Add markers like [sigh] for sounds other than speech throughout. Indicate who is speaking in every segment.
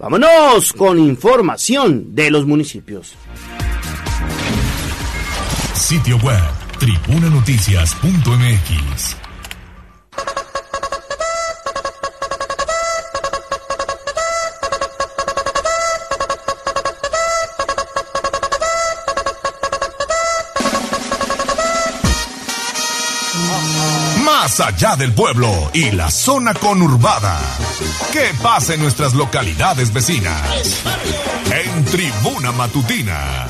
Speaker 1: Vámonos con información de los municipios.
Speaker 2: Sitio web, tribunanoticias.mx. Más allá del pueblo y la zona conurbada. ¿Qué pasa en nuestras localidades vecinas? En Tribuna Matutina.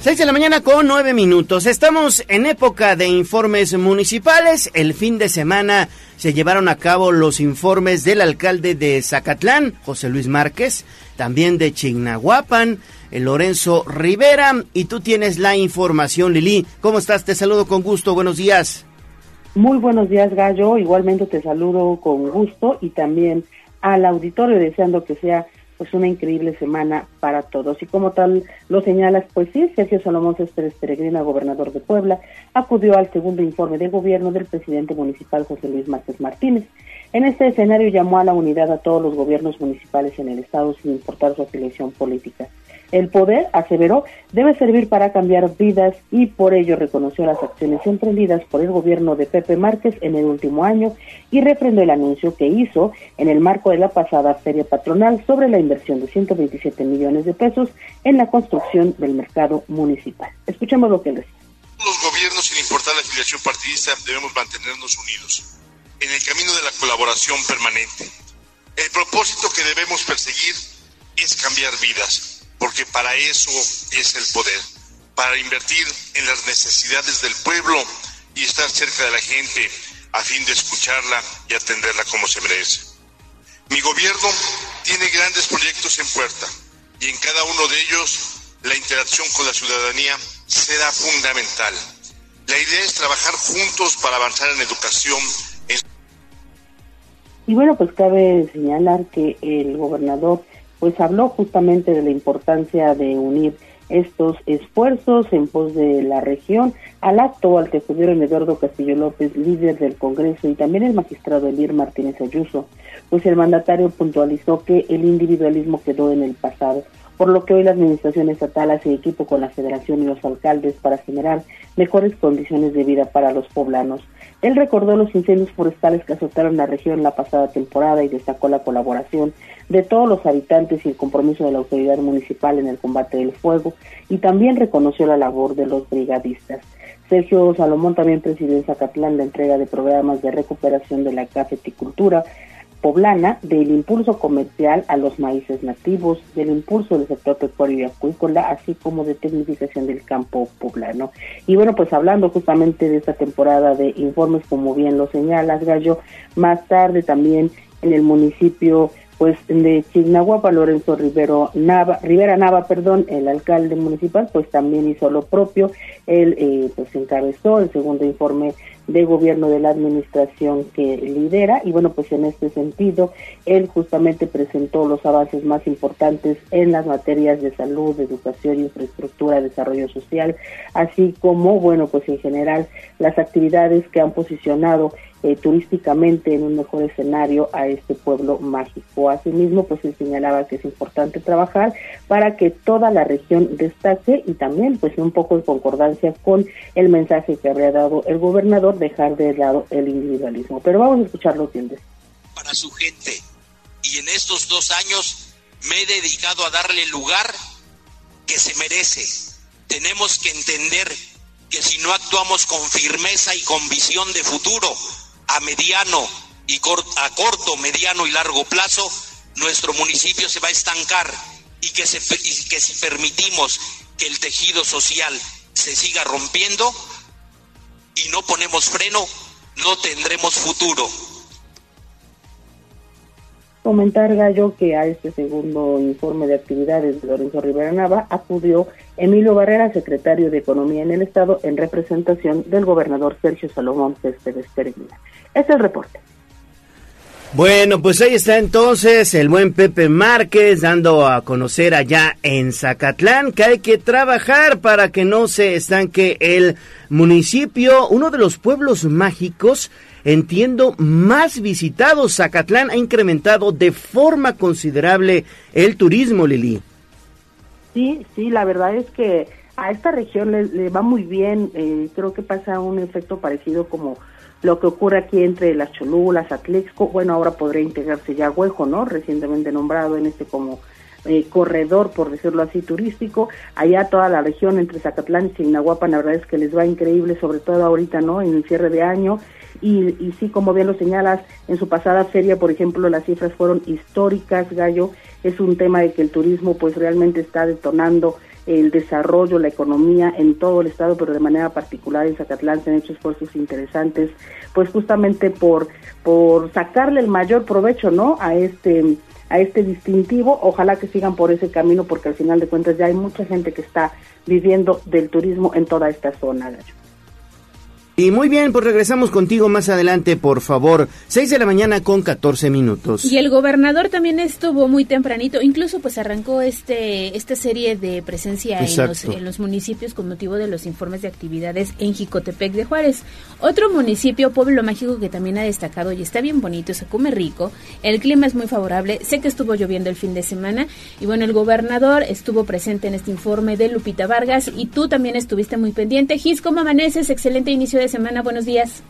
Speaker 1: 6 de la mañana con 9 minutos. Estamos en época de informes municipales. El fin de semana se llevaron a cabo los informes del alcalde de Zacatlán, José Luis Márquez, también de Chignahuapan, Lorenzo Rivera. Y tú tienes la información, Lili. ¿Cómo estás? Te saludo con gusto. Buenos días.
Speaker 3: Muy buenos días, Gallo. Igualmente te saludo con gusto y también al auditorio deseando que sea pues una increíble semana para todos. Y como tal lo señalas, pues sí, Sergio Salomón Céspedes Peregrina, gobernador de Puebla, acudió al segundo informe de gobierno del presidente municipal José Luis Márquez Martínez. En este escenario llamó a la unidad a todos los gobiernos municipales en el estado sin importar su afiliación política. El poder, aseveró, debe servir para cambiar vidas y por ello reconoció las acciones emprendidas por el gobierno de Pepe Márquez en el último año y refrendó el anuncio que hizo en el marco de la pasada feria patronal sobre la inversión de 127 millones de pesos en la construcción del mercado municipal. Escuchemos lo que les
Speaker 4: Los gobiernos, sin importar la afiliación partidista, debemos mantenernos unidos en el camino de la colaboración permanente. El propósito que debemos perseguir es cambiar vidas porque para eso es el poder, para invertir en las necesidades del pueblo y estar cerca de la gente a fin de escucharla y atenderla como se merece. Mi gobierno tiene grandes proyectos en puerta y en cada uno de ellos la interacción con la ciudadanía será fundamental. La idea es trabajar juntos para avanzar en educación.
Speaker 3: Y bueno, pues cabe señalar que el gobernador pues habló justamente de la importancia de unir estos esfuerzos en pos de la región. Al acto al que acudieron Eduardo Castillo López, líder del Congreso, y también el magistrado Elir Martínez Ayuso, pues el mandatario puntualizó que el individualismo quedó en el pasado, por lo que hoy la administración estatal hace equipo con la federación y los alcaldes para generar mejores condiciones de vida para los poblanos. Él recordó los incendios forestales que azotaron la región la pasada temporada y destacó la colaboración de todos los habitantes y el compromiso de la autoridad municipal en el combate del fuego y también reconoció la labor de los brigadistas. Sergio Salomón también presidió en Zacatlán la entrega de programas de recuperación de la cafeticultura poblana, del impulso comercial a los maíces nativos, del impulso del sector pecuario y acuícola, así como de tecnificación del campo poblano. Y bueno, pues hablando justamente de esta temporada de informes, como bien lo señalas, Gallo, más tarde también en el municipio pues de Chignahuapa, Lorenzo Rivero Nava, Rivera Nava, perdón, el alcalde municipal, pues también hizo lo propio, él eh, pues encabezó el segundo informe de gobierno de la administración que lidera y bueno pues en este sentido él justamente presentó los avances más importantes en las materias de salud, educación, infraestructura, desarrollo social, así como bueno pues en general las actividades que han posicionado eh, turísticamente en un mejor escenario a este pueblo mágico. Asimismo, pues él señalaba que es importante trabajar para que toda la región destaque y también pues un poco en concordancia con el mensaje que habría dado el gobernador, dejar de lado el individualismo. Pero vamos a escucharlo bien.
Speaker 5: Para su gente. Y en estos dos años me he dedicado a darle lugar que se merece. Tenemos que entender que si no actuamos con firmeza y con visión de futuro, a mediano y a corto, mediano y largo plazo, nuestro municipio se va a estancar y que si permitimos que el tejido social se siga rompiendo y no ponemos freno, no tendremos futuro.
Speaker 3: Comentar, Gallo, que a este segundo informe de actividades de Lorenzo Rivera Nava acudió Emilio Barrera, secretario de Economía en el Estado, en representación del gobernador Sergio Salomón Céspedes Peregrina. Este es el reporte.
Speaker 1: Bueno, pues ahí está entonces el buen Pepe Márquez dando a conocer allá en Zacatlán que hay que trabajar para que no se estanque el municipio, uno de los pueblos mágicos entiendo, más visitados. Zacatlán ha incrementado de forma considerable el turismo, Lili.
Speaker 3: Sí, sí, la verdad es que a esta región le, va muy bien. Eh, creo que pasa un efecto parecido como lo que ocurre aquí entre las Cholulas, Atlexco. Bueno, ahora podría integrarse ya Huejo, ¿no? Recientemente nombrado en este como eh, corredor, por decirlo así, turístico. Allá toda la región entre Zacatlán y Sinahuapan, la verdad es que les va increíble, sobre todo ahorita, ¿no? En el cierre de año. Y, y sí, como bien lo señalas, en su pasada feria, por ejemplo, las cifras fueron históricas, Gallo. Es un tema de que el turismo, pues, realmente está detonando el desarrollo, la economía en todo el estado, pero de manera particular en Zacatlán se han hecho esfuerzos interesantes, pues justamente por, por sacarle el mayor provecho, ¿no? A este a este distintivo. Ojalá que sigan por ese camino porque al final de cuentas ya hay mucha gente que está viviendo del turismo en toda esta zona, Gallo.
Speaker 1: Y muy bien, pues regresamos contigo más adelante, por favor. 6 de la mañana con 14 minutos.
Speaker 6: Y el gobernador también estuvo muy tempranito, incluso pues arrancó este esta serie de presencia en los, en los, municipios con motivo de los informes de actividades en Jicotepec de Juárez. Otro municipio, pueblo mágico que también ha destacado y está bien bonito, se come rico, el clima es muy favorable, sé que estuvo lloviendo el fin de semana y bueno, el gobernador estuvo presente en este informe de Lupita Vargas y tú también estuviste muy pendiente. Gis, ¿cómo amaneces? Excelente inicio de semana. Buenos días.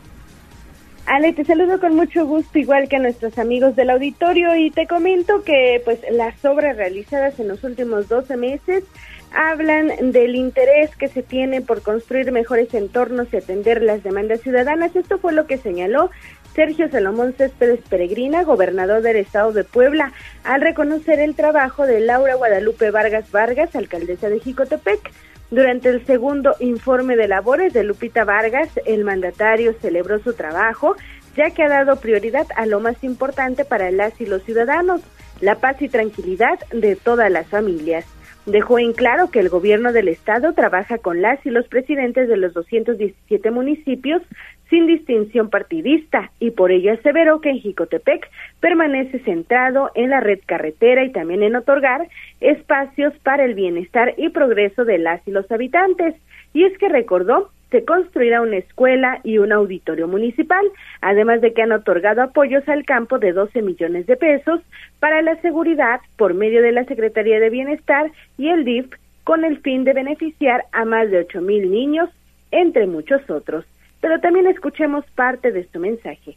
Speaker 7: Ale, te saludo con mucho gusto, igual que a nuestros amigos del auditorio, y te comento que pues las obras realizadas en los últimos 12 meses hablan del interés que se tiene por construir mejores entornos y atender las demandas ciudadanas. Esto fue lo que señaló Sergio Salomón Céspedes Peregrina, gobernador del estado de Puebla, al reconocer el trabajo de Laura Guadalupe Vargas Vargas, alcaldesa de Jicotepec. Durante el segundo informe de labores de Lupita Vargas, el mandatario celebró su trabajo, ya que ha dado prioridad a lo más importante para las y los ciudadanos, la paz y tranquilidad de todas las familias. Dejó en claro que el gobierno del estado trabaja con las y los presidentes de los 217 municipios sin distinción partidista y por ello aseveró que en Jicotepec permanece centrado en la red carretera y también en otorgar espacios para el bienestar y progreso de las y los habitantes. Y es que recordó se construirá una escuela y un auditorio municipal, además de que han otorgado apoyos al campo de 12 millones de pesos para la seguridad por medio de la Secretaría de Bienestar y el DIF con el fin de beneficiar a más de 8 mil niños, entre muchos otros pero también escuchemos parte de su mensaje.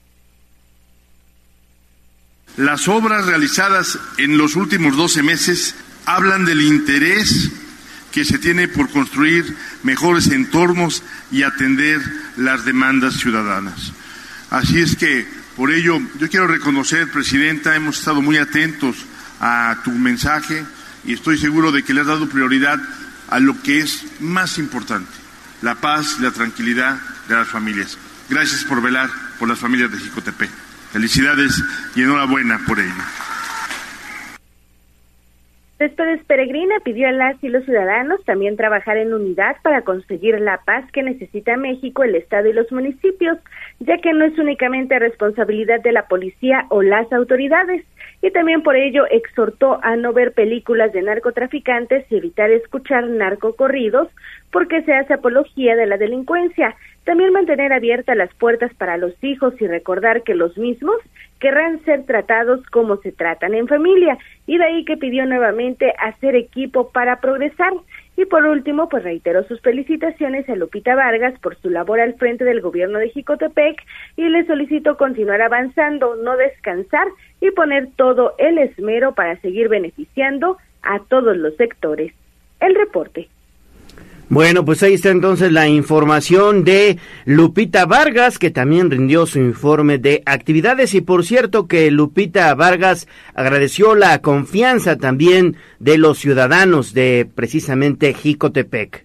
Speaker 8: Las obras realizadas en los últimos 12 meses hablan del interés que se tiene por construir mejores entornos y atender las demandas ciudadanas. Así es que, por ello, yo quiero reconocer, Presidenta, hemos estado muy atentos a tu mensaje y estoy seguro de que le has dado prioridad a lo que es más importante, la paz, la tranquilidad de las familias. Gracias por velar por las familias de Jicotepec. Felicidades y enhorabuena por ello.
Speaker 7: Céspedes Peregrina pidió a las y los ciudadanos también trabajar en unidad para conseguir la paz que necesita México, el Estado y los municipios, ya que no es únicamente responsabilidad de la policía o las autoridades, y también por ello exhortó a no ver películas de narcotraficantes y evitar escuchar narcocorridos porque se hace apología de la delincuencia. También mantener abiertas las puertas para los hijos y recordar que los mismos querrán ser tratados como se tratan en familia y de ahí que pidió nuevamente hacer equipo para progresar. Y por último, pues reiteró sus felicitaciones a Lupita Vargas por su labor al frente del gobierno de Jicotepec y le solicitó continuar avanzando, no descansar y poner todo el esmero para seguir beneficiando a todos los sectores. El reporte.
Speaker 1: Bueno, pues ahí está entonces la información de Lupita Vargas, que también rindió su informe de actividades. Y por cierto que Lupita Vargas agradeció la confianza también de los ciudadanos de precisamente Jicotepec.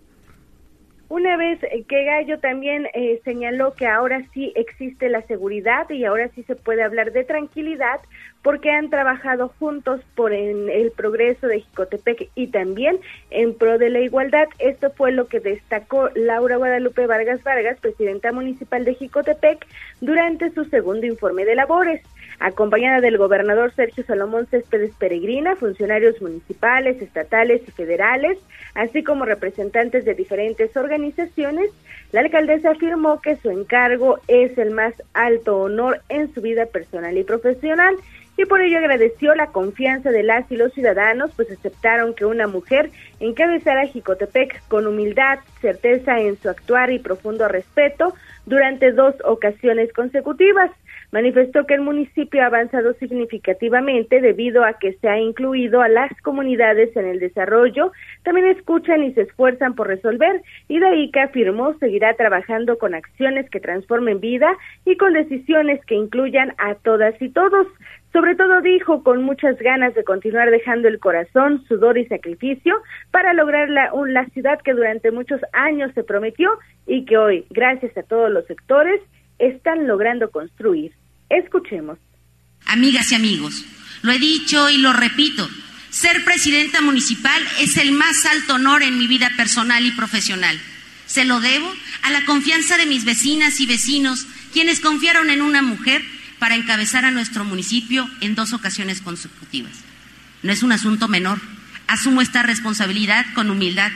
Speaker 7: Una vez que Gallo también eh, señaló que ahora sí existe la seguridad y ahora sí se puede hablar de tranquilidad porque han trabajado juntos por el progreso de Jicotepec y también en pro de la igualdad. Esto fue lo que destacó Laura Guadalupe Vargas Vargas, presidenta municipal de Jicotepec, durante su segundo informe de labores acompañada del gobernador Sergio Salomón Céspedes Peregrina, funcionarios municipales, estatales y federales, así como representantes de diferentes organizaciones, la alcaldesa afirmó que su encargo es el más alto honor en su vida personal y profesional y por ello agradeció la confianza de las y los ciudadanos, pues aceptaron que una mujer encabezara Jicotepec con humildad, certeza en su actuar y profundo respeto durante dos ocasiones consecutivas. Manifestó que el municipio ha avanzado significativamente debido a que se ha incluido a las comunidades en el desarrollo, también escuchan y se esfuerzan por resolver y de ahí que afirmó seguirá trabajando con acciones que transformen vida y con decisiones que incluyan a todas y todos. Sobre todo dijo con muchas ganas de continuar dejando el corazón, sudor y sacrificio para lograr la, la ciudad que durante muchos años se prometió y que hoy, gracias a todos los sectores, están logrando construir. Escuchemos.
Speaker 9: Amigas y amigos, lo he dicho y lo repito, ser presidenta municipal es el más alto honor en mi vida personal y profesional. Se lo debo a la confianza de mis vecinas y vecinos, quienes confiaron en una mujer para encabezar a nuestro municipio en dos ocasiones consecutivas. No es un asunto menor. Asumo esta responsabilidad con humildad,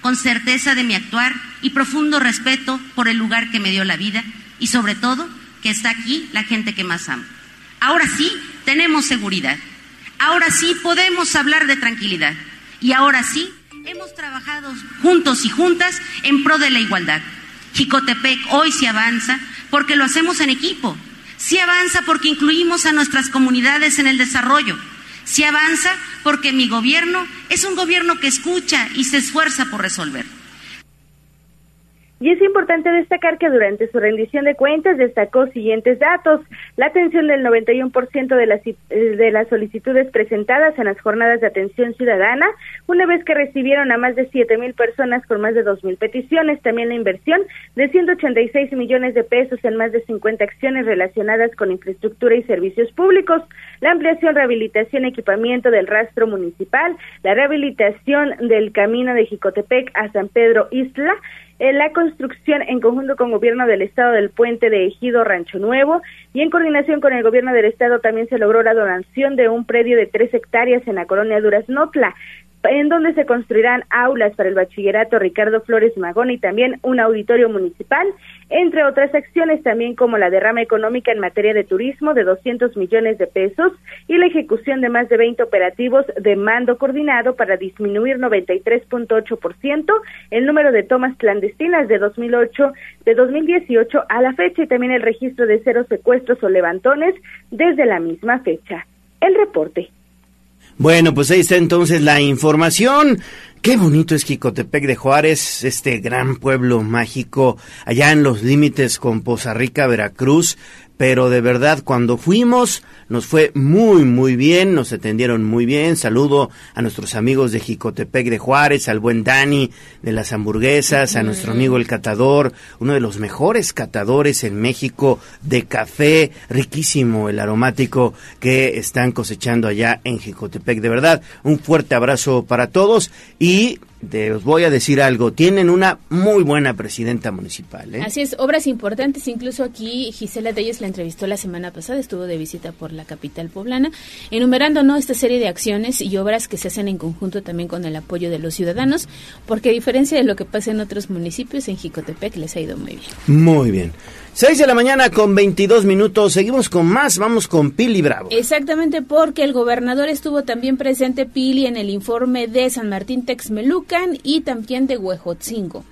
Speaker 9: con certeza de mi actuar y profundo respeto por el lugar que me dio la vida y sobre todo que está aquí la gente que más amo. Ahora sí tenemos seguridad. Ahora sí podemos hablar de tranquilidad. Y ahora sí hemos trabajado juntos y juntas en pro de la igualdad. Jicotepec hoy se avanza porque lo hacemos en equipo, Sí avanza porque incluimos a nuestras comunidades en el desarrollo. Sí avanza porque mi gobierno es un gobierno que escucha y se esfuerza por resolver.
Speaker 7: Y es importante destacar que durante su rendición de cuentas destacó siguientes datos. La atención del 91% de las, de las solicitudes presentadas en las jornadas de atención ciudadana, una vez que recibieron a más de 7 mil personas con más de 2 mil peticiones. También la inversión de 186 millones de pesos en más de 50 acciones relacionadas con infraestructura y servicios públicos. La ampliación, rehabilitación, equipamiento del rastro municipal, la rehabilitación del camino de Jicotepec a San Pedro Isla, la construcción en conjunto con gobierno del estado del puente de Ejido Rancho Nuevo y en coordinación con el gobierno del estado también se logró la donación de un predio de tres hectáreas en la colonia Duraznotla en donde se construirán aulas para el bachillerato Ricardo Flores Magón y también un auditorio municipal, entre otras acciones también como la derrama económica en materia de turismo de 200 millones de pesos y la ejecución de más de 20 operativos de mando coordinado para disminuir 93.8% el número de tomas clandestinas de 2008 de 2018 a la fecha y también el registro de cero secuestros o levantones desde la misma fecha. El reporte.
Speaker 1: Bueno, pues ahí está entonces la información. Qué bonito es Jicotepec de Juárez, este gran pueblo mágico, allá en los límites con Poza Rica, Veracruz pero de verdad cuando fuimos nos fue muy muy bien, nos atendieron muy bien. Saludo a nuestros amigos de Jicotepec de Juárez, al buen Dani de las hamburguesas, a nuestro amigo el catador, uno de los mejores catadores en México de café, riquísimo el aromático que están cosechando allá en Jicotepec. De verdad, un fuerte abrazo para todos y os voy a decir algo, tienen una muy buena presidenta municipal. ¿eh?
Speaker 6: Así es, obras importantes, incluso aquí Gisela Deyes la entrevistó la semana pasada, estuvo de visita por la capital poblana, enumerando ¿no? esta serie de acciones y obras que se hacen en conjunto también con el apoyo de los ciudadanos, porque a diferencia de lo que pasa en otros municipios, en Jicotepec les ha ido muy bien.
Speaker 1: Muy bien. 6 de la mañana con 22 minutos. Seguimos con más. Vamos con Pili Bravo.
Speaker 6: Exactamente, porque el gobernador estuvo también presente, Pili, en el informe de San Martín Texmelucan y también de Huejotzingo.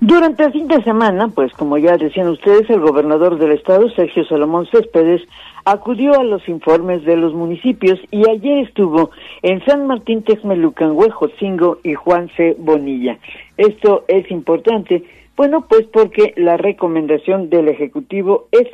Speaker 10: Durante el fin de semana, pues como ya decían ustedes, el gobernador del estado, Sergio Salomón Céspedes, acudió a los informes de los municipios y ayer estuvo en San Martín Texmelucan, Huejotzingo y Juan C. Bonilla. Esto es importante bueno, pues porque la recomendación del Ejecutivo es,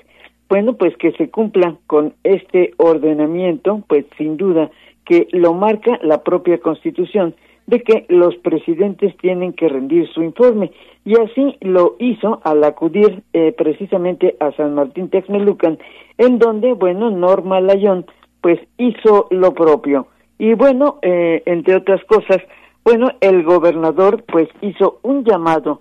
Speaker 10: bueno, pues que se cumpla con este ordenamiento, pues sin duda que lo marca la propia Constitución, de que los presidentes tienen que rendir su informe. Y así lo hizo al acudir eh, precisamente a San Martín Texmelucan, en donde, bueno, Norma Layón, pues hizo lo propio. Y bueno, eh, entre otras cosas, bueno, el gobernador pues hizo un llamado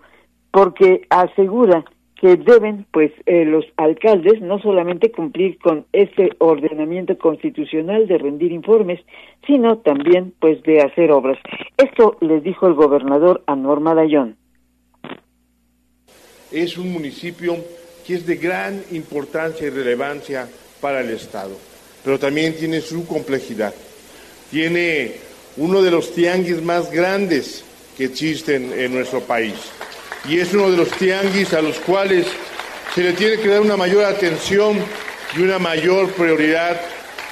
Speaker 10: porque asegura que deben pues eh, los alcaldes no solamente cumplir con este ordenamiento constitucional de rendir informes, sino también pues de hacer obras. Esto les dijo el gobernador a Norma Dayón.
Speaker 8: es un municipio que es de gran importancia y relevancia para el Estado, pero también tiene su complejidad. Tiene uno de los tianguis más grandes que existen en nuestro país y es uno de los tianguis a los cuales se le tiene que dar una mayor atención y una mayor prioridad,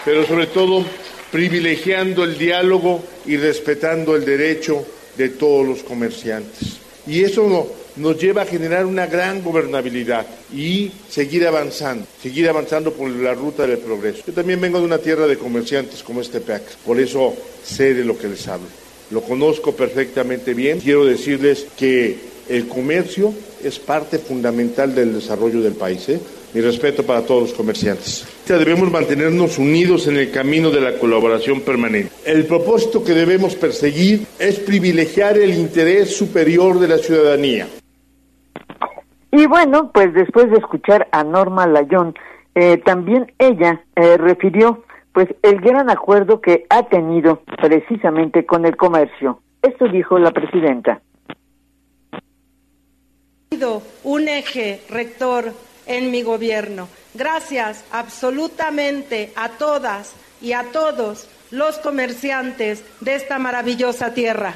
Speaker 8: pero sobre todo privilegiando el diálogo y respetando el derecho de todos los comerciantes. Y eso nos lleva a generar una gran gobernabilidad y seguir avanzando, seguir avanzando por la ruta del progreso. Yo también vengo de una tierra de comerciantes como este PEAC, por eso sé de lo que les hablo. Lo conozco perfectamente bien. Quiero decirles que el comercio es parte fundamental del desarrollo del país. ¿eh? Mi respeto para todos los comerciantes. Debemos mantenernos unidos en el camino de la colaboración permanente. El propósito que debemos perseguir es privilegiar el interés superior de la ciudadanía.
Speaker 10: Y bueno, pues después de escuchar a Norma Layón, eh, también ella eh, refirió pues el gran acuerdo que ha tenido precisamente con el comercio. Esto dijo la presidenta.
Speaker 11: Un eje rector en mi gobierno. Gracias absolutamente a todas y a todos los comerciantes de esta maravillosa tierra.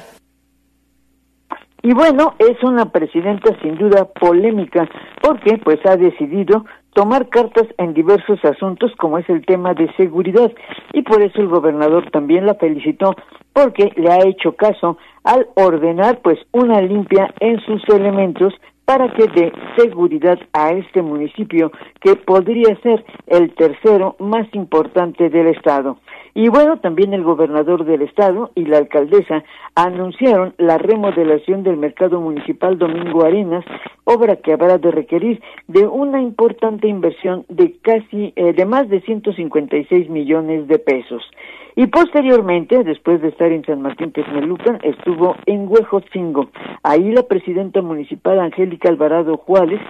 Speaker 10: Y bueno, es una presidenta sin duda polémica porque pues ha decidido tomar cartas en diversos asuntos como es el tema de seguridad y por eso el gobernador también la felicitó porque le ha hecho caso al ordenar pues una limpia en sus elementos para que dé seguridad a este municipio que podría ser el tercero más importante del estado. Y bueno, también el gobernador del estado y la alcaldesa anunciaron la remodelación del mercado municipal Domingo Arenas, obra que habrá de requerir de una importante inversión de casi eh, de más de 156 millones de pesos. Y posteriormente, después de estar en San Martín Texmelucan, estuvo en Huejotzingo. Ahí la presidenta municipal Angélica Alvarado Juárez,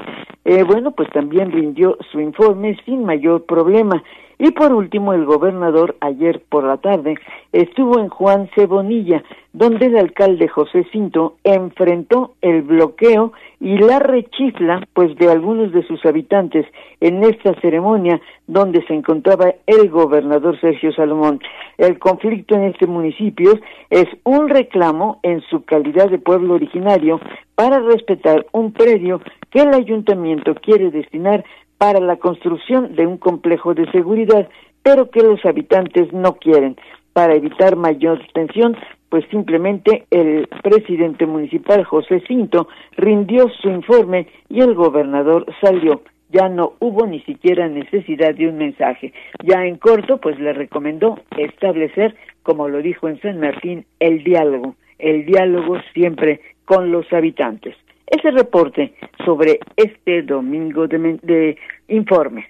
Speaker 10: eh, bueno, pues también rindió su informe sin mayor problema. Y por último, el gobernador ayer por la tarde estuvo en Juan Cebonilla, donde el alcalde José Cinto enfrentó el bloqueo y la rechifla pues de algunos de sus habitantes en esta ceremonia donde se encontraba el gobernador Sergio Salomón. El conflicto en este municipio es un reclamo en su calidad de pueblo originario para respetar un predio que el ayuntamiento quiere destinar para la construcción de un complejo de seguridad, pero que los habitantes no quieren. Para evitar mayor tensión, pues simplemente el presidente municipal José Cinto rindió su informe y el gobernador salió. Ya no hubo ni siquiera necesidad de un mensaje. Ya en corto, pues le recomendó establecer, como lo dijo en San Martín, el diálogo. El diálogo siempre con los habitantes ese reporte sobre este domingo de, informes.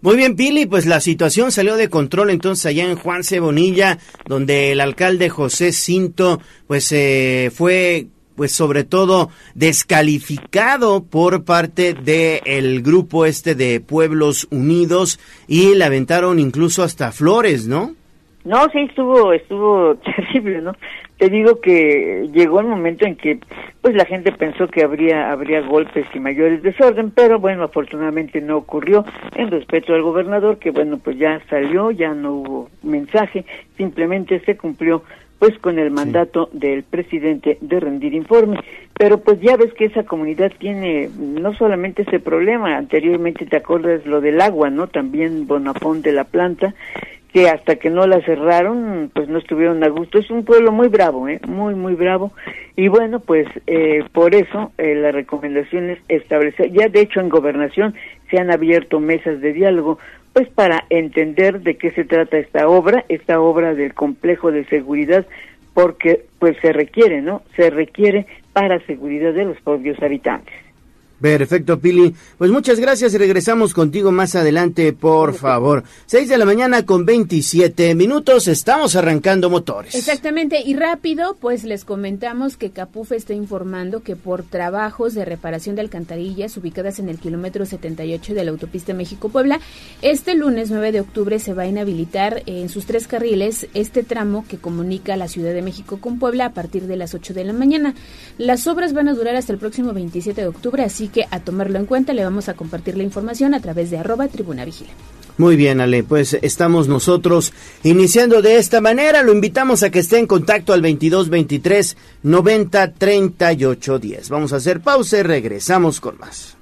Speaker 1: Muy bien, Pili, pues la situación salió de control entonces allá en Juan Cebonilla, donde el alcalde José Cinto, pues eh, fue pues sobre todo descalificado por parte del el grupo este de Pueblos Unidos y le aventaron incluso hasta flores, ¿no?
Speaker 10: No, sí, estuvo, estuvo [laughs] terrible, ¿no? Te digo que llegó el momento en que, pues la gente pensó que habría, habría golpes y mayores desorden, pero bueno, afortunadamente no ocurrió en respeto al gobernador, que bueno, pues ya salió, ya no hubo mensaje, simplemente se cumplió pues con el mandato del presidente de rendir informe. Pero pues ya ves que esa comunidad tiene no solamente ese problema, anteriormente te acuerdas lo del agua, ¿no? También Bonapón de la planta, que hasta que no la cerraron, pues no estuvieron a gusto. Es un pueblo muy bravo, ¿eh? muy, muy bravo. Y bueno, pues eh, por eso eh, la recomendación es establecer, ya de hecho en gobernación se han abierto mesas de diálogo, pues para entender de qué se trata esta obra, esta obra del complejo de seguridad, porque pues se requiere, ¿no? Se requiere para seguridad de los propios habitantes.
Speaker 1: Perfecto, Pili. Pues muchas gracias y regresamos contigo más adelante, por favor. Seis de la mañana con 27 minutos, estamos arrancando motores.
Speaker 6: Exactamente, y rápido, pues les comentamos que Capufe está informando que por trabajos de reparación de alcantarillas ubicadas en el kilómetro 78 de la autopista México-Puebla, este lunes 9 de octubre se va a inhabilitar en sus tres carriles este tramo que comunica la Ciudad de México con Puebla a partir de las 8 de la mañana. Las obras van a durar hasta el próximo 27 de octubre, así así que a tomarlo en cuenta le vamos a compartir la información a través de arroba tribuna vigila.
Speaker 1: Muy bien, Ale, pues estamos nosotros iniciando de esta manera. Lo invitamos a que esté en contacto al 2223 90 38 10. Vamos a hacer pausa y regresamos con más.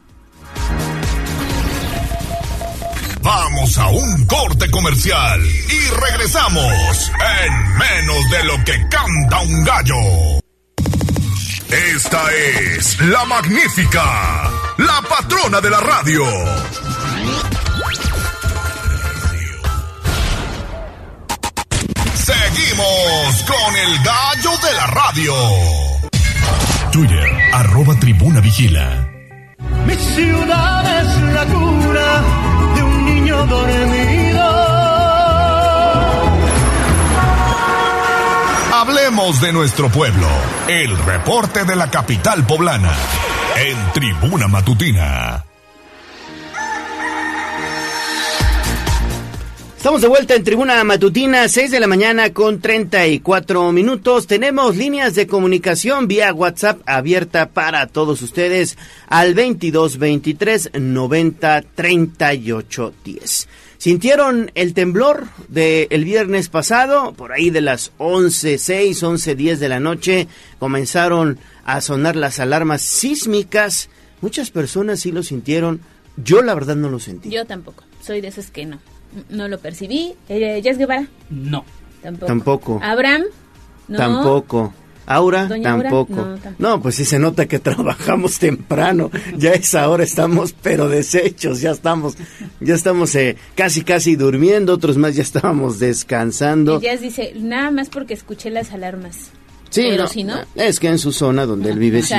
Speaker 2: Vamos a un corte comercial y regresamos en menos de lo que canta un gallo. Esta es la magnífica, la patrona de la radio. Seguimos con el gallo de la radio. Twitter, arroba tribuna vigila.
Speaker 12: Mi ciudad es la cura de un niño dormido.
Speaker 2: Hablemos de nuestro pueblo. El reporte de la capital poblana. En Tribuna Matutina.
Speaker 1: Estamos de vuelta en Tribuna Matutina, 6 de la mañana con 34 minutos. Tenemos líneas de comunicación vía WhatsApp abierta para todos ustedes al 22 23 90 38 10. ¿Sintieron el temblor del el viernes pasado? Por ahí de las 11, 6, 11, 10 de la noche comenzaron a sonar las alarmas sísmicas. Muchas personas sí lo sintieron. Yo la verdad no lo sentí.
Speaker 6: Yo tampoco. Soy de esas que no. No lo percibí. Eh, ¿Jess Guevara?
Speaker 13: No.
Speaker 6: Tampoco.
Speaker 1: Tampoco.
Speaker 6: ¿Abraham?
Speaker 1: No. Tampoco. ¿Aura? Tampoco. No, pues sí se nota que [laughs] trabajamos temprano. Ya es ahora estamos pero deshechos, ya estamos, ya estamos eh, casi casi durmiendo, otros más ya estábamos descansando.
Speaker 6: Y Jess dice, nada más porque escuché las alarmas.
Speaker 1: Sí, pero si no. Es que en su zona donde él vive sí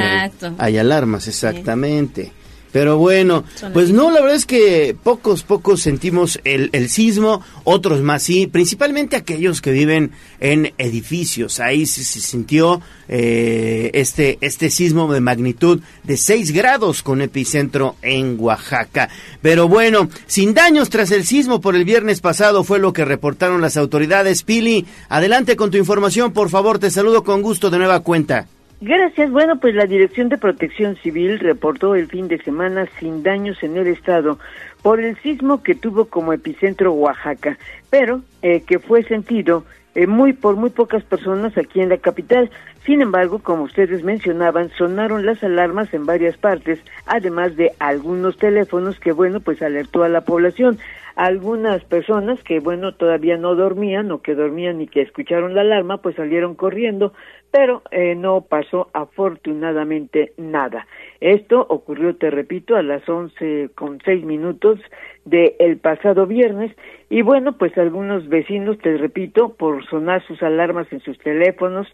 Speaker 1: hay, alarmas, exactamente. Pero bueno, pues no, la verdad es que pocos, pocos sentimos el, el, sismo, otros más sí, principalmente aquellos que viven en edificios. Ahí se, sintió eh, este, este sismo de magnitud de 6 grados con epicentro en Oaxaca. Pero bueno, sin daños tras el sismo por el viernes pasado fue lo que reportaron las autoridades. Pili, adelante con tu información, por favor, te saludo con gusto de nueva cuenta.
Speaker 10: Gracias. Bueno, pues la Dirección de Protección Civil reportó el fin de semana sin daños en el estado por el sismo que tuvo como epicentro Oaxaca, pero eh, que fue sentido eh, muy por muy pocas personas aquí en la capital. Sin embargo, como ustedes mencionaban, sonaron las alarmas en varias partes, además de algunos teléfonos que, bueno, pues alertó a la población. Algunas personas que, bueno, todavía no dormían o que dormían y que escucharon la alarma, pues salieron corriendo, pero eh, no pasó afortunadamente nada. Esto ocurrió, te repito, a las once con seis minutos del el pasado viernes y bueno, pues algunos vecinos, te repito, por sonar sus alarmas en sus teléfonos,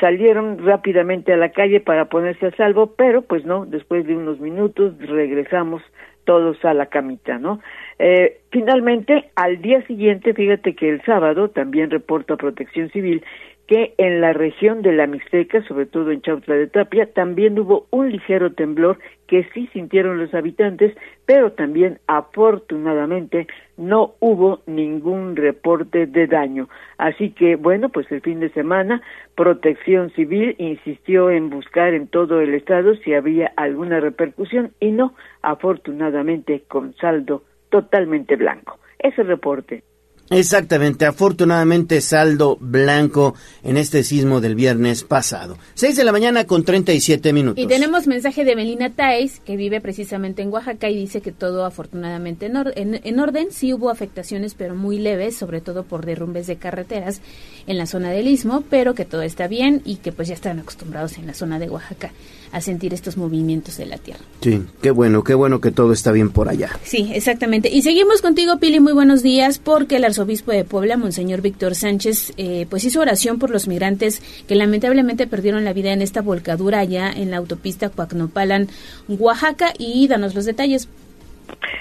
Speaker 10: salieron rápidamente a la calle para ponerse a salvo, pero pues no, después de unos minutos regresamos todos a la camita, ¿no? Eh, finalmente, al día siguiente, fíjate que el sábado también reporta Protección Civil que en la región de la Mixteca, sobre todo en Chautla de Tapia, también hubo un ligero temblor que sí sintieron los habitantes, pero también afortunadamente no hubo ningún reporte de daño. Así que, bueno, pues el fin de semana, Protección Civil insistió en buscar en todo el estado si había alguna repercusión y no, afortunadamente, con saldo totalmente blanco. Ese reporte.
Speaker 1: Exactamente, afortunadamente saldo blanco en este sismo del viernes pasado. 6 de la mañana con 37 minutos.
Speaker 6: Y tenemos mensaje de Melina Tais, que vive precisamente en Oaxaca y dice que todo afortunadamente en, en, orden. Sí hubo afectaciones, pero muy leves, sobre todo por derrumbes de carreteras en la zona del Istmo, pero que todo está bien y que pues ya están acostumbrados en la zona de Oaxaca a sentir estos movimientos de la Tierra.
Speaker 1: Sí, qué bueno, qué bueno que todo está bien por allá.
Speaker 6: Sí, exactamente. Y seguimos contigo, Pili, muy buenos días, porque el arzobispo de Puebla, Monseñor Víctor Sánchez, eh, pues hizo oración por los migrantes que lamentablemente perdieron la vida en esta volcadura allá en la autopista Cuacnopalan, Oaxaca, y danos los detalles.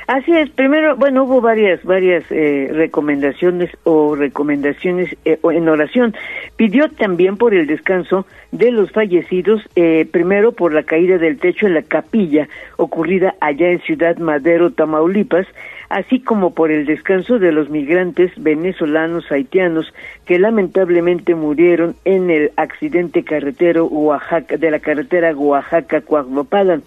Speaker 10: Así es, primero, bueno, hubo varias, varias eh, recomendaciones o recomendaciones eh, en oración. Pidió también por el descanso de los fallecidos, eh, primero por la caída del techo en la capilla ocurrida allá en Ciudad Madero, Tamaulipas, así como por el descanso de los migrantes venezolanos haitianos que lamentablemente murieron en el accidente carretero Oaxaca, de la carretera Oaxaca-Coaglopalan.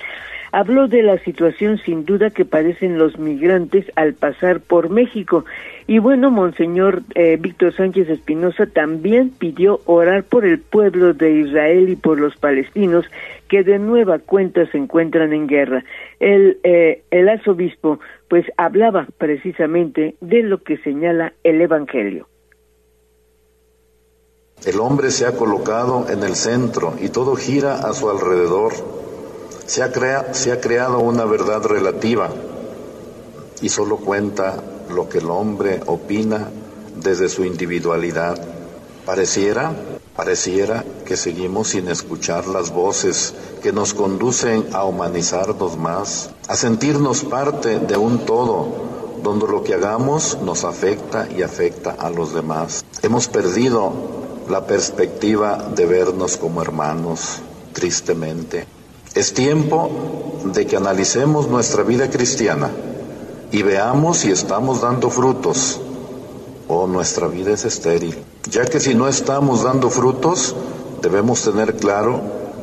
Speaker 10: Habló de la situación sin duda que padecen los migrantes al pasar por México. Y bueno, Monseñor eh, Víctor Sánchez Espinosa también pidió orar por el pueblo de Israel y por los palestinos que de nueva cuenta se encuentran en guerra. El, eh, el arzobispo pues hablaba precisamente de lo que señala el Evangelio.
Speaker 13: El hombre se ha colocado en el centro y todo gira a su alrededor. Se ha, creado una verdad relativa y solo cuenta lo que el hombre opina desde su individualidad. Pareciera, pareciera que seguimos sin escuchar las voces que nos conducen a humanizarnos más, a sentirnos parte de un todo, donde lo que hagamos nos afecta y afecta a los demás. Hemos perdido la perspectiva de vernos como hermanos, tristemente. Es tiempo de que analicemos nuestra vida cristiana y veamos si estamos dando frutos o nuestra vida es estéril. Ya que si no estamos dando frutos, debemos tener claro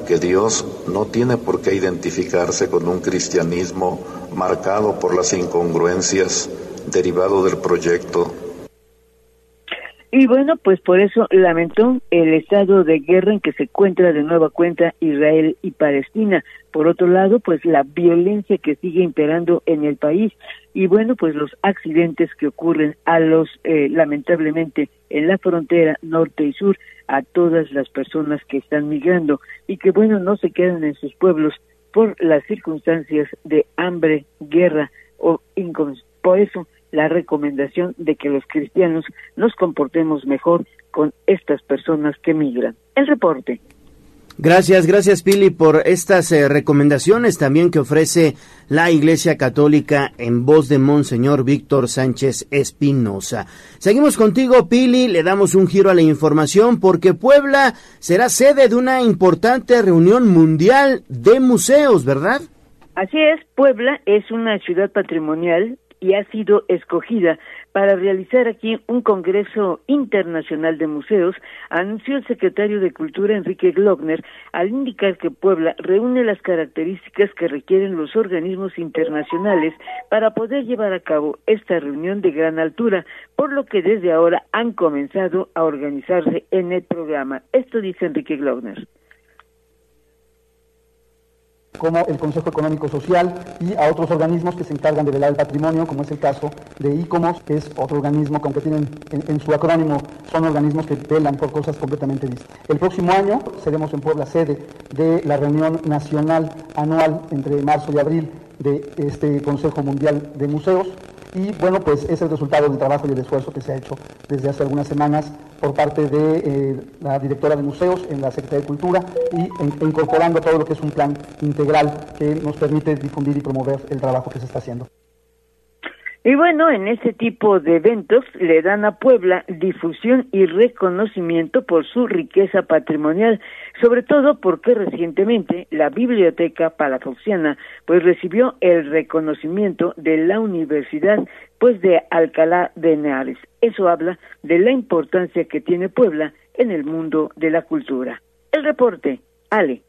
Speaker 13: que Dios no tiene por qué identificarse con un cristianismo marcado por las incongruencias derivado del proyecto
Speaker 10: y bueno, pues por eso lamentó el estado de guerra en que se encuentra de nueva cuenta Israel y Palestina. Por otro lado, pues la violencia que sigue imperando en el país y bueno, pues los accidentes que ocurren a los, eh, lamentablemente, en la frontera norte y sur, a todas las personas que están migrando y que bueno, no se quedan en sus pueblos por las circunstancias de hambre, guerra o por eso la recomendación de que los cristianos nos comportemos mejor con estas personas que migran. El reporte.
Speaker 1: Gracias, gracias Pili por estas eh, recomendaciones también que ofrece la Iglesia Católica en voz de Monseñor Víctor Sánchez Espinosa. Seguimos contigo Pili, le damos un giro a la información porque Puebla será sede de una importante reunión mundial de museos, ¿verdad?
Speaker 10: Así es, Puebla es una ciudad patrimonial y ha sido escogida para realizar aquí un Congreso Internacional de Museos, anunció el secretario de Cultura Enrique Glockner al indicar que Puebla reúne las características que requieren los organismos internacionales para poder llevar a cabo esta reunión de gran altura, por lo que desde ahora han comenzado a organizarse en el programa. Esto dice Enrique Glockner
Speaker 14: como el Consejo Económico Social y a otros organismos que se encargan de velar el patrimonio, como es el caso de ICOMOS, que es otro organismo que aunque tienen en, su acrónimo, son organismos que velan por cosas completamente distintas. El próximo año seremos en Puebla sede de la reunión nacional anual entre marzo y abril de este Consejo Mundial de Museos, y bueno, pues es el resultado del trabajo y el esfuerzo que se ha hecho desde hace algunas semanas por parte de eh, la directora de museos en la Secretaría de Cultura y incorporando todo lo que es un plan integral que nos permite difundir y promover el trabajo que se está haciendo.
Speaker 10: Y bueno, en ese tipo de eventos le dan a Puebla difusión y reconocimiento por su riqueza patrimonial, sobre todo porque recientemente la Biblioteca Palafoxiana pues recibió el reconocimiento de la Universidad pues de Alcalá de Henares. Eso habla de la importancia que tiene Puebla en el mundo de la cultura. El reporte, Ale,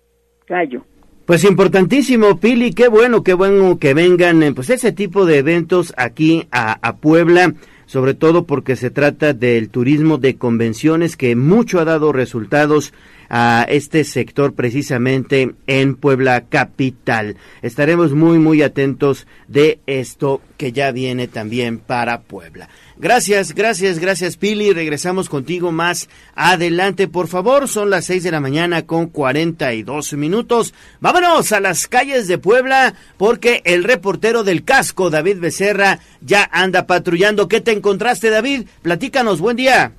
Speaker 10: Gallo.
Speaker 1: Pues importantísimo, Pili, qué bueno, qué bueno que vengan eh, pues ese tipo de eventos aquí a, a Puebla, sobre todo porque se trata del turismo de convenciones que mucho ha dado resultados a este sector precisamente en Puebla capital. Estaremos muy muy atentos de esto que ya viene también para Puebla. Gracias, gracias, gracias Pili. Regresamos contigo más adelante, por favor. Son las seis de la mañana con cuarenta y dos minutos. Vámonos a las calles de Puebla porque el reportero del casco, David Becerra, ya anda patrullando. ¿Qué te encontraste, David? Platícanos, buen día.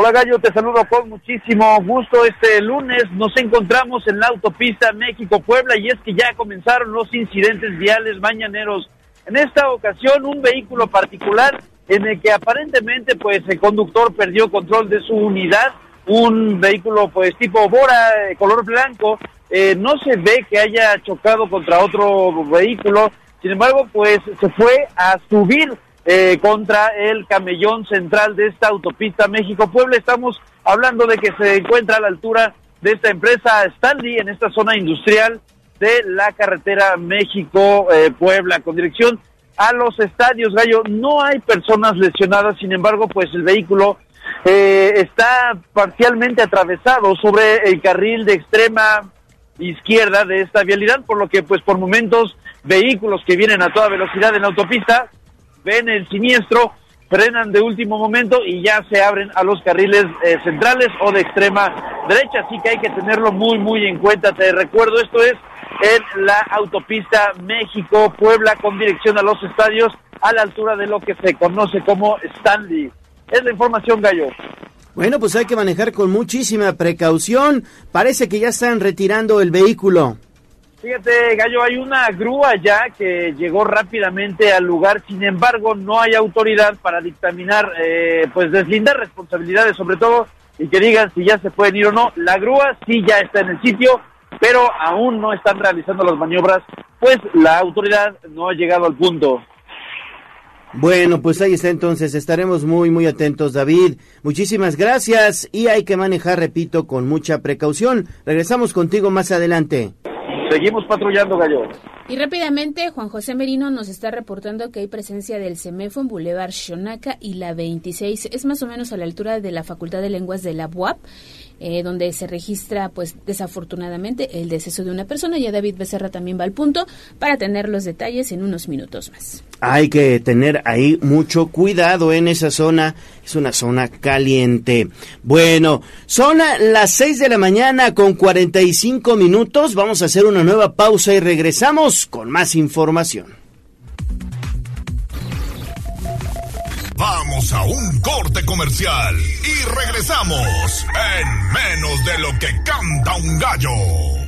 Speaker 15: Hola Gallo, te saludo con muchísimo gusto. Este lunes nos encontramos en la autopista México-Puebla y es que ya comenzaron los incidentes viales mañaneros. En esta ocasión un vehículo particular en el que aparentemente pues el conductor perdió control de su unidad, un vehículo pues tipo Bora, de color blanco, eh, no se ve que haya chocado contra otro vehículo, sin embargo pues se fue a subir eh, contra el camellón central de esta autopista México-Puebla. Estamos hablando de que se encuentra a la altura de esta empresa Stanley en esta zona industrial de la carretera México-Puebla eh, con dirección a los estadios, Gallo. No hay personas lesionadas, sin embargo, pues el vehículo eh, está parcialmente atravesado sobre el carril de extrema izquierda de esta vialidad, por lo que pues por momentos vehículos que vienen a toda velocidad en la autopista ven el siniestro, frenan de último momento y ya se abren a los carriles eh, centrales o de extrema derecha, así que hay que tenerlo muy muy en cuenta. Te recuerdo, esto es en la autopista México-Puebla con dirección a los estadios a la altura de lo que se conoce como Stanley. Es la información, Gallo.
Speaker 1: Bueno, pues hay que manejar con muchísima precaución. Parece que ya están retirando el vehículo.
Speaker 15: Fíjate, Gallo, hay una grúa ya que llegó rápidamente al lugar, sin embargo, no hay autoridad para dictaminar, eh, pues deslindar responsabilidades, sobre todo, y que digan si ya se pueden ir o no. La grúa sí ya está en el sitio, pero aún no están realizando las maniobras, pues la autoridad no ha llegado al punto.
Speaker 1: Bueno, pues ahí está entonces, estaremos muy, muy atentos, David. Muchísimas gracias y hay que manejar, repito, con mucha precaución. Regresamos contigo más adelante.
Speaker 15: Seguimos patrullando, Gallo.
Speaker 6: Y rápidamente, Juan José Merino nos está reportando que hay presencia del CEMEFO en Boulevard Xonaca y la 26. Es más o menos a la altura de la Facultad de Lenguas de la UAP. Eh, donde se registra, pues desafortunadamente, el deceso de una persona. Ya David Becerra también va al punto para tener los detalles en unos minutos más.
Speaker 1: Hay que tener ahí mucho cuidado en esa zona. Es una zona caliente. Bueno, son las 6 de la mañana con 45 minutos. Vamos a hacer una nueva pausa y regresamos con más información.
Speaker 2: Vamos a un corte comercial y regresamos en menos de lo que canta un gallo.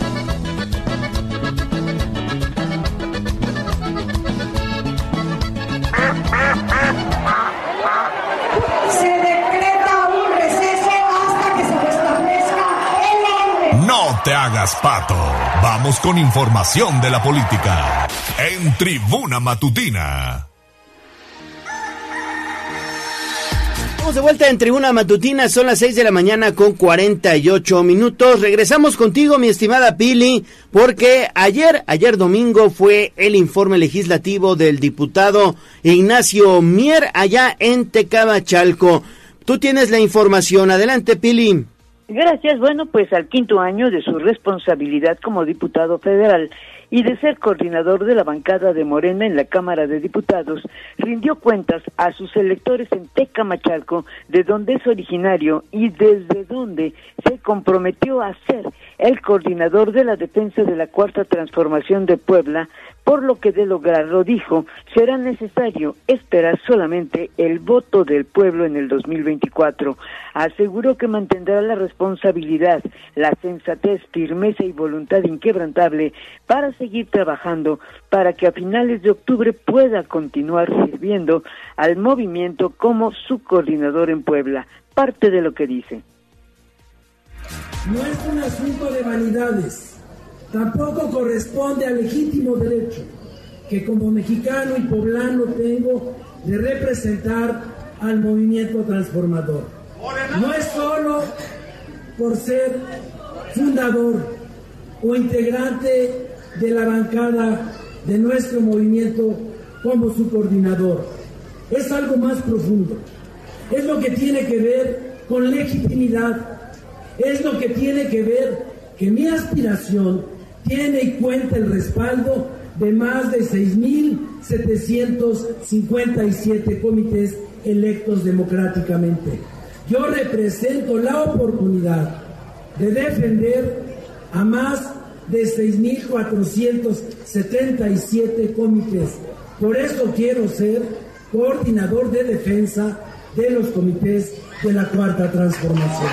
Speaker 2: te hagas pato. Vamos con información de la política. En Tribuna Matutina.
Speaker 1: Estamos de vuelta en Tribuna Matutina, son las 6 de la mañana con 48 minutos. Regresamos contigo, mi estimada Pili, porque ayer, ayer domingo fue el informe legislativo del diputado Ignacio Mier allá en Tecabachalco. Tú tienes la información, adelante Pili.
Speaker 10: Gracias. Bueno, pues al quinto año de su responsabilidad como diputado federal, y de ser coordinador de la bancada de Morena en la Cámara de Diputados, rindió cuentas a sus electores en Tecamachalco, de donde es originario y desde donde se comprometió a ser el coordinador de la defensa de la Cuarta Transformación de Puebla, por lo que de lograrlo dijo, será necesario esperar solamente el voto del pueblo en el 2024. Aseguró que mantendrá la responsabilidad, la sensatez, firmeza y voluntad inquebrantable para seguir trabajando para que a finales de octubre pueda continuar sirviendo al movimiento como su coordinador en Puebla. Parte de lo que dice.
Speaker 16: No es un asunto de vanidades Tampoco corresponde al legítimo derecho que como mexicano y poblano tengo de representar al movimiento transformador. No es solo por ser fundador o integrante de la bancada de nuestro movimiento como su coordinador. Es algo más profundo. Es lo que tiene que ver con legitimidad. Es lo que tiene que ver que mi aspiración tiene y cuenta el respaldo de más de 6.757 comités electos democráticamente. Yo represento la oportunidad de defender a más de 6.477 comités. Por eso quiero ser coordinador de defensa de los comités de la Cuarta Transformación.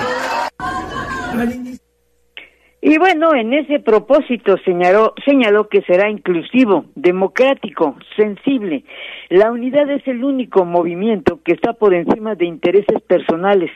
Speaker 10: Y bueno, en ese propósito señaló, señaló que será inclusivo, democrático, sensible. La unidad es el único movimiento que está por encima de intereses personales,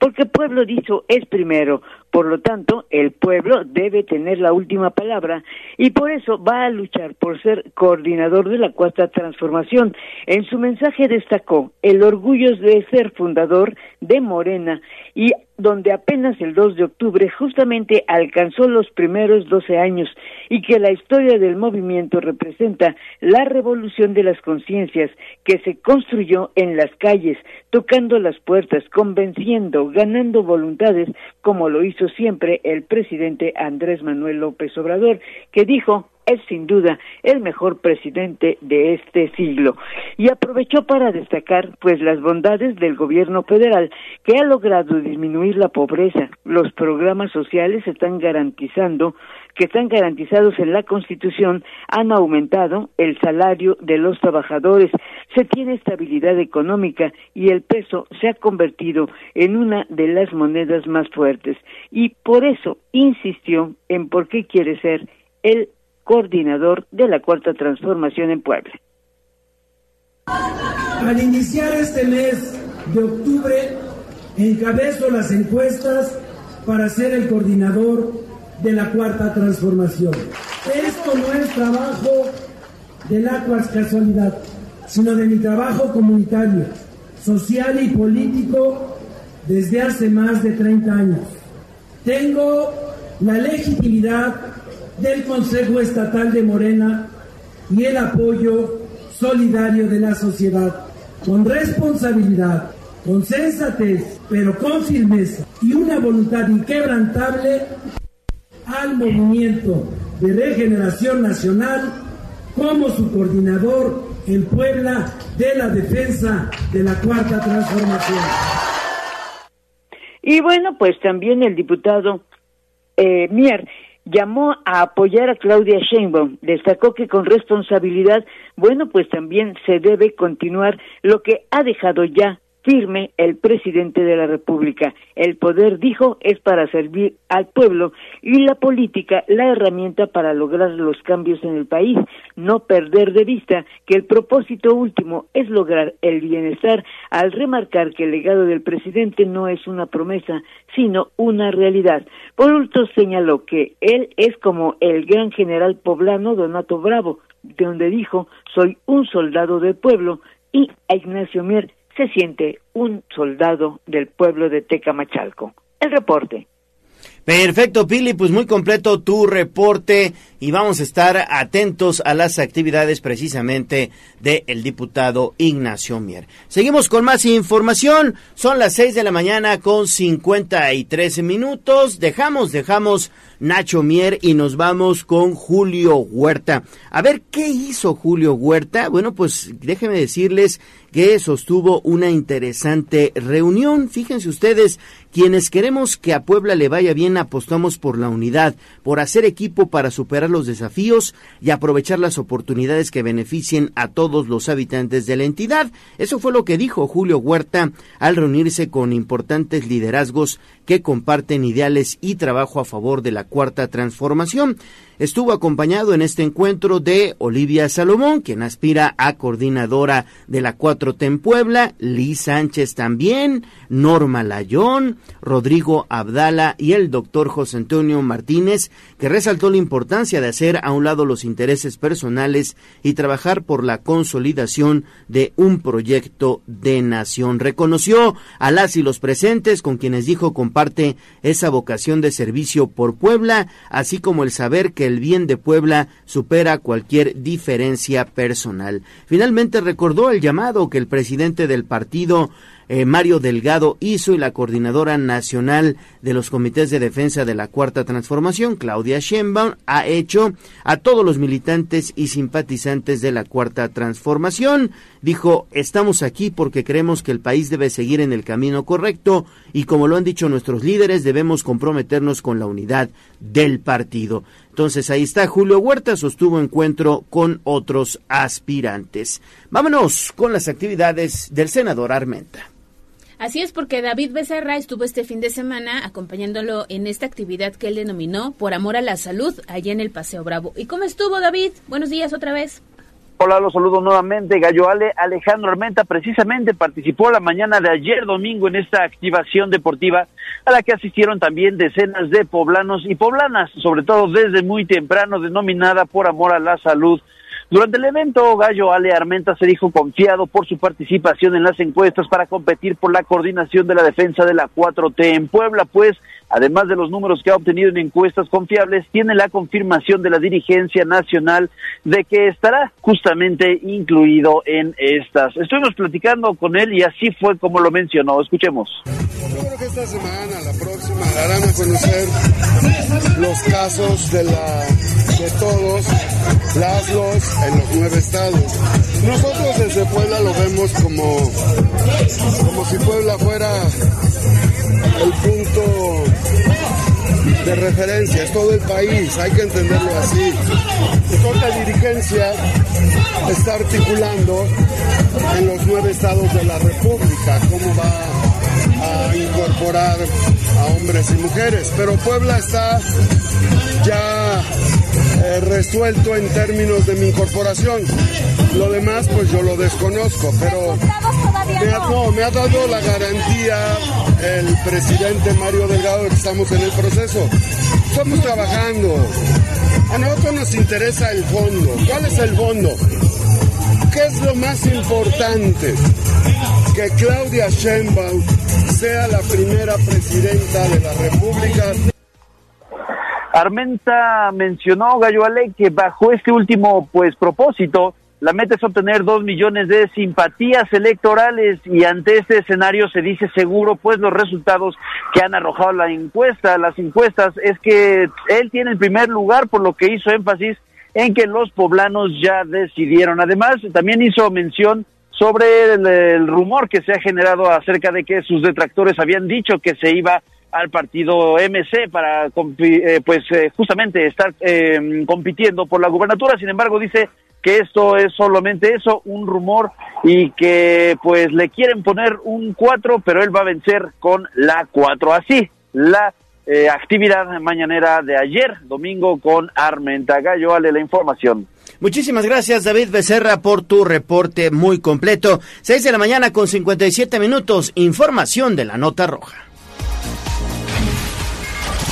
Speaker 10: porque pueblo dicho es primero. Por lo tanto, el pueblo debe tener la última palabra y por eso va a luchar por ser coordinador de la cuarta transformación. En su mensaje destacó el orgullo de ser fundador de Morena y donde apenas el 2 de octubre justamente alcanzó los primeros 12 años y que la historia del movimiento representa la revolución de las conciencias que se construyó en las calles, tocando las puertas, convenciendo, ganando voluntades, como lo hizo siempre el presidente Andrés Manuel López Obrador, que dijo es sin duda el mejor presidente de este siglo y aprovechó para destacar pues las bondades del gobierno federal que ha logrado disminuir la pobreza. Los programas sociales están garantizando que están garantizados en la Constitución han aumentado el salario de los trabajadores, se tiene estabilidad económica y el peso se ha convertido en una de las monedas más fuertes y por eso insistió en por qué quiere ser el coordinador de la Cuarta Transformación en Puebla.
Speaker 16: Al iniciar este mes de octubre, encabezo las encuestas para ser el coordinador de la Cuarta Transformación. Esto no es trabajo de la casualidad, sino de mi trabajo comunitario, social y político desde hace más de 30 años. Tengo la legitimidad del Consejo Estatal de Morena y el apoyo solidario de la sociedad, con responsabilidad, con sensatez, pero con firmeza y una voluntad inquebrantable al movimiento de regeneración nacional como su coordinador en Puebla de la defensa de la cuarta transformación.
Speaker 10: Y bueno, pues también el diputado eh, Mier llamó a apoyar a Claudia Sheinbaum. Destacó que con responsabilidad, bueno, pues también se debe continuar lo que ha dejado ya firme el presidente de la República. El poder, dijo, es para servir al pueblo y la política la herramienta para lograr los cambios en el país. No perder de vista que el propósito último es lograr el bienestar al remarcar que el legado del presidente no es una promesa, sino una realidad. Por último, señaló que él es como el gran general poblano Donato Bravo, de donde dijo, soy un soldado del pueblo, y a Ignacio Mier se siente un soldado del pueblo de Tecamachalco. El reporte.
Speaker 1: Perfecto, Pili, pues muy completo tu reporte y vamos a estar atentos a las actividades precisamente del diputado Ignacio Mier. Seguimos con más información, son las 6 de la mañana con 53 minutos, dejamos, dejamos Nacho Mier y nos vamos con Julio Huerta. A ver, ¿qué hizo Julio Huerta? Bueno, pues déjenme decirles que sostuvo una interesante reunión. Fíjense ustedes, quienes queremos que a Puebla le vaya bien apostamos por la unidad, por hacer equipo para superar los desafíos y aprovechar las oportunidades que beneficien a todos los habitantes de la entidad. Eso fue lo que dijo Julio Huerta al reunirse con importantes liderazgos que comparten ideales y trabajo a favor de la cuarta transformación. Estuvo acompañado en este encuentro de Olivia Salomón, quien aspira a coordinadora de la 4T en Puebla, Liz Sánchez también, Norma Layón, Rodrigo Abdala y el doctor José Antonio Martínez, que resaltó la importancia de hacer a un lado los intereses personales y trabajar por la consolidación de un proyecto de nación. Reconoció a las y los presentes con quienes dijo comparte esa vocación de servicio por Puebla, así como el saber que el bien de Puebla supera cualquier diferencia personal. Finalmente recordó el llamado que el presidente del partido eh, Mario Delgado hizo y la coordinadora nacional de los comités de defensa de la Cuarta Transformación, Claudia Sheinbaum, ha hecho a todos los militantes y simpatizantes de la Cuarta Transformación. Dijo, estamos aquí porque creemos que el país debe seguir en el camino correcto y como lo han dicho nuestros líderes, debemos comprometernos con la unidad del partido. Entonces ahí está Julio Huerta, sostuvo encuentro con otros aspirantes. Vámonos con las actividades del senador Armenta.
Speaker 6: Así es, porque David Becerra estuvo este fin de semana acompañándolo en esta actividad que él denominó Por Amor a la Salud, allá en el Paseo Bravo. ¿Y cómo estuvo, David? Buenos días otra vez.
Speaker 15: Hola, los saludo nuevamente. Gallo Ale, Alejandro Armenta precisamente participó la mañana de ayer domingo en esta activación deportiva a la que asistieron también decenas de poblanos y poblanas, sobre todo desde muy temprano, denominada por amor a la salud. Durante el evento, Gallo Ale Armenta se dijo confiado por su participación en las encuestas para competir por la coordinación de la defensa de la 4T en Puebla, pues además de los números que ha obtenido en encuestas confiables, tiene la confirmación de la dirigencia nacional de que estará justamente incluido en estas. Estuvimos platicando con él y así fue como lo mencionó. Escuchemos.
Speaker 17: Yo creo que esta semana, la próxima, darán a conocer los casos de, la, de todos, las los, en los nueve estados. Nosotros desde Puebla lo vemos como, como si Puebla fuera el punto de referencia, es todo el país, hay que entenderlo así. Entonces la dirigencia está articulando en los nueve estados de la República cómo va a incorporar a hombres y mujeres, pero Puebla está ya eh, resuelto en términos de mi incorporación. Lo demás, pues yo lo desconozco, pero me ha, no, me ha dado la garantía el presidente Mario Delgado de que estamos en el proceso. Estamos trabajando. A nosotros nos interesa el fondo. ¿Cuál es el fondo? ¿Qué es lo más importante? Que Claudia Sheinbaum sea la primera presidenta de la República.
Speaker 15: Armenta mencionó, Gallo Ale, que bajo este último pues propósito, la meta es obtener dos millones de simpatías electorales y ante este escenario se dice seguro pues los resultados que han arrojado la encuesta, las encuestas es que él tiene el primer lugar por lo que hizo énfasis en que los poblanos ya decidieron. Además, también hizo mención sobre el, rumor que se ha generado acerca de que sus detractores habían dicho que se iba al partido MC para eh, pues eh, justamente estar eh, compitiendo por la gubernatura. Sin embargo, dice que esto es solamente eso, un rumor y que pues le quieren poner un 4, pero él va a vencer con la 4. Así, la eh, actividad mañanera de ayer, domingo, con Armenta Gallo. Ale la información.
Speaker 1: Muchísimas gracias, David Becerra, por tu reporte muy completo. 6 de la mañana con 57 minutos. Información de la Nota Roja.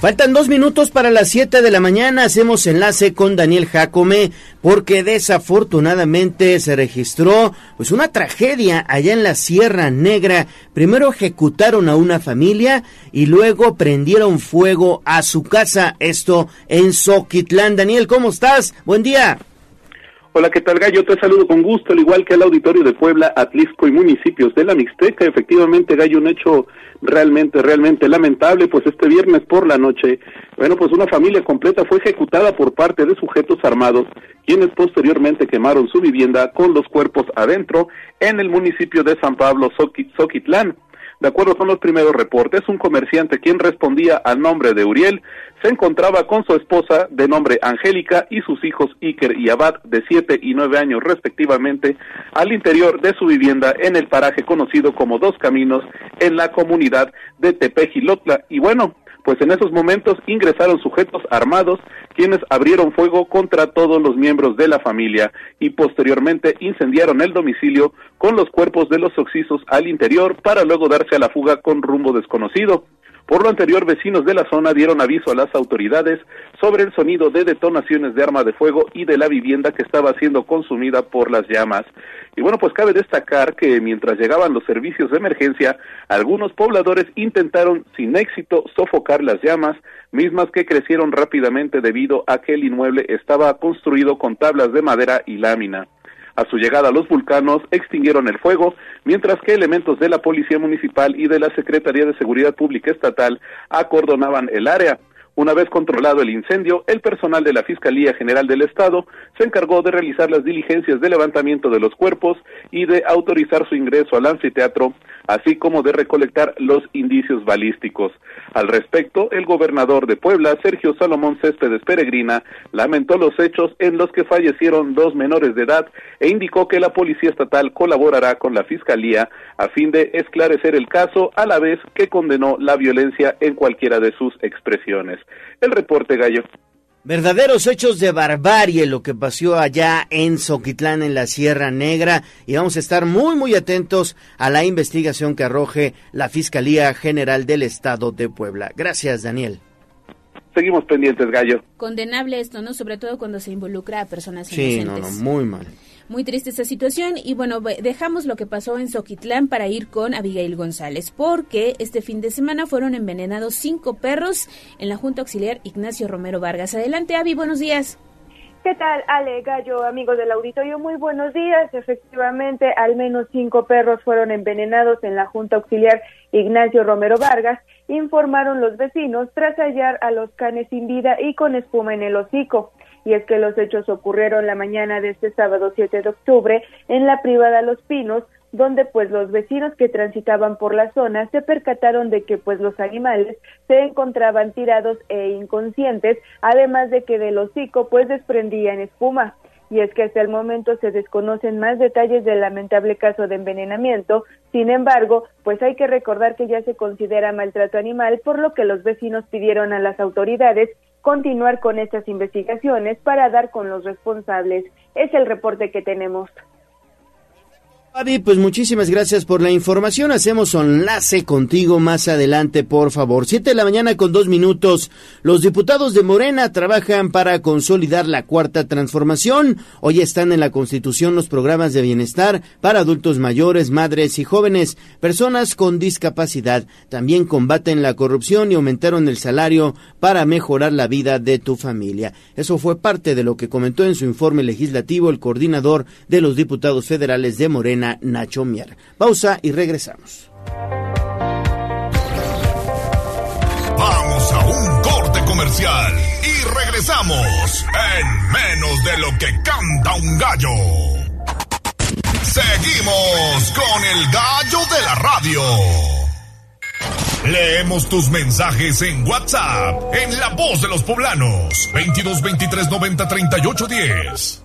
Speaker 1: Faltan dos minutos para las siete de la mañana. Hacemos enlace con Daniel Jacome porque desafortunadamente se registró pues una tragedia allá en la Sierra Negra. Primero ejecutaron a una familia y luego prendieron fuego a su casa. Esto en Soquitlán. Daniel, ¿cómo estás? Buen día.
Speaker 18: Hola, ¿qué tal, Gallo? Te saludo con gusto, al igual que el auditorio de Puebla, Atlisco y municipios de la Mixteca. Efectivamente, Gallo, un hecho realmente, realmente lamentable, pues este viernes por la noche, bueno, pues una familia completa fue ejecutada por parte de sujetos armados, quienes posteriormente quemaron su vivienda con los cuerpos adentro en el municipio de San Pablo, Soquitlán. De acuerdo con los primeros reportes, un comerciante quien respondía al nombre de Uriel se encontraba con su esposa de nombre Angélica y sus hijos Iker y Abad de 7 y 9 años respectivamente al interior de su vivienda en el paraje conocido como Dos Caminos en la comunidad de Tepejilotla. Y bueno, pues en esos momentos ingresaron sujetos armados quienes abrieron fuego contra todos los miembros de la familia y posteriormente incendiaron el domicilio con los cuerpos de los oxisos al interior para luego darse a la fuga con rumbo desconocido. Por lo anterior, vecinos de la zona dieron aviso a las autoridades sobre el sonido de detonaciones de arma de fuego y de la vivienda que estaba siendo consumida por las llamas. Y bueno, pues cabe destacar que mientras llegaban los servicios de emergencia, algunos pobladores intentaron sin éxito sofocar las llamas, mismas que crecieron rápidamente debido a que el inmueble estaba construido con tablas de madera y lámina. A su llegada los vulcanos extinguieron el fuego, mientras que elementos de la Policía Municipal y de la Secretaría de Seguridad Pública Estatal acordonaban el área. Una vez controlado el incendio, el personal de la Fiscalía General del Estado se encargó de realizar las diligencias de levantamiento de los cuerpos y de autorizar su ingreso al anfiteatro, así como de recolectar los indicios balísticos. Al respecto, el gobernador de Puebla, Sergio Salomón Céspedes Peregrina, lamentó los hechos en los que fallecieron dos menores de edad e indicó que la Policía Estatal colaborará con la Fiscalía a fin de esclarecer el caso, a la vez que condenó la violencia en cualquiera de sus expresiones. El reporte, Gallo.
Speaker 1: Verdaderos hechos de barbarie lo que pasó allá en Soquitlán, en la Sierra Negra, y vamos a estar muy, muy atentos a la investigación que arroje la Fiscalía General del Estado de Puebla. Gracias, Daniel.
Speaker 18: Seguimos pendientes, Gallo.
Speaker 6: Condenable esto, ¿no? Sobre todo cuando se involucra a personas
Speaker 1: sí, no, no, muy mal.
Speaker 6: Muy triste esta situación y bueno, dejamos lo que pasó en Soquitlán para ir con Abigail González, porque este fin de semana fueron envenenados cinco perros en la Junta Auxiliar Ignacio Romero Vargas. Adelante, Avi, buenos días.
Speaker 7: ¿Qué tal, Ale Gallo, amigos del auditorio? Muy buenos días. Efectivamente, al menos cinco perros fueron envenenados en la Junta Auxiliar Ignacio Romero Vargas, informaron los vecinos tras hallar a los canes sin vida y con espuma en el hocico y es que los hechos ocurrieron la mañana de este sábado 7 de octubre en la privada Los Pinos, donde pues los vecinos que transitaban por la zona se percataron de que pues los animales se encontraban tirados e inconscientes, además de que del hocico pues desprendían espuma. Y es que hasta el momento se desconocen más detalles del lamentable caso de envenenamiento, sin embargo, pues hay que recordar que ya se considera maltrato animal, por lo que los vecinos pidieron a las autoridades continuar con estas investigaciones para dar con los responsables. Es el reporte que tenemos.
Speaker 1: Fabi, pues muchísimas gracias por la información. Hacemos enlace contigo más adelante, por favor. Siete de la mañana con dos minutos. Los diputados de Morena trabajan para consolidar la cuarta transformación. Hoy están en la Constitución los programas de bienestar para adultos mayores, madres y jóvenes, personas con discapacidad. También combaten la corrupción y aumentaron el salario para mejorar la vida de tu familia. Eso fue parte de lo que comentó en su informe legislativo el coordinador de los diputados federales de Morena Nacho Mier. Pausa y regresamos.
Speaker 2: Vamos a un corte comercial y regresamos en menos de lo que canta un gallo. Seguimos con el gallo de la radio. Leemos tus mensajes en WhatsApp, en La Voz de los Poblanos, 22 23 90 38 10.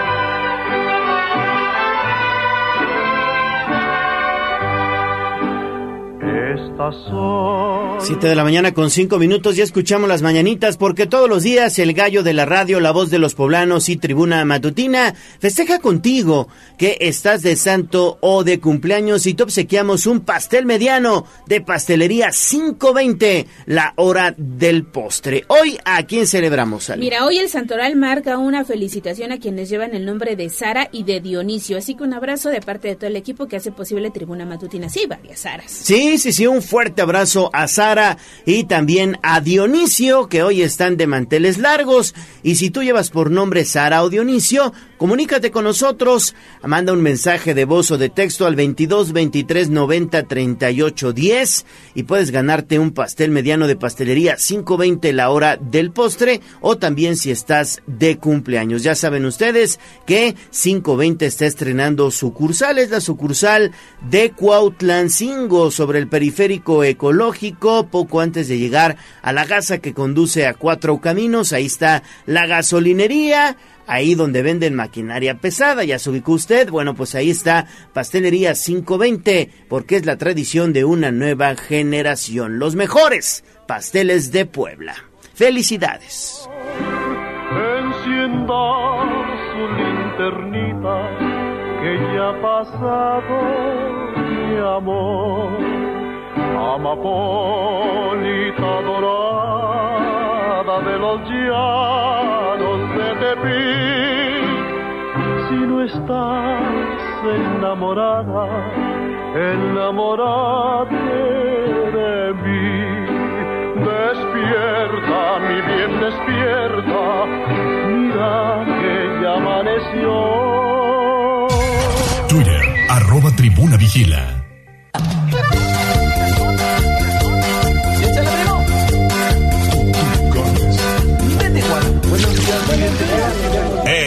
Speaker 1: Siete de la mañana con cinco minutos, ya escuchamos las mañanitas porque todos los días el gallo de la radio, la voz de los poblanos y tribuna matutina festeja contigo que estás de santo o de cumpleaños y te obsequiamos un pastel mediano de pastelería 520, la hora del postre. Hoy, ¿a quién celebramos?
Speaker 6: Ali? Mira, hoy el Santoral marca una felicitación a quienes llevan el nombre de Sara y de Dionisio, así que un abrazo de parte de todo el equipo que hace posible Tribuna Matutina. Sí, varias Saras.
Speaker 1: Sí, sí, sí, un fuerte abrazo a Sara y también a Dionisio, que hoy están de manteles largos. Y si tú llevas por nombre Sara o Dionisio, Comunícate con nosotros, manda un mensaje de voz o de texto al 22 23 90 38 10 y puedes ganarte un pastel mediano de pastelería 5.20 la hora del postre o también si estás de cumpleaños. Ya saben ustedes que 5.20 está estrenando sucursal, es la sucursal de Cuautlancingo sobre el periférico ecológico poco antes de llegar a la casa que conduce a cuatro caminos. Ahí está la gasolinería ahí donde venden maquinaria pesada. Ya se ubicó usted. Bueno, pues ahí está Pastelería 520, porque es la tradición de una nueva generación. Los mejores pasteles de Puebla. Felicidades.
Speaker 12: Encienda su linternita, que
Speaker 19: ya ha pasado mi amor, amapolita dorada de los llanos de Tepic, si no estás enamorada, enamorate de mí. Despierta, mi bien, despierta, mira que ya amaneció.
Speaker 2: Twitter, arroba tribuna vigila.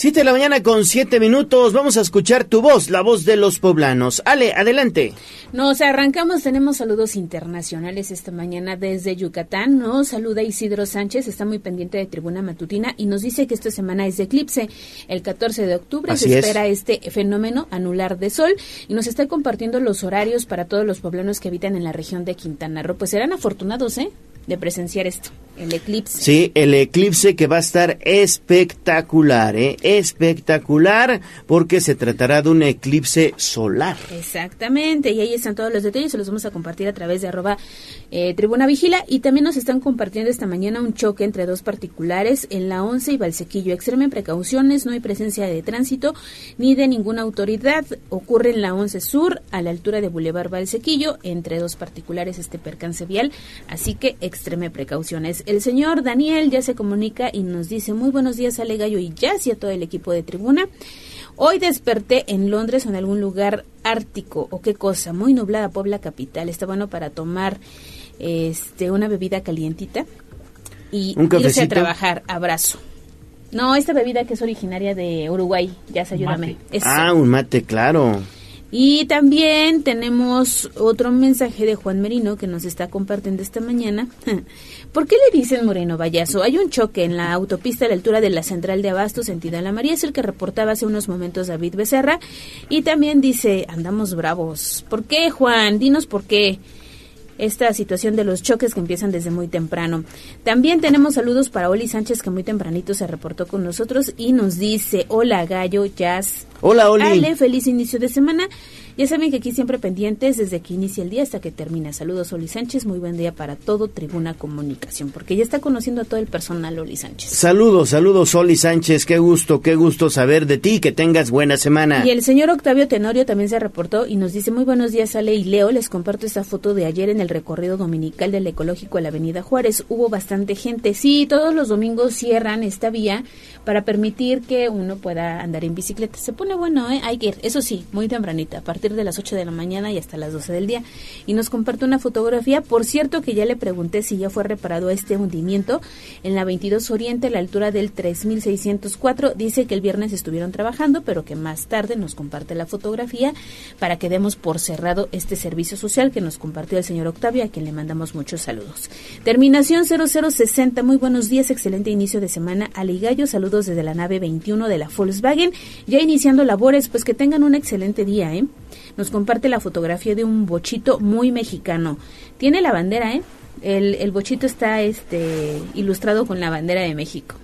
Speaker 1: Siete de la mañana con siete minutos. Vamos a escuchar tu voz, la voz de los poblanos. Ale, adelante.
Speaker 6: Nos arrancamos, tenemos saludos internacionales esta mañana desde Yucatán. Nos saluda Isidro Sánchez, está muy pendiente de Tribuna Matutina y nos dice que esta semana es de eclipse. El 14 de octubre
Speaker 1: Así
Speaker 6: se
Speaker 1: es.
Speaker 6: espera este fenómeno anular de sol y nos está compartiendo los horarios para todos los poblanos que habitan en la región de Quintana Roo. Pues serán afortunados, ¿eh? De presenciar esto, el eclipse.
Speaker 1: Sí, el eclipse que va a estar espectacular, ¿eh? Espectacular, porque se tratará de un eclipse solar.
Speaker 6: Exactamente, y ahí están todos los detalles, se los vamos a compartir a través de arroba eh, Tribuna Vigila y también nos están compartiendo esta mañana un choque entre dos particulares en la 11 y Valsequillo. Extremen precauciones, no hay presencia de tránsito ni de ninguna autoridad. Ocurre en la 11 Sur, a la altura de Boulevard Valsequillo, entre dos particulares este percance vial, así que extreme precauciones. El señor Daniel ya se comunica y nos dice muy buenos días Ale Gallo y ya a todo el equipo de Tribuna. Hoy desperté en Londres o en algún lugar ártico o qué cosa, muy nublada Puebla capital. Está bueno para tomar este una bebida calientita y
Speaker 1: ¿Un
Speaker 6: irse a trabajar. Abrazo. No, esta bebida que es originaria de Uruguay, ya se ayúdame. Eso.
Speaker 1: Ah, un mate, claro.
Speaker 6: Y también tenemos otro mensaje de Juan Merino que nos está compartiendo esta mañana. [laughs] ¿Por qué le dicen Moreno Vallazo? Hay un choque en la autopista a la altura de la central de Abasto, sentido a la María, es el que reportaba hace unos momentos David Becerra. Y también dice, andamos bravos. ¿Por qué, Juan? Dinos por qué esta situación de los choques que empiezan desde muy temprano. También tenemos saludos para Oli Sánchez que muy tempranito se reportó con nosotros y nos dice, hola Gallo, Jazz.
Speaker 1: Hola, Oli.
Speaker 6: Ale, feliz inicio de semana. Ya saben que aquí siempre pendientes desde que inicia el día hasta que termina. Saludos, Oli Sánchez. Muy buen día para todo Tribuna Comunicación, porque ya está conociendo a todo el personal, Oli Sánchez.
Speaker 1: Saludos, saludos, Oli Sánchez. Qué gusto, qué gusto saber de ti. Que tengas buena semana.
Speaker 6: Y el señor Octavio Tenorio también se reportó y nos dice muy buenos días Ale y Leo, les comparto esta foto de ayer en el recorrido dominical del ecológico a la avenida Juárez. Hubo bastante gente, sí, todos los domingos cierran esta vía para permitir que uno pueda andar en bicicleta. Se pone bueno, ¿eh? hay que ir, eso sí, muy tempranita, a partir de las 8 de la mañana y hasta las 12 del día. Y nos comparte una fotografía, por cierto que ya le pregunté si ya fue reparado este hundimiento en la 22 Oriente a la altura del 3604. Dice que el viernes estuvieron trabajando, pero que más tarde nos comparte la fotografía para que demos por cerrado este servicio social que nos compartió el señor Octavio, a quien le mandamos muchos saludos. Terminación 0060, muy buenos días, excelente inicio de semana. Aligallo, saludos desde la nave 21 de la Volkswagen, ya iniciando labores, pues que tengan un excelente día, ¿eh? Nos comparte la fotografía de un bochito muy mexicano. Tiene la bandera, ¿eh? El, el bochito está este ilustrado con la bandera de México.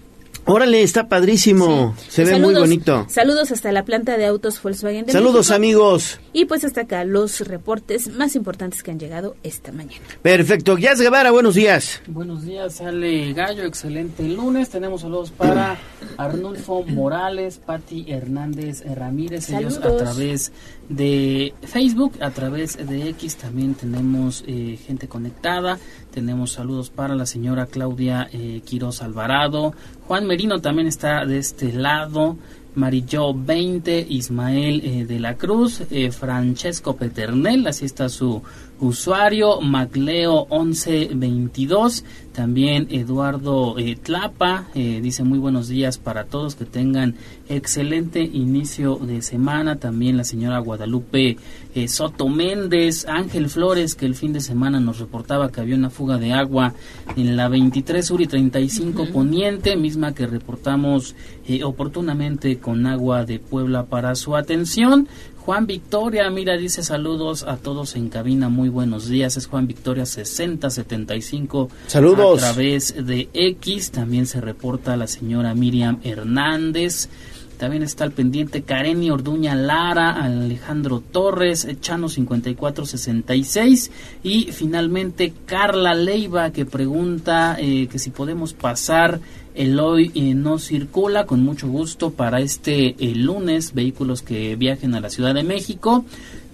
Speaker 1: Órale, está padrísimo. Se ve muy bonito.
Speaker 6: Saludos hasta la planta de autos Volkswagen de
Speaker 1: Saludos,
Speaker 6: México.
Speaker 1: amigos.
Speaker 6: Y pues hasta acá los reportes más importantes que han llegado esta mañana.
Speaker 1: Perfecto. Jazz Guevara, buenos días.
Speaker 20: Buenos días, sale Gallo, excelente lunes. Tenemos saludos para Arnulfo Morales, Patti Hernández Ramírez, ellos a través de Facebook, a través de X también tenemos eh, gente conectada. Tenemos saludos para la señora Claudia eh, Quiroz Alvarado. Juan Merino también está de este lado. Marillo 20, Ismael eh, de la Cruz, eh, Francesco Peternel, así está su usuario, Macleo 1122, también Eduardo eh, Tlapa, eh, dice muy buenos días para todos, que tengan excelente inicio de semana, también la señora Guadalupe eh, Soto Méndez, Ángel Flores, que el fin de semana nos reportaba que había una fuga de agua en la 23 Sur y 35 Poniente, misma que reportamos eh, oportunamente con agua de Puebla para su atención. Juan Victoria, mira, dice saludos a todos en cabina, muy buenos días. Es Juan Victoria 6075.
Speaker 1: Saludos.
Speaker 20: A través de X también se reporta la señora Miriam Hernández. También está al pendiente Kareni Orduña Lara, Alejandro Torres, Chano 5466 y finalmente Carla Leiva que pregunta eh, que si podemos pasar el hoy eh, no circula con mucho gusto para este lunes vehículos que viajen a la Ciudad de México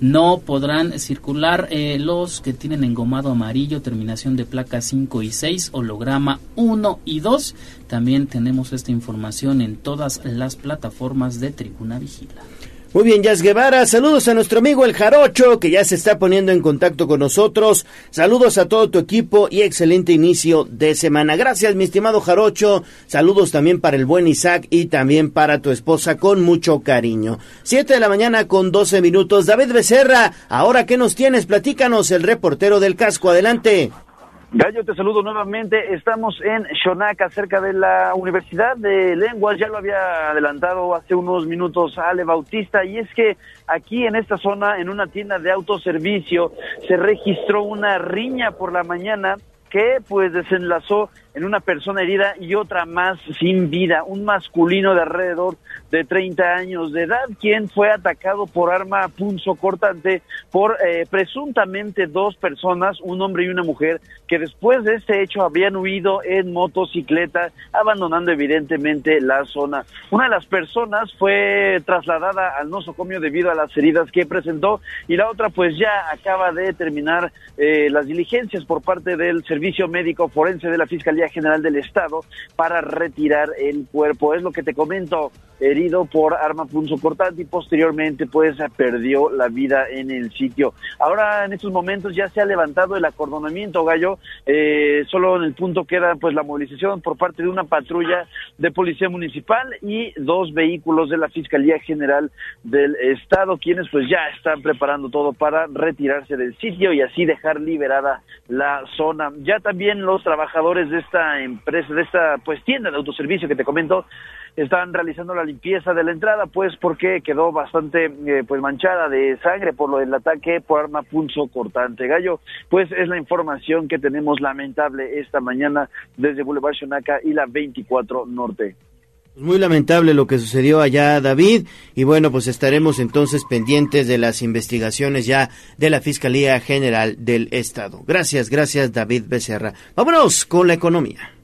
Speaker 20: no podrán circular eh, los que tienen engomado amarillo, terminación de placa 5 y 6, holograma 1 y 2. También tenemos esta información en todas las plataformas de Tribuna Vigila.
Speaker 1: Muy bien, Jazz Guevara, saludos a nuestro amigo el Jarocho, que ya se está poniendo en contacto con nosotros. Saludos a todo tu equipo y excelente inicio de semana. Gracias, mi estimado Jarocho. Saludos también para el buen Isaac y también para tu esposa con mucho cariño. Siete de la mañana con doce minutos. David Becerra, ahora qué nos tienes, platícanos, el reportero del casco. Adelante.
Speaker 15: Gallo, te saludo nuevamente. Estamos en Shonaka, cerca de la Universidad de Lenguas. Ya lo había adelantado hace unos minutos Ale Bautista. Y es que aquí en esta zona, en una tienda de autoservicio, se registró una riña por la mañana que pues desenlazó en una persona herida y otra más sin vida, un masculino de alrededor de 30 años de edad, quien fue atacado por arma punzo cortante por eh, presuntamente dos personas, un hombre y una mujer, que después de este hecho habían huido en motocicleta, abandonando evidentemente la zona. Una de las personas fue trasladada al nosocomio debido a las heridas que presentó y la otra pues ya acaba de terminar eh, las diligencias por parte del Servicio Médico Forense de la Fiscalía General del Estado para retirar el cuerpo. Es lo que te comento, herido por arma punzo cortante y posteriormente pues perdió la vida en el sitio. Ahora en estos momentos ya se ha levantado el acordonamiento, Gallo, eh, solo en el punto queda pues la movilización por parte de una patrulla de policía municipal y dos vehículos de la Fiscalía General del Estado, quienes pues ya están preparando todo para retirarse del sitio y así dejar liberada la zona. Ya también los trabajadores de esta empresa, de esta pues tienda de autoservicio que te comento, están realizando la limpieza de la entrada, pues porque quedó bastante eh, pues manchada de sangre por lo del ataque por arma pulso cortante. Gallo, pues es la información que tenemos lamentable esta mañana desde Boulevard Xonaca y la 24 Norte.
Speaker 1: Muy lamentable lo que sucedió allá, David, y bueno, pues estaremos entonces pendientes de las investigaciones ya de la Fiscalía General del Estado. Gracias, gracias, David Becerra. Vámonos con la economía.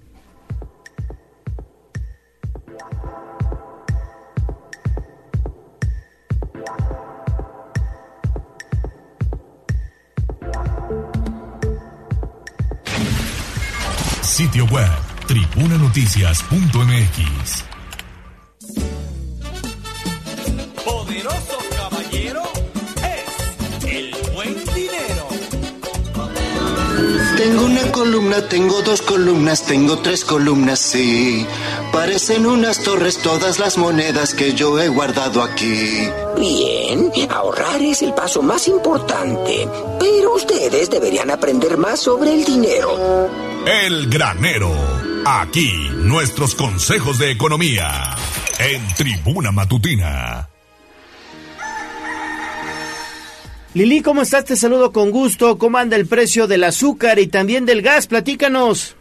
Speaker 2: Sitio web, tribunanoticias.mx.
Speaker 12: Poderoso caballero es el buen dinero.
Speaker 21: Tengo una columna, tengo dos columnas, tengo tres columnas, sí. Parecen unas torres todas las monedas que yo he guardado aquí.
Speaker 22: Bien, ahorrar es el paso más importante, pero ustedes deberían aprender más sobre el dinero.
Speaker 2: El granero. Aquí nuestros consejos de economía. En Tribuna Matutina.
Speaker 1: Lili, ¿cómo estás? Te saludo con gusto. ¿Cómo anda el precio del azúcar y también del gas? Platícanos.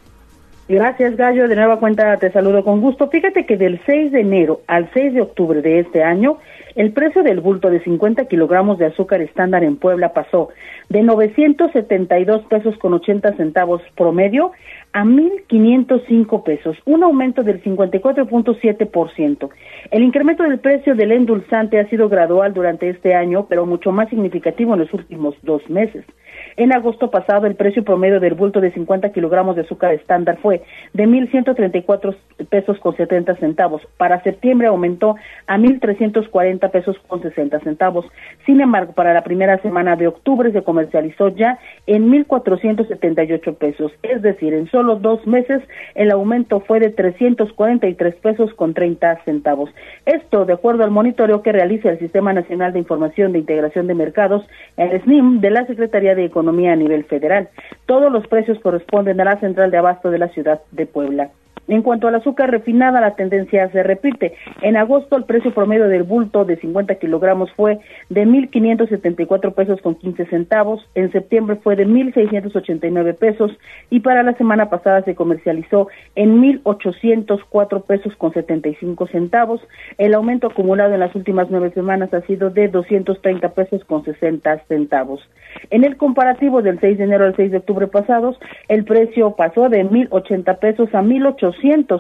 Speaker 3: Gracias, Gallo. De nueva cuenta te saludo con gusto. Fíjate que del 6 de enero al 6 de octubre de este año, el precio del bulto de 50 kilogramos de azúcar estándar en Puebla pasó de 972 pesos con 80 centavos promedio a 1.505 pesos, un aumento del 54.7%. El incremento del precio del endulzante ha sido gradual durante este año, pero mucho más significativo en los últimos dos meses. En agosto pasado, el precio promedio del bulto de 50 kilogramos de azúcar estándar fue de 1.134 pesos con 70 centavos. Para septiembre aumentó a 1.340 pesos con 60 centavos. Sin embargo, para la primera semana de octubre se comercializó ya en 1.478 pesos. Es decir, en solo dos meses el aumento fue de 343 pesos con 30 centavos. Esto de acuerdo al monitoreo que realiza el Sistema Nacional de Información de Integración de Mercados, el SNIM, de la Secretaría de Economía a nivel federal. Todos los precios corresponden a la central de abasto de la ciudad de Puebla. En cuanto al azúcar refinada, la tendencia se repite. En agosto, el precio promedio del bulto de 50 kilogramos fue de 1.574 pesos con 15 centavos. En septiembre fue de 1.689 pesos y para la semana pasada se comercializó en 1.804 pesos con 75 centavos. El aumento acumulado en las últimas nueve semanas ha sido de 230 pesos con 60 centavos. En el comparativo del 6 de enero al 6 de octubre pasados, el precio pasó de 1.080 pesos a 1.800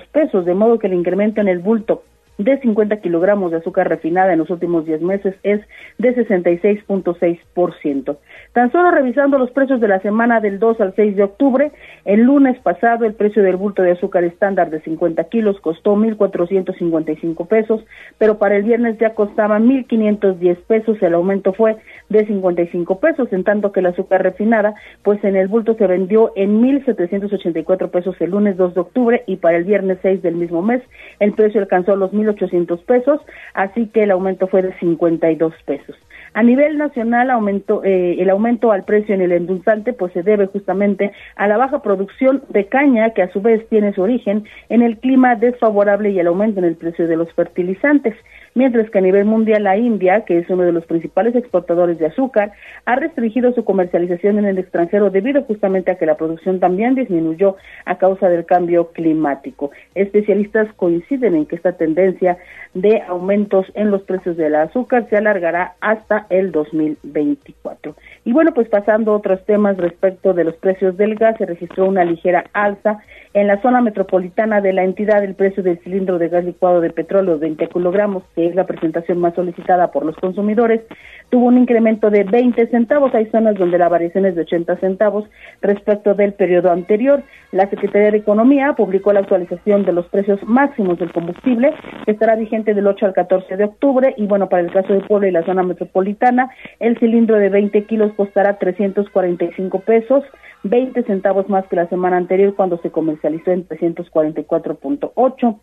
Speaker 3: pesos, de modo que el incremento en el bulto de 50 kilogramos de azúcar refinada en los últimos 10 meses es de 66.6%. Tan solo revisando los precios de la semana del 2 al 6 de octubre, el lunes pasado el precio del bulto de azúcar estándar de 50 kilos costó 1.455 pesos, pero para el viernes ya costaba 1.510 pesos, el aumento fue de 55 pesos, en tanto que el azúcar refinada, pues en el bulto se vendió en 1.784 pesos el lunes 2 de octubre y para el viernes 6 del mismo mes el precio alcanzó los 1.800 pesos, así que el aumento fue de 52 pesos. A nivel nacional, aumento, eh, el aumento al precio en el endulzante pues se debe justamente a la baja producción de caña, que a su vez tiene su origen en el clima desfavorable y el aumento en el precio de los fertilizantes mientras que a nivel mundial la India, que es uno de los principales exportadores de azúcar, ha restringido su comercialización en el extranjero debido justamente a que la producción también disminuyó a causa del cambio climático. Especialistas coinciden en que esta tendencia de aumentos en los precios del azúcar se alargará hasta el 2024. Y bueno, pues pasando a otros temas respecto de los precios del gas, se registró una ligera alza en la zona metropolitana de la entidad. El precio del cilindro de gas licuado de petróleo de 20 kilogramos, que es la presentación más solicitada por los consumidores, tuvo un incremento de 20 centavos. Hay zonas donde la variación es de 80 centavos respecto del periodo anterior. La Secretaría de Economía publicó la actualización de los precios máximos del combustible, que estará vigente del 8 al 14 de octubre. Y bueno, para el caso de Puebla y la zona metropolitana, el cilindro de 20 kilos costará 345 pesos, 20 centavos más que la semana anterior cuando se comercializó en 344.8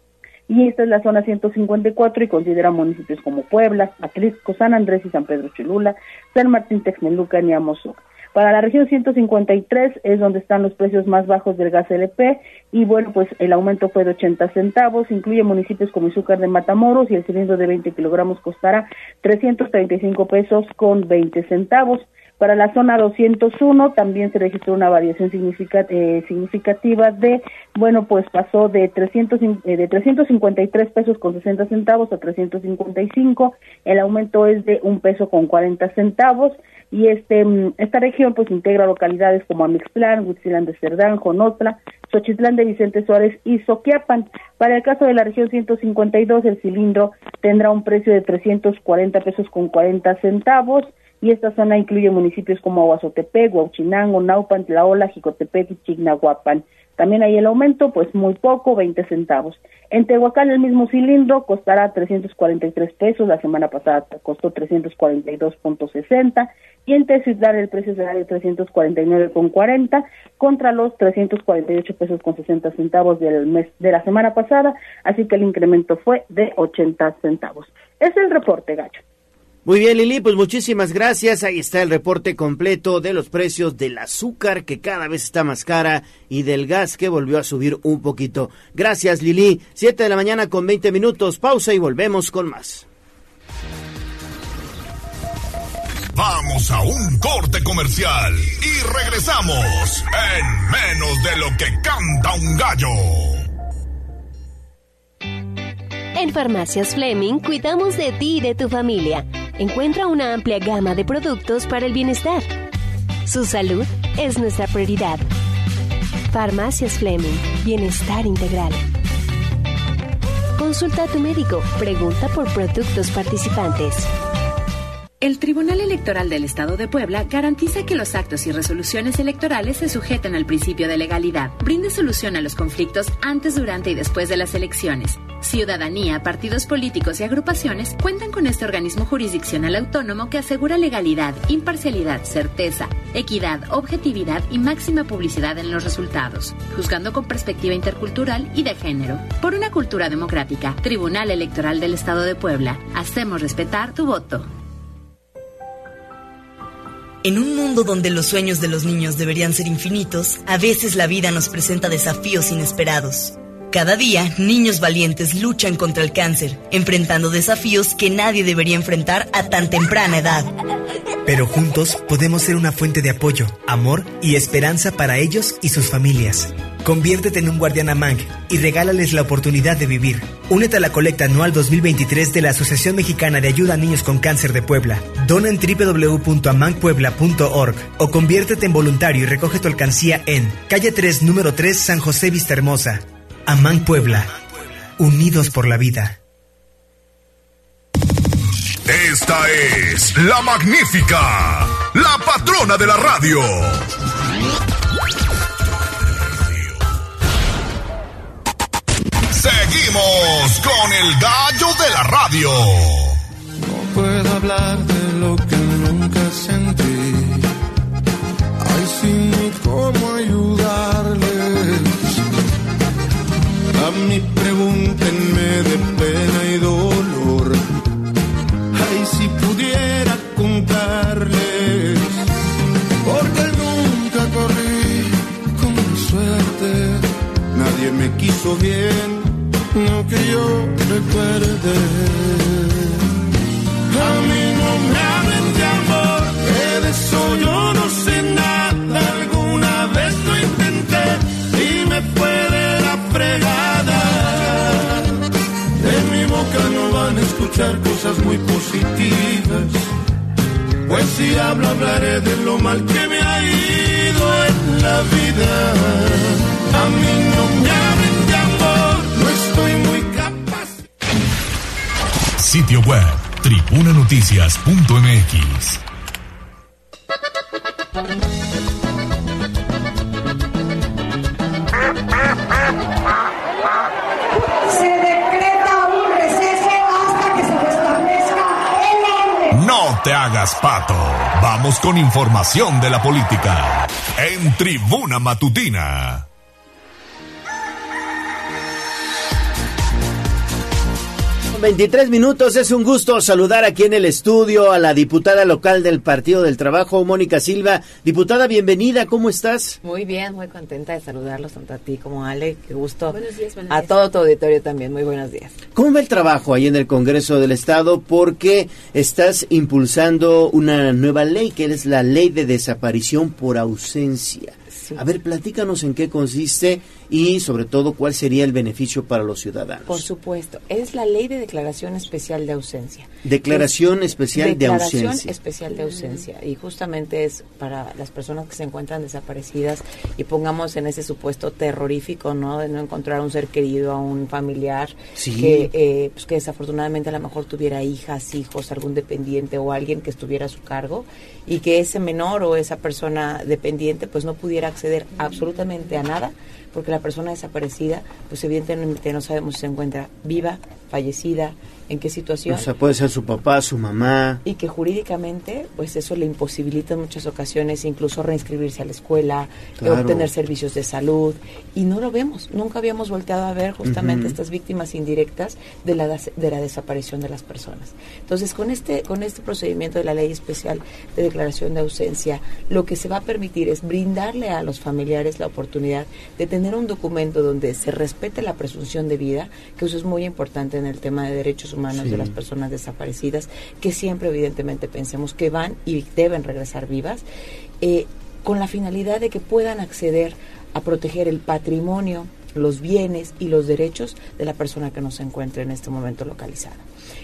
Speaker 3: y esta es la zona 154 y considera municipios como Puebla, Atlisco, San Andrés y San Pedro Cholula, San Martín Texmelucan y Amozoc. Para la región 153 es donde están los precios más bajos del gas LP y bueno, pues el aumento fue de 80 centavos, incluye municipios como Izúcar de Matamoros y el cilindro de 20 kilogramos costará 335 pesos con 20 centavos. Para la zona 201 también se registró una variación eh, significativa de, bueno, pues pasó de 300 eh, de 353 pesos con 60 centavos a 355. El aumento es de un peso con 40 centavos y este mm, esta región pues integra localidades como Amixtlán, Huitzilán de Cerdán, Jonotla, Xochitlán de Vicente Suárez y Soquiapan. Para el caso de la región 152 el cilindro tendrá un precio de 340 pesos con 40 centavos y esta zona incluye municipios como Aguazotepec, Huachinango, Naupan, Tlaola, Jicotepec y Chignahuapan. También hay el aumento, pues muy poco, 20 centavos. En Tehuacán el mismo cilindro costará 343 pesos, la semana pasada costó 342.60 y en Teciutlán el precio será de 349.40 contra los 348 pesos con 60 centavos del mes de la semana pasada, así que el incremento fue de 80 centavos. Es el reporte, Gacho.
Speaker 1: Muy bien, Lili, pues muchísimas gracias. Ahí está el reporte completo de los precios del azúcar, que cada vez está más cara, y del gas, que volvió a subir un poquito. Gracias, Lili. Siete de la mañana con 20 minutos. Pausa y volvemos con más.
Speaker 2: Vamos a un corte comercial y regresamos en menos de lo que canta un gallo.
Speaker 23: En Farmacias Fleming cuidamos de ti y de tu familia. Encuentra una amplia gama de productos para el bienestar. Su salud es nuestra prioridad. Farmacias Fleming, bienestar integral. Consulta a tu médico, pregunta por productos participantes.
Speaker 24: El Tribunal Electoral del Estado de Puebla garantiza que los actos y resoluciones electorales se sujeten al principio de legalidad. Brinde solución a los conflictos antes, durante y después de las elecciones. Ciudadanía, partidos políticos y agrupaciones cuentan con este organismo jurisdiccional autónomo que asegura legalidad, imparcialidad, certeza, equidad, objetividad y máxima publicidad en los resultados, juzgando con perspectiva intercultural y de género. Por una cultura democrática, Tribunal Electoral del Estado de Puebla, hacemos respetar tu voto.
Speaker 25: En un mundo donde los sueños de los niños deberían ser infinitos, a veces la vida nos presenta desafíos inesperados. Cada día, niños valientes luchan contra el cáncer, enfrentando desafíos que nadie debería enfrentar a tan temprana edad.
Speaker 26: Pero juntos podemos ser una fuente de apoyo, amor y esperanza para ellos y sus familias. Conviértete en un guardián AMANC y regálales la oportunidad de vivir. Únete a la colecta anual 2023 de la Asociación Mexicana de Ayuda a Niños con Cáncer de Puebla. Dona en www.amancpuebla.org o conviértete en voluntario y recoge tu alcancía en calle 3, número 3, San José Vista Hermosa. Amán Puebla. Unidos por la vida.
Speaker 2: Esta es la magnífica, la patrona de la radio. Seguimos con el gallo de la radio.
Speaker 27: No puedo hablar de lo que mí pregúntenme de pena y dolor. Ay, si pudiera contarles. Porque nunca corrí con suerte. Nadie me quiso bien no que yo recuerde. A mí no me hablen de amor, que de eso yo no sé escuchar cosas muy positivas. Pues si hablo, hablaré de lo mal que me ha ido en la vida. A mí no me hablen de amor, no estoy muy capaz.
Speaker 2: Sitio web tribunanoticias.mx.
Speaker 28: Se
Speaker 2: te hagas pato. Vamos con información de la política. En Tribuna Matutina.
Speaker 1: 23 minutos, es un gusto saludar aquí en el estudio a la diputada local del Partido del Trabajo, Mónica Silva. Diputada, bienvenida, ¿cómo estás?
Speaker 29: Muy bien, muy contenta de saludarlos tanto a ti como a Ale. Qué gusto.
Speaker 6: Buenos días, buenos
Speaker 29: a
Speaker 6: días.
Speaker 29: todo tu auditorio también. Muy buenos días.
Speaker 1: ¿Cómo va el trabajo ahí en el Congreso del Estado? Porque estás impulsando una nueva ley, que es la ley de desaparición por ausencia. A ver, platícanos en qué consiste y sobre todo cuál sería el beneficio para los ciudadanos.
Speaker 29: Por supuesto, es la ley de declaración especial de ausencia.
Speaker 1: Declaración
Speaker 29: Es-
Speaker 1: especial de
Speaker 29: Declaración
Speaker 1: ausencia.
Speaker 29: especial de ausencia y justamente es para las personas que se encuentran desaparecidas y pongamos en ese supuesto terrorífico, ¿no? De no encontrar a un ser querido, a un familiar
Speaker 1: Sí.
Speaker 29: que, eh, pues que desafortunadamente a lo mejor tuviera hijas, hijos, algún dependiente o alguien que estuviera a su cargo y que ese menor o esa persona dependiente pues no pudiera acceder absolutamente a nada porque la persona desaparecida pues evidentemente no sabemos si se encuentra viva, fallecida, en qué situación
Speaker 1: O sea, puede ser su papá, su mamá.
Speaker 29: y que jurídicamente pues eso le imposibilita en muchas ocasiones incluso reinscribirse a la escuela,
Speaker 1: Claro.
Speaker 29: obtener servicios de salud y no lo vemos, nunca habíamos volteado a ver justamente estas víctimas indirectas de la de la desaparición de las personas. Entonces, con este con este procedimiento de la Ley Especial de Declaración de Ausencia, lo que se va a permitir es brindarle a los familiares la oportunidad de tener un documento donde se respete la presunción de vida, que eso es muy importante en el tema de derechos humanos
Speaker 30: Sí.
Speaker 29: de las personas desaparecidas, que siempre evidentemente pensemos que van y deben regresar vivas, eh, con la finalidad de que puedan acceder a proteger el patrimonio, los bienes y los derechos de la persona que nos encuentre en este momento localizada.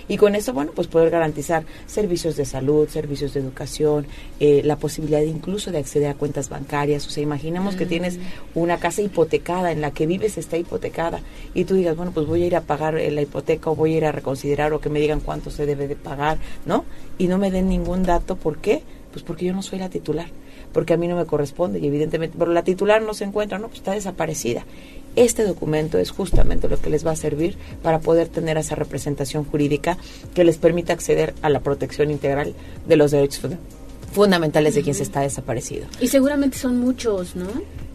Speaker 29: Y con eso, bueno, pues poder garantizar servicios de salud, servicios de educación, eh, la posibilidad incluso de acceder a cuentas bancarias. O sea, imaginemos que
Speaker 30: Mm.
Speaker 29: tienes una casa hipotecada, en la que vives está hipotecada, y tú digas, bueno, pues voy a ir a pagar eh, la hipoteca o voy a ir a reconsiderar o que me digan cuánto se debe de pagar, ¿no? Y no me den ningún dato, ¿por qué? Pues porque yo no soy la titular, porque a mí no me corresponde y evidentemente, pero la titular no se encuentra, no, pues está desaparecida. Este documento es justamente lo que les va a servir para poder tener esa representación jurídica que les permita acceder a la protección integral de los derechos funda- fundamentales de quien se está desaparecido.
Speaker 6: Y seguramente son muchos, ¿no?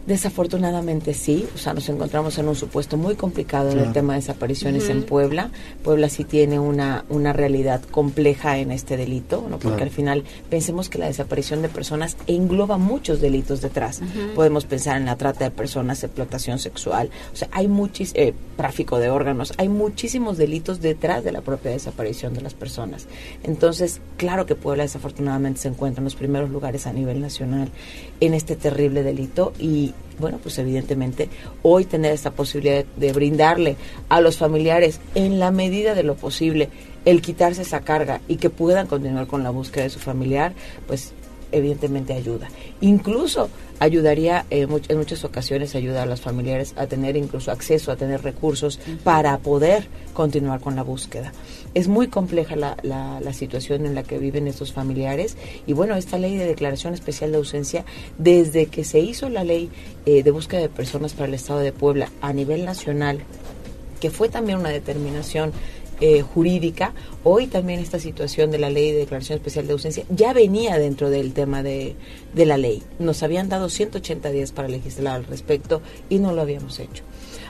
Speaker 29: Desafortunadamente sí, o sea, nos encontramos en un supuesto muy complicado en el tema de desapariciones en Puebla. Puebla sí tiene una, una realidad compleja en este delito, ¿no? porque al final pensemos que la desaparición de personas engloba muchos delitos detrás. Podemos pensar en la trata de personas, explotación sexual, o sea, hay muchis, eh, tráfico de órganos, hay muchísimos delitos detrás de la propia desaparición de las personas. Entonces, claro que Puebla desafortunadamente se encuentra en los primeros lugares a nivel nacional en este terrible delito y bueno, pues evidentemente hoy tener esta posibilidad de, brindarle a los familiares en la medida de lo posible el quitarse esa carga y que puedan continuar con la búsqueda de su familiar, pues evidentemente ayuda. Incluso ayudaría, eh, en muchas ocasiones ayuda a los familiares a tener incluso acceso, a tener recursos para poder continuar con la búsqueda. Es muy compleja la, la, situación en la que viven estos familiares y bueno, esta ley de declaración especial de ausencia, desde que se hizo la ley eh, de búsqueda de personas para el Estado de Puebla a nivel nacional, que fue también una determinación eh, jurídica. Hoy también esta situación de la ley de declaración especial de ausencia ya venía dentro del tema de, de la ley. Nos habían dado 180 días para legislar al respecto y no lo habíamos hecho.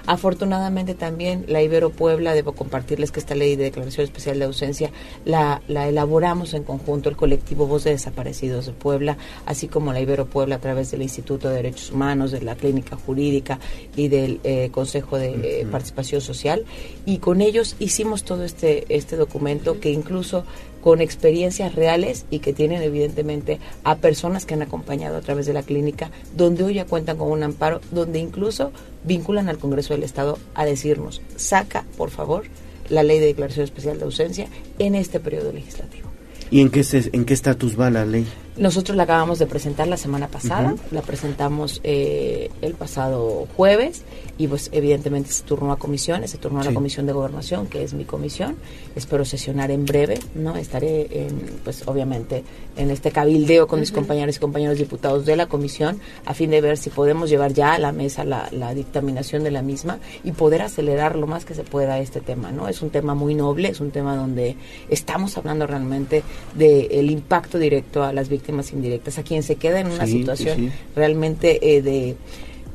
Speaker 29: Afortunadamente también la Ibero Puebla, debo compartirles que esta ley de declaración especial de ausencia la, la elaboramos en conjunto el colectivo Voz de Desaparecidos de Puebla, así como la Ibero Puebla a través del Instituto de Derechos Humanos, de la Clínica Jurídica y del eh, Consejo de eh, Participación Social. Y con ellos hicimos todo este, este documento que incluso con experiencias reales y que tienen evidentemente a personas que han acompañado a través de la clínica, donde hoy ya cuentan con un amparo, donde incluso vinculan al Congreso del Estado a decirnos, saca, por favor, la ley de declaración especial de ausencia en este periodo legislativo.
Speaker 1: ¿Y en qué, en qué estatus va la ley?
Speaker 29: Nosotros la acabamos de presentar la semana pasada, la presentamos eh, el pasado jueves y pues evidentemente se turnó a comisiones, se turnó a la Comisión de Gobernación, que es mi comisión. Espero sesionar en breve, ¿no? Estaré, en, pues obviamente, en este cabildeo con mis compañeros y compañeros diputados de la comisión a fin de ver si podemos llevar ya a la mesa la, la dictaminación de la misma y poder acelerar lo más que se pueda este tema, ¿no? Es un tema muy noble, es un tema donde estamos hablando realmente del impacto directo a las víctimas víctimas indirectas, a quien se queda en una situación realmente eh, de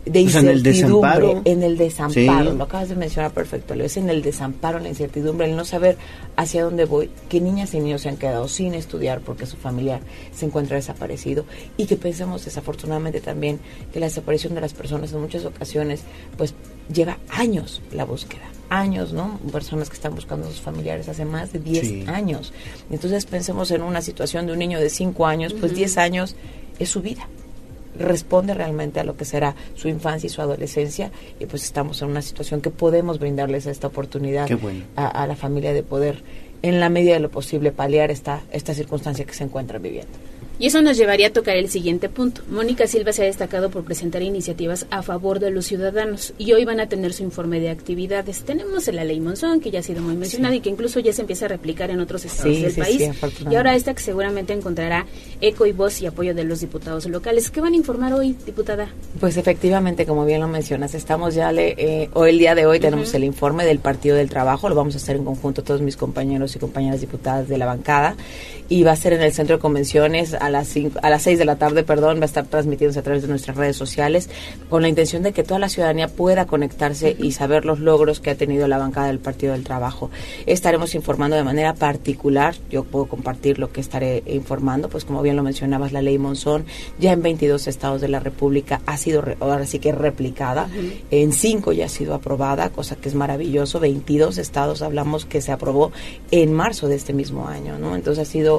Speaker 29: de incertidumbre, en el desamparo, en el desamparo. Lo acabas de mencionar perfecto, es en el desamparo, la incertidumbre, el no saber hacia dónde voy, que niñas y niños se han quedado sin estudiar porque su familiar se encuentra desaparecido y que pensemos desafortunadamente también que la desaparición de las personas en muchas ocasiones pues lleva años la búsqueda, años, ¿no? Personas que están buscando a sus familiares hace más de 10 años. Entonces pensemos en una situación de un niño de 5 años, pues 10 años es su vida responde realmente a lo que será su infancia y su adolescencia y pues estamos en una situación que podemos brindarles esta oportunidad a, la familia de poder en la medida de lo posible paliar esta, esta circunstancia que se encuentra viviendo.
Speaker 6: Y eso nos llevaría a tocar el siguiente punto. Mónica Silva se ha destacado por presentar iniciativas a favor de los ciudadanos y hoy van a tener su informe de actividades. Tenemos la ley Monzón, que ya ha sido muy mencionada y que incluso ya se empieza a replicar en otros estados del país. y ahora esta que seguramente encontrará eco y voz y apoyo de los diputados locales. ¿Qué van a informar hoy, diputada?
Speaker 29: Pues efectivamente, como bien lo mencionas, estamos ya, le, eh, hoy el día de hoy tenemos el informe del Partido del Trabajo, lo vamos a hacer en conjunto todos mis compañeros y compañeras diputadas de la bancada y va a ser en el Centro de Convenciones a las cinco, a las 6 de la tarde, perdón, va a estar transmitiéndose a través de nuestras redes sociales con la intención de que toda la ciudadanía pueda conectarse y saber los logros que ha tenido la bancada del Partido del Trabajo. Estaremos informando de manera particular, yo puedo compartir lo que estaré informando, pues como bien lo mencionabas, la ley Monzón ya en 22 estados de la República ha sido ahora sí que replicada, en 5 ya ha sido aprobada, cosa que es maravilloso, 22 estados hablamos que se aprobó en marzo de este mismo año, ¿no? Entonces ha sido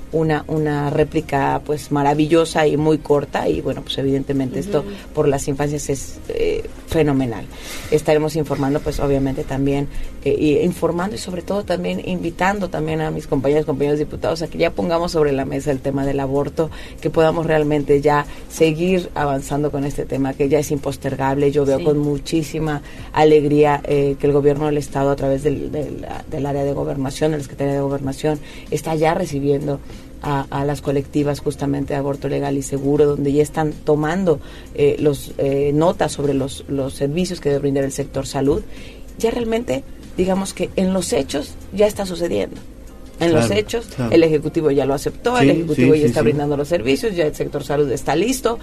Speaker 29: una, una réplica pues maravillosa y muy corta. Y bueno pues evidentemente esto por las infancias es eh, fenomenal. Estaremos informando pues obviamente también eh, informando y sobre todo también invitando también a mis compañeros compañeros diputados a que ya pongamos sobre la mesa el tema del aborto que podamos realmente ya seguir avanzando con este tema que ya es impostergable. Yo veo con muchísima alegría eh, que el gobierno del estado a través del, del área de gobernación de la secretaría de gobernación está ya recibiendo a, las colectivas justamente de aborto legal y seguro, donde ya están tomando eh, los eh, notas sobre los, los servicios que debe brindar el sector salud, ya realmente, digamos que en los hechos ya está sucediendo. En los hechos, el Ejecutivo ya lo aceptó, el Ejecutivo ya está brindando los servicios, ya el sector salud está listo.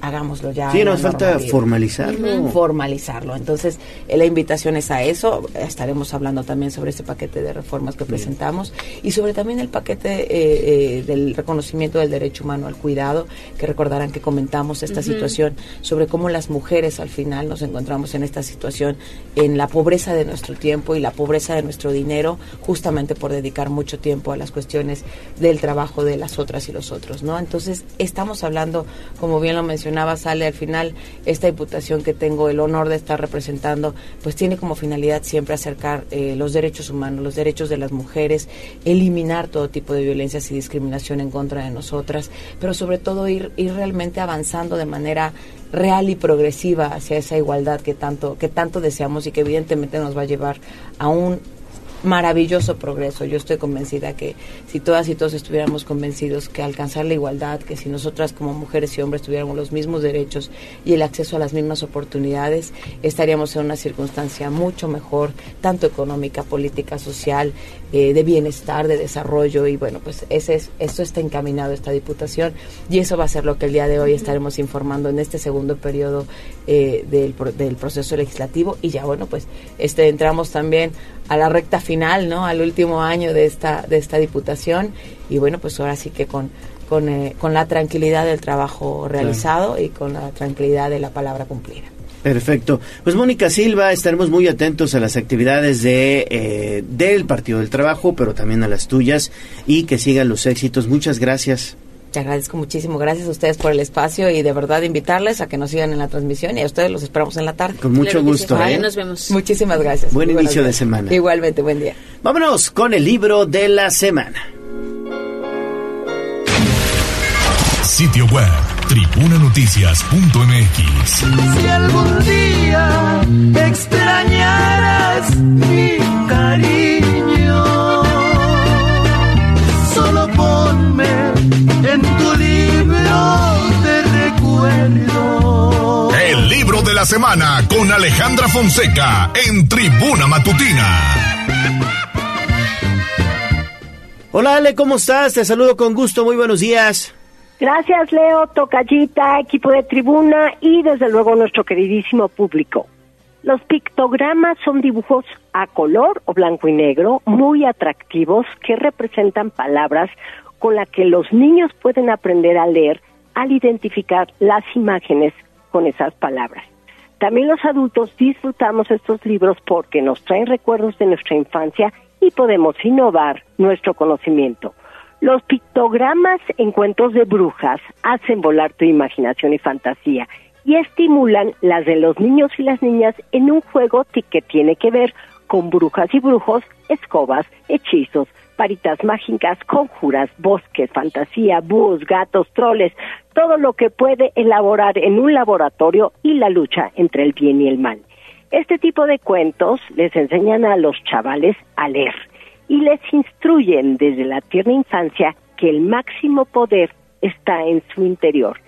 Speaker 29: Hagámoslo ya.
Speaker 1: Sí, nos falta formalizarlo.
Speaker 29: Formalizarlo. Entonces, eh, la invitación es a eso. Estaremos hablando también sobre ese paquete de reformas que presentamos y sobre también el paquete eh, eh, del reconocimiento del derecho humano al cuidado, que recordarán que comentamos esta situación sobre cómo las mujeres al final nos encontramos en esta situación, en la pobreza de nuestro tiempo y la pobreza de nuestro dinero, justamente por dedicar mucho tiempo a las cuestiones del trabajo de las otras y los otros, ¿no? Entonces, estamos hablando, como bien lo mencionaba, sale al final esta imputación que tengo el honor de estar representando, pues tiene como finalidad siempre acercar eh, los derechos humanos, los derechos de las mujeres, eliminar todo tipo de violencias y discriminación en contra de nosotras, pero sobre todo ir, ir realmente avanzando de manera real y progresiva hacia esa igualdad que tanto que tanto deseamos y que evidentemente nos va a llevar a un maravilloso progreso. Yo estoy convencida que si todas y todos estuviéramos convencidos que alcanzar la igualdad, que si nosotras como mujeres y hombres tuviéramos los mismos derechos y el acceso a las mismas oportunidades, estaríamos en una circunstancia mucho mejor, tanto económica, política, social, eh, de bienestar, de desarrollo y bueno, pues ese es, eso está encaminado esta diputación y eso va a ser lo que el día de hoy estaremos informando en este segundo periodo eh, del, del proceso legislativo y ya bueno, pues este entramos también a la recta final, ¿no? Al último año de esta de esta diputación y bueno, pues ahora sí que con con, eh, con la tranquilidad del trabajo realizado y con la tranquilidad de la palabra cumplida.
Speaker 1: Perfecto. Pues Mónica Silva, estaremos muy atentos a las actividades de eh, del Partido del Trabajo, pero también a las tuyas y que sigan los éxitos. Muchas gracias.
Speaker 29: Te agradezco muchísimo. Gracias a ustedes por el espacio y de verdad invitarles a que nos sigan en la transmisión y a ustedes los esperamos en la tarde.
Speaker 1: Con mucho gusto.
Speaker 6: ¿eh? nos vemos.
Speaker 29: Muchísimas gracias.
Speaker 1: Buen inicio de semana.
Speaker 29: Igualmente, buen día.
Speaker 1: Vámonos con el libro de la semana.
Speaker 2: Sitio web tribunanoticias.mx.
Speaker 12: Si algún día extrañaras mi cariño, solo ponme en tu libro de recuerdo.
Speaker 2: El libro de la semana con Alejandra Fonseca en Tribuna Matutina.
Speaker 1: Hola Ale, ¿cómo estás? Te saludo con gusto, muy buenos días.
Speaker 31: Gracias, Leo, Tocallita, equipo de tribuna y desde luego nuestro queridísimo público. Los pictogramas son dibujos a color o blanco y negro muy atractivos que representan palabras con las que los niños pueden aprender a leer al identificar las imágenes con esas palabras. También los adultos disfrutamos estos libros porque nos traen recuerdos de nuestra infancia y podemos innovar nuestro conocimiento. Los pictogramas en cuentos de brujas hacen volar tu imaginación y fantasía y estimulan las de los niños y las niñas en un juego que tiene que ver con brujas y brujos, escobas, hechizos, varitas mágicas, conjuras, bosques, fantasía, búhos, gatos, troles, todo lo que puede elaborar en un laboratorio y la lucha entre el bien y el mal. Este tipo de cuentos les enseñan a los chavales a leer y les instruyen desde la tierna infancia que el máximo poder está en su interior,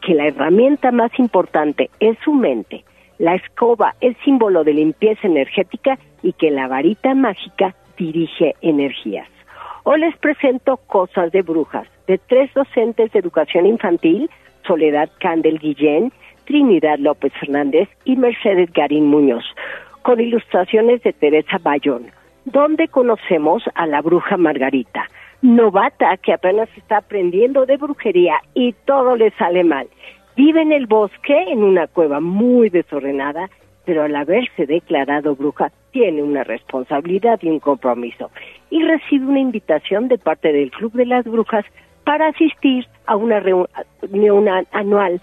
Speaker 31: que la herramienta más importante es su mente, la escoba es símbolo de limpieza energética y que la varita mágica dirige energías. Hoy les presento Cosas de Brujas, de tres docentes de educación infantil, Soledad Candel Guillén, Trinidad López Fernández y Mercedes Garín Muñoz, con ilustraciones de Teresa Bayón donde conocemos a la bruja Margarita, novata que apenas está aprendiendo de brujería y todo le sale mal. Vive en el bosque, en una cueva muy desordenada, pero al haberse declarado bruja tiene una responsabilidad y un compromiso. Y recibe una invitación de parte del Club de las Brujas para asistir a una reunión anual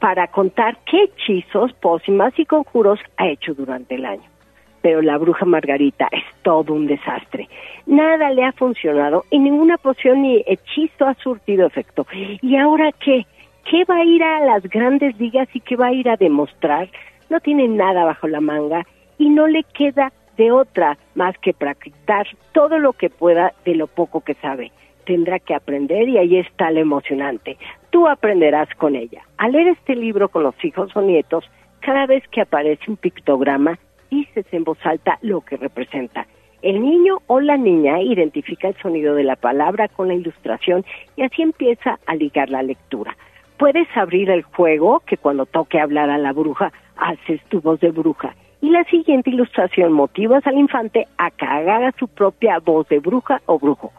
Speaker 31: para contar qué hechizos, pócimas y conjuros ha hecho durante el año pero la bruja Margarita es todo un desastre. Nada le ha funcionado y ninguna poción ni hechizo ha surtido efecto. ¿Y ahora qué? ¿Qué va a ir a las grandes ligas y qué va a ir a demostrar? No tiene nada bajo la manga y no le queda de otra más que practicar todo lo que pueda de lo poco que sabe. Tendrá que aprender y ahí está lo emocionante. Tú aprenderás con ella. Al leer este libro con los hijos o nietos, cada vez que aparece un pictograma, dices en voz alta lo que representa. El niño o la niña identifica el sonido de la palabra con la ilustración y así empieza a ligar la lectura. puedes abrir el juego, que cuando toque hablar a la bruja, haces tu voz de bruja. Y la siguiente ilustración motivas al infante a que haga su propia voz de bruja o brujo.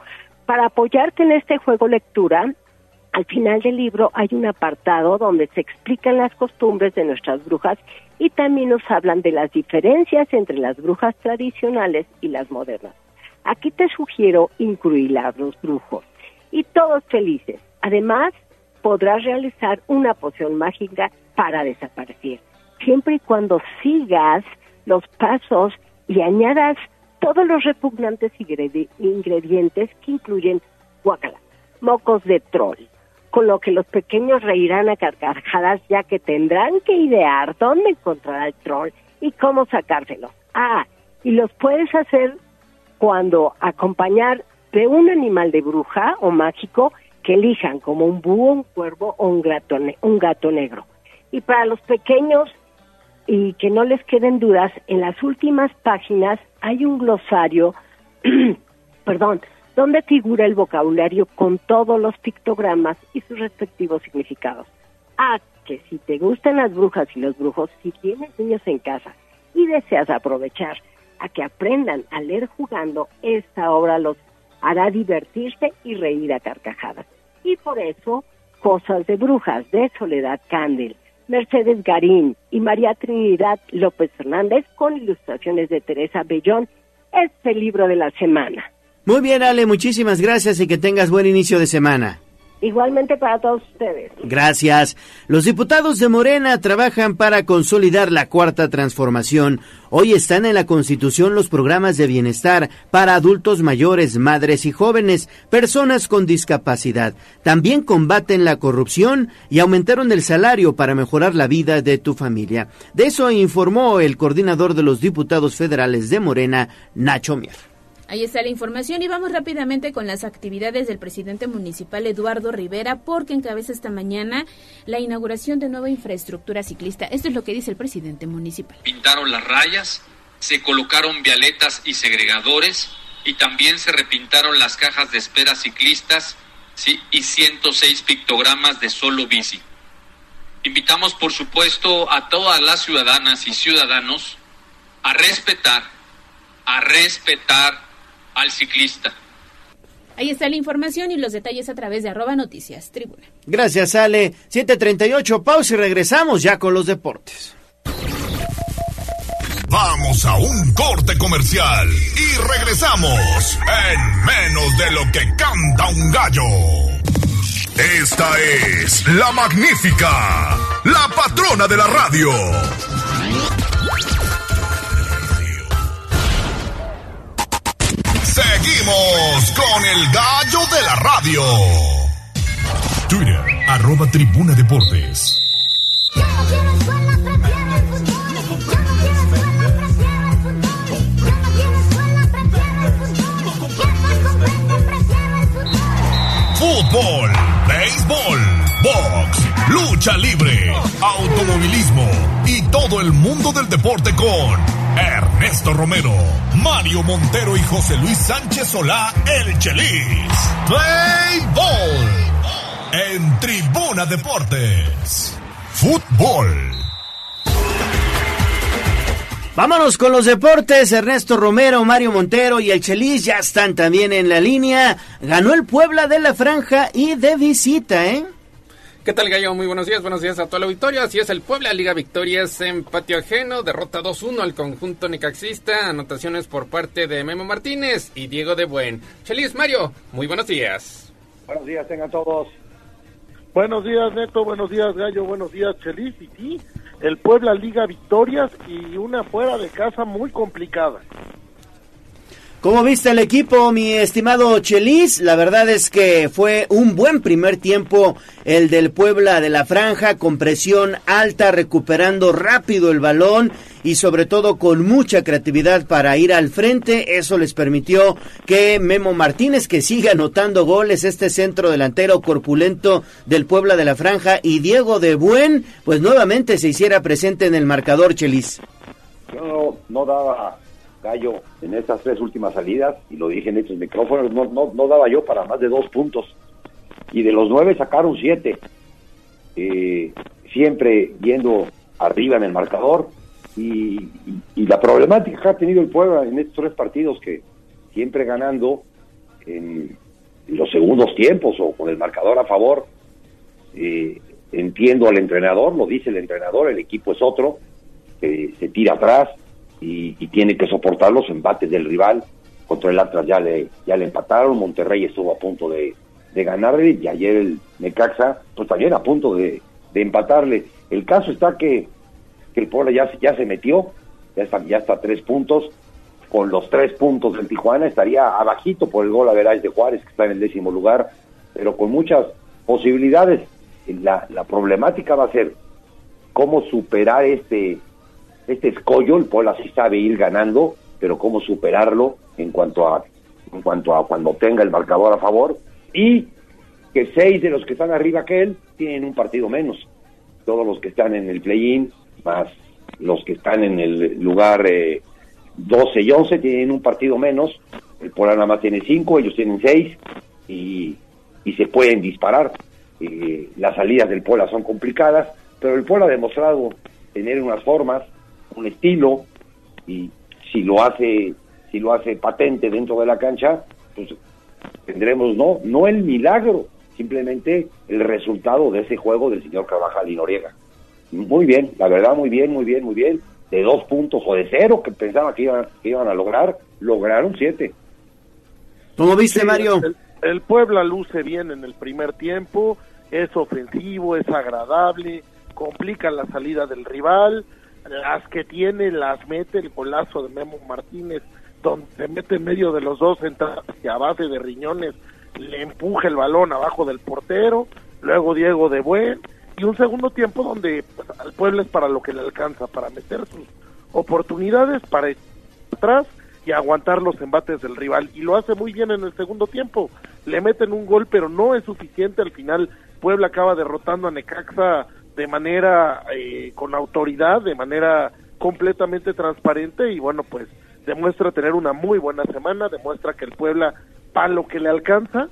Speaker 31: Para apoyarte en este juego lectura, al final del libro hay un apartado donde se explican las costumbres de nuestras brujas y también nos hablan de las diferencias entre las brujas tradicionales y las modernas. Aquí te sugiero incluir a los brujos y todos felices. Además, podrás realizar una poción mágica para desaparecer, siempre y cuando sigas los pasos y añadas todos los repugnantes ingredientes que incluyen guacala, mocos de troll, con lo que los pequeños reirán a carcajadas ya que tendrán que idear dónde encontrar al troll y cómo sacárselo. Ah, y los puedes hacer cuando acompañar de un animal de bruja o mágico que elijan como un búho, un cuervo o un gato, un gato negro. Y para los pequeños y que no les queden dudas, en las últimas páginas hay un glosario, [clears throat] perdón, donde figura el vocabulario con todos los pictogramas y sus respectivos significados. Ah, que si te gustan las brujas y los brujos, si tienes niños en casa y deseas aprovechar a que aprendan a leer jugando, esta obra los hará divertirse y reír a carcajadas. Y por eso, Cosas de Brujas de Soledad Candel, Mercedes Garín y María Trinidad López Fernández con ilustraciones de Teresa Bellón, este libro de la semana.
Speaker 1: Muy bien, Ale, muchísimas gracias y que tengas buen inicio de semana.
Speaker 31: Igualmente para todos ustedes.
Speaker 1: Gracias. Los diputados de Morena trabajan para consolidar la cuarta transformación. Hoy están en la Constitución los programas de bienestar para adultos mayores, madres y jóvenes, personas con discapacidad. También combaten la corrupción y aumentaron el salario para mejorar la vida de tu familia. De eso informó el coordinador de los diputados federales de Morena, Nacho Mier.
Speaker 6: Ahí está la información y vamos rápidamente con las actividades del presidente municipal Eduardo Rivera porque encabeza esta mañana la inauguración de nueva infraestructura ciclista. Esto es lo que dice el presidente municipal.
Speaker 32: Pintaron las rayas, se colocaron vialetas y segregadores y también se repintaron las cajas de espera ciclistas ¿sí? y 106 pictogramas de solo bici. Invitamos, por supuesto, a todas las ciudadanas y ciudadanos a respetar, a respetar al ciclista.
Speaker 6: Ahí está la información y los detalles a través de arroba noticias tribuna.
Speaker 1: Gracias, Ale. 738, pausa y regresamos ya con los deportes.
Speaker 2: Vamos a un corte comercial y regresamos en menos de lo que canta un gallo. Esta es la magnífica, la patrona de la radio. Seguimos con el gallo de la radio. Twitter, arroba tribuna deportes. Fútbol, béisbol, box, lucha libre, automovilismo y todo el mundo del deporte con Ernesto Romero, Mario Montero y José Luis Sánchez Solá, el Chelis. Play Ball. En Tribuna Deportes. Fútbol.
Speaker 1: Vámonos con los deportes. Ernesto Romero, Mario Montero y el Chelis ya están también en la línea. Ganó el Puebla de la Franja y de visita, ¿eh?
Speaker 33: ¿Qué tal, Gallo? Muy buenos días, buenos días a toda la auditorio. Así es, el Puebla Liga Victorias en patio ajeno, derrota 2-1 al conjunto necaxista, anotaciones por parte de Memo Martínez y Diego de Buen. Chelis, Mario, muy buenos días.
Speaker 34: Buenos días, tengan todos.
Speaker 30: Buenos días, Neto, buenos días, Gallo, buenos días, Chelis. Y sí, el Puebla Liga Victorias y una fuera de casa muy complicada.
Speaker 1: ¿Cómo viste el equipo, mi estimado Chelis? La verdad es que fue un buen primer tiempo el del Puebla de la Franja, con presión alta, recuperando rápido el balón y sobre todo con mucha creatividad para ir al frente. Eso les permitió que Memo Martínez, que siga anotando goles, este centro delantero corpulento del Puebla de la Franja, y Diego de Buen, pues nuevamente se hiciera presente en el marcador, Chelis.
Speaker 34: Yo no daba Gallo en estas tres últimas salidas, y lo dije en estos micrófonos, no, no, no daba yo para más de dos puntos. Y de los nueve sacaron siete. eh, siempre yendo arriba en el marcador y, la problemática que ha tenido el Puebla en estos tres partidos que siempre ganando en, los segundos tiempos o con el marcador a favor, eh, entiendo al entrenador, lo dice el entrenador, el equipo es otro, se tira atrás y, tiene que soportar los embates del rival. Contra el Atlas ya le, ya le empataron, Monterrey estuvo a punto de, de ganarle y ayer el Necaxa, pues también a punto de, de empatarle. El caso está que, que el Puebla ya, ya se metió, ya está, ya está a tres puntos, con los tres puntos del Tijuana estaría abajito por el gol a Veráis de Juárez, que está en el décimo lugar, pero con muchas posibilidades. La, la problemática va a ser cómo superar este, este escollo, el Puebla sí sabe ir ganando, pero cómo superarlo en cuanto a en cuanto a cuando tenga el marcador a favor y que seis de los que están arriba que él tienen un partido menos. Todos los que están en el play-in, más los que están en el lugar eh, 12 y 11 tienen un partido menos. El Puebla nada más tiene cinco, ellos tienen seis y, y se pueden disparar. Eh, las salidas del Puebla son complicadas, pero el Puebla ha demostrado tener unas formas, un estilo y si lo hace si lo hace patente dentro de la cancha, pues tendremos no no el milagro, simplemente el resultado de ese juego del señor Carvajal y Noriega. Muy bien, la verdad, muy bien, muy bien, muy bien. De dos puntos o de cero que pensaba que iban, que iban a lograr, lograron siete.
Speaker 1: ¿Cómo viste, Mario?
Speaker 30: El, Puebla luce bien en el primer tiempo, es ofensivo, es agradable, complica la salida del rival, las que tiene las mete el golazo de Memo Martínez, donde se mete en medio de los dos y a base de riñones le empuja el balón abajo del portero, luego Diego de Buen, y un segundo tiempo donde pues, al pueblo es para lo que le alcanza, para meter sus oportunidades, para atrás y aguantar los embates del rival. Y lo hace muy bien en el segundo tiempo. Le meten un gol, pero no es suficiente. Al final, Puebla acaba derrotando a Necaxa de manera eh, con autoridad, de manera completamente transparente y bueno, pues demuestra tener una muy buena semana, demuestra que el Puebla, para lo que le alcanza,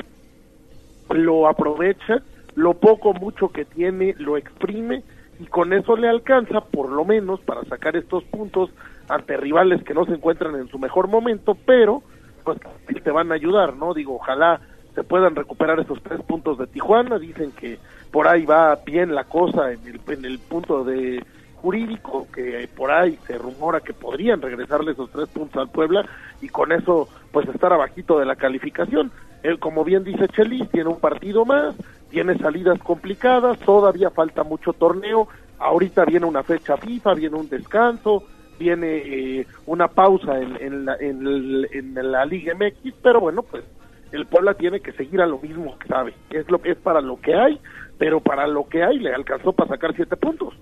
Speaker 30: lo aprovecha lo poco mucho que tiene lo exprime y con eso le alcanza por lo menos para sacar estos puntos ante rivales que no se encuentran en su mejor momento, pero pues te van a ayudar, ¿no? Digo, ojalá se puedan recuperar esos tres puntos de Tijuana, dicen que por ahí va bien la cosa en el, en el punto de jurídico, que por ahí se rumora que podrían regresarle esos tres puntos al Puebla y con eso pues estar abajito de la calificación. Él, como bien dice Chelis, tiene un partido más, tiene salidas complicadas, todavía falta mucho torneo, ahorita viene una fecha FIFA, viene un descanso, viene eh, una pausa en, la, en, la Liga MX, pero bueno, pues el Puebla tiene que seguir a lo mismo que sabe, es lo que es para lo que hay, pero para lo que hay le alcanzó para sacar siete puntos.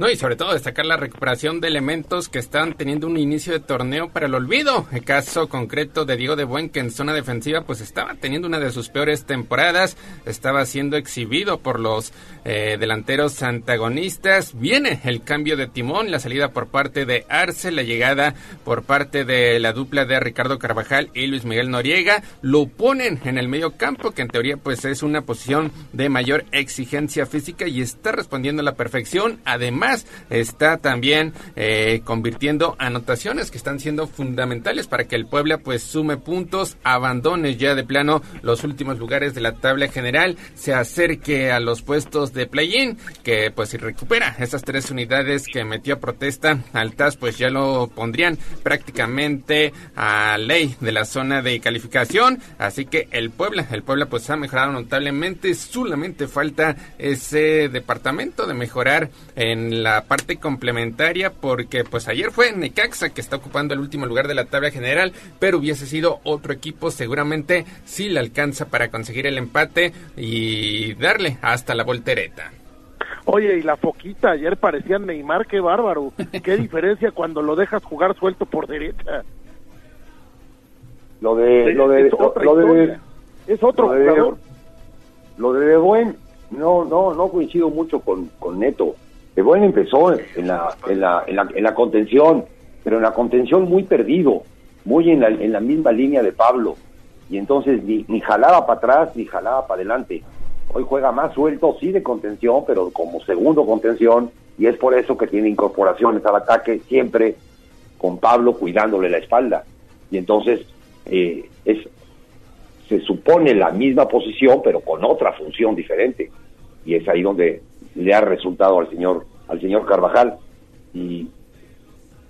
Speaker 33: No, y sobre todo destacar la recuperación de elementos que están teniendo un inicio de torneo para el olvido. El caso concreto de Diego de Buen, que en zona defensiva pues estaba teniendo una de sus peores temporadas, estaba siendo exhibido por los eh, delanteros antagonistas. Viene el cambio de timón, la salida por parte de Arce, la llegada por parte de la dupla de Ricardo Carvajal y Luis Miguel Noriega. Lo ponen en el medio campo, que en teoría pues es una posición de mayor exigencia física y está respondiendo a la perfección. Además, está también eh, convirtiendo anotaciones que están siendo fundamentales para que el Puebla pues sume puntos, abandone ya de plano los últimos lugares de la tabla general, se acerque a los puestos de play-in, que pues si recupera esas tres unidades que metió a protesta al TAS, pues ya lo pondrían prácticamente a ley de la zona de calificación, así que el Puebla, el Puebla pues ha mejorado notablemente, solamente falta ese departamento de mejorar en la parte complementaria porque pues ayer fue Necaxa que está ocupando el último lugar de la tabla general, pero hubiese sido otro equipo seguramente si le alcanza para conseguir el empate y darle hasta la voltereta.
Speaker 30: Oye, y la foquita ayer parecía Neymar, qué bárbaro. Qué [laughs] diferencia cuando lo dejas jugar suelto por derecha.
Speaker 34: Lo de lo de
Speaker 30: es, lo, de, es otro jugador.
Speaker 34: Lo de, Buen no no no coincido mucho con, con Neto. De Buen empezó en la, en, la, en, la, en la contención, pero en la contención muy perdido, muy en la, en la misma línea de Pablo. Y entonces ni, ni jalaba para atrás ni jalaba para adelante. Hoy juega más suelto, sí de contención, pero como segundo contención, y es por eso que tiene incorporaciones al ataque siempre con Pablo cuidándole la espalda. Y entonces eh, es se supone la misma posición, pero con otra función diferente. Y es ahí donde le ha resultado al señor, al señor Carvajal. Y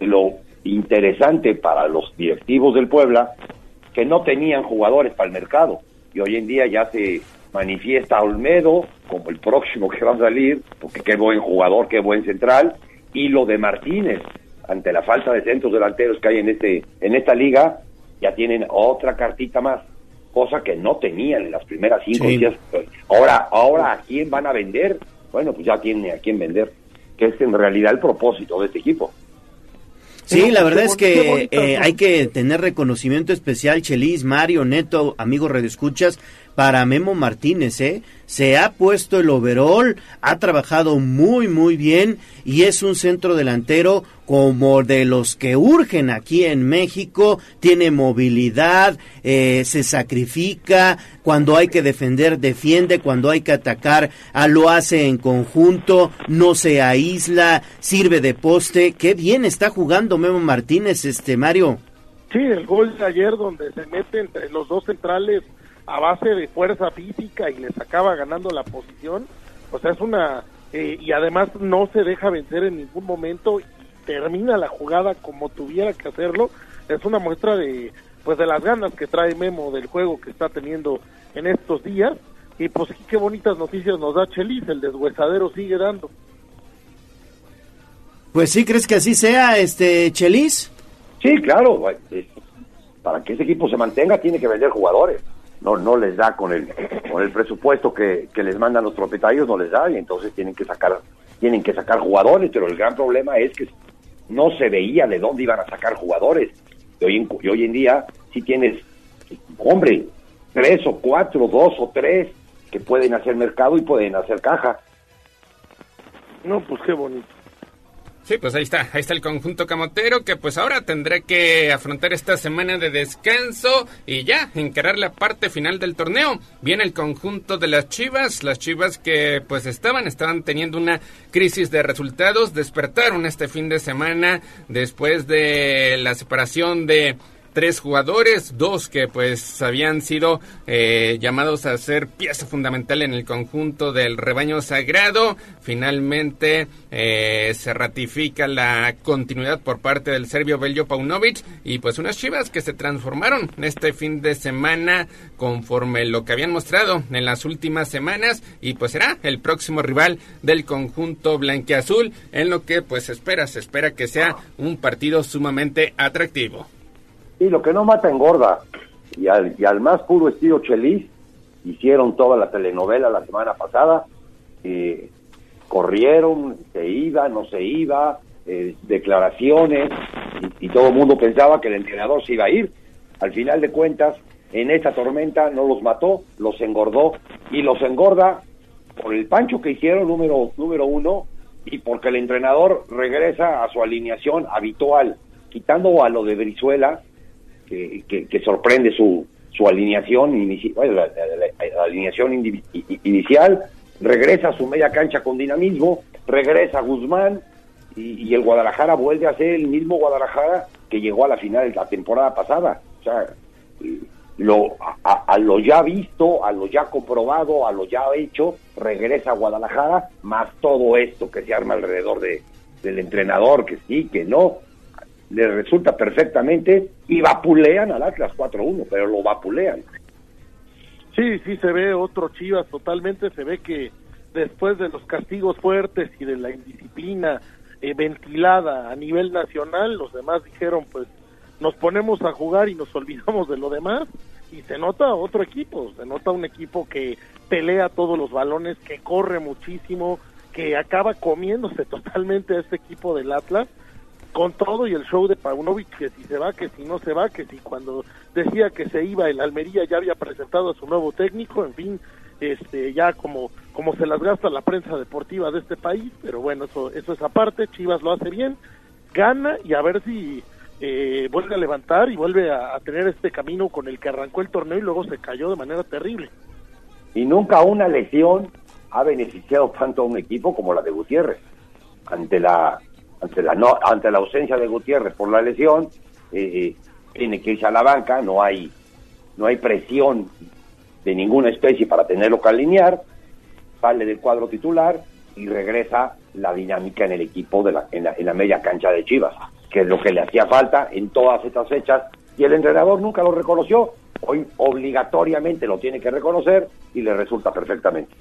Speaker 34: lo interesante para los directivos del Puebla, que no tenían jugadores para el mercado. Y hoy en día ya se manifiesta Olmedo como el próximo que va a salir, porque qué buen jugador, qué buen central, y lo de Martínez, ante la falta de centros delanteros que hay en este en esta liga, ya tienen otra cartita más, cosa que no tenían en las primeras cinco días. Ahora, ahora a quién van a vender? Bueno, pues ya tiene a quién vender, que es en realidad el propósito de este equipo.
Speaker 1: Sí, la verdad es que eh, hay que tener reconocimiento especial, Chelis, Mario, Neto, amigos redescuchas, para Memo Martínez, ¿eh? Se ha puesto el overall, ha trabajado muy, muy bien y es un centro delantero como de los que urgen aquí en México, tiene movilidad, eh, se sacrifica, cuando hay que defender, defiende, cuando hay que atacar, ah, lo hace en conjunto, no se aísla, sirve de poste, qué bien está jugando Memo Martínez, este Mario.
Speaker 30: Sí, el gol de ayer donde se mete entre los dos centrales a base de fuerza física y les acaba ganando la posición, o sea, es una... Eh, y además no se deja vencer en ningún momento y termina la jugada como tuviera que hacerlo, es una muestra de pues de las ganas que trae Memo del juego que está teniendo en estos días y pues qué bonitas noticias nos da Chelis, el deshuesadero sigue dando.
Speaker 1: Pues sí, ¿crees que así sea, este Chelis?
Speaker 34: Sí, claro, para que ese equipo se mantenga tiene que vender jugadores no, no les da con el, con el presupuesto que, les mandan los propietarios, no les da y entonces tienen que sacar, tienen que sacar jugadores, pero el gran problema es que no se veía de dónde iban a sacar jugadores. Y hoy en, y hoy en día si tienes, hombre, tres o cuatro, dos o tres que pueden hacer mercado y pueden hacer caja.
Speaker 30: No, pues qué bonito.
Speaker 33: Sí, pues ahí está, ahí está el conjunto camotero que pues ahora tendrá que afrontar esta semana de descanso y ya encarar la parte final del torneo. Viene el conjunto de las Chivas, las Chivas que pues estaban, estaban teniendo una crisis de resultados, despertaron este fin de semana después de la separación de tres jugadores, dos que pues habían sido eh, llamados a ser pieza fundamental en el conjunto del rebaño sagrado. Finalmente eh, se ratifica la continuidad por parte del serbio Beljo Paunovic y pues unas chivas que se transformaron este fin de semana conforme lo que habían mostrado en las últimas semanas y pues será el próximo rival del conjunto blanqueazul en lo que pues espera, se espera que sea un partido sumamente atractivo.
Speaker 34: Y lo que no mata engorda. Y al, y al más puro estilo Chelis, hicieron toda la telenovela la semana pasada. Eh, corrieron, se iba, no se iba, eh, declaraciones, y, todo el mundo pensaba que el entrenador se iba a ir. Al final de cuentas, en esta tormenta no los mató, los engordó, y los engorda por el pancho que hicieron número, número uno, y porque el entrenador regresa a su alineación habitual, quitando a lo de Brizuela, que, sorprende su, su alineación, inicial, regresa a su media cancha con dinamismo, regresa Guzmán y, el Guadalajara vuelve a ser el mismo Guadalajara que llegó a la final la temporada pasada. O sea, lo, a, lo ya visto, a lo ya comprobado, a lo ya hecho, regresa a Guadalajara, más todo esto que se arma alrededor de, del entrenador, que sí, que no, le resulta perfectamente y vapulean al Atlas 4-1, pero lo vapulean.
Speaker 30: Sí, sí, se ve otro Chivas totalmente, se ve que después de los castigos fuertes y de la indisciplina eh, ventilada a nivel nacional, los demás dijeron, pues nos ponemos a jugar y nos [laughs] olvidamos de lo demás y se nota otro equipo, se nota un equipo que pelea todos los balones, que corre muchísimo, que acaba comiéndose [laughs] totalmente a este equipo del Atlas con todo y el show de Paunovic, que si se va, que si no se va, que si cuando decía que se iba el Almería ya había presentado a su nuevo técnico, en fin, este ya como como se las gasta la prensa deportiva de este país, pero bueno, eso eso es aparte, Chivas lo hace bien, gana y a ver si eh, vuelve a levantar y vuelve a, tener este camino con el que arrancó el torneo y luego se cayó de manera terrible.
Speaker 34: Y nunca una lesión ha beneficiado tanto a un equipo como la de Gutiérrez. Ante la ante la no, ante la ausencia de Gutiérrez por la lesión, eh, tiene que irse a la banca, no hay no hay presión de ninguna especie para tenerlo que alinear, sale del cuadro titular y regresa la dinámica en el equipo de la, en, la, en la media cancha de Chivas, que es lo que le hacía falta en todas estas fechas y el entrenador nunca lo reconoció, hoy obligatoriamente lo tiene que reconocer y le resulta perfectamente.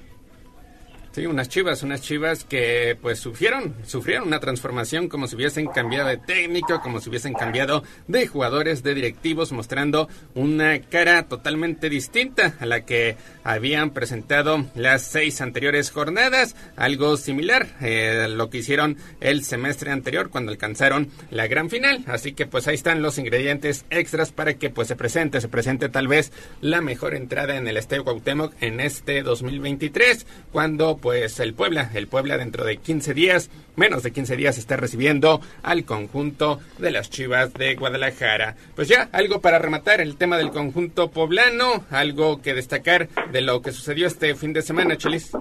Speaker 33: Sí, unas chivas, unas chivas que pues sufrieron, sufrieron una transformación como si hubiesen cambiado de técnico, como si hubiesen cambiado de jugadores, de directivos, mostrando una cara totalmente distinta a la que habían presentado las seis anteriores jornadas, algo similar eh, a lo que hicieron el semestre anterior cuando alcanzaron la gran final. Así que pues ahí están los ingredientes extras para que pues se presente, se presente tal vez la mejor entrada en el Estadio Cuauhtémoc en este 2023, cuando pues el Puebla, el Puebla dentro de 15 días, menos de 15 días está recibiendo al conjunto de las Chivas de Guadalajara. Pues ya, algo para rematar el tema del conjunto poblano, algo que destacar de lo que sucedió este fin de semana, Chelis.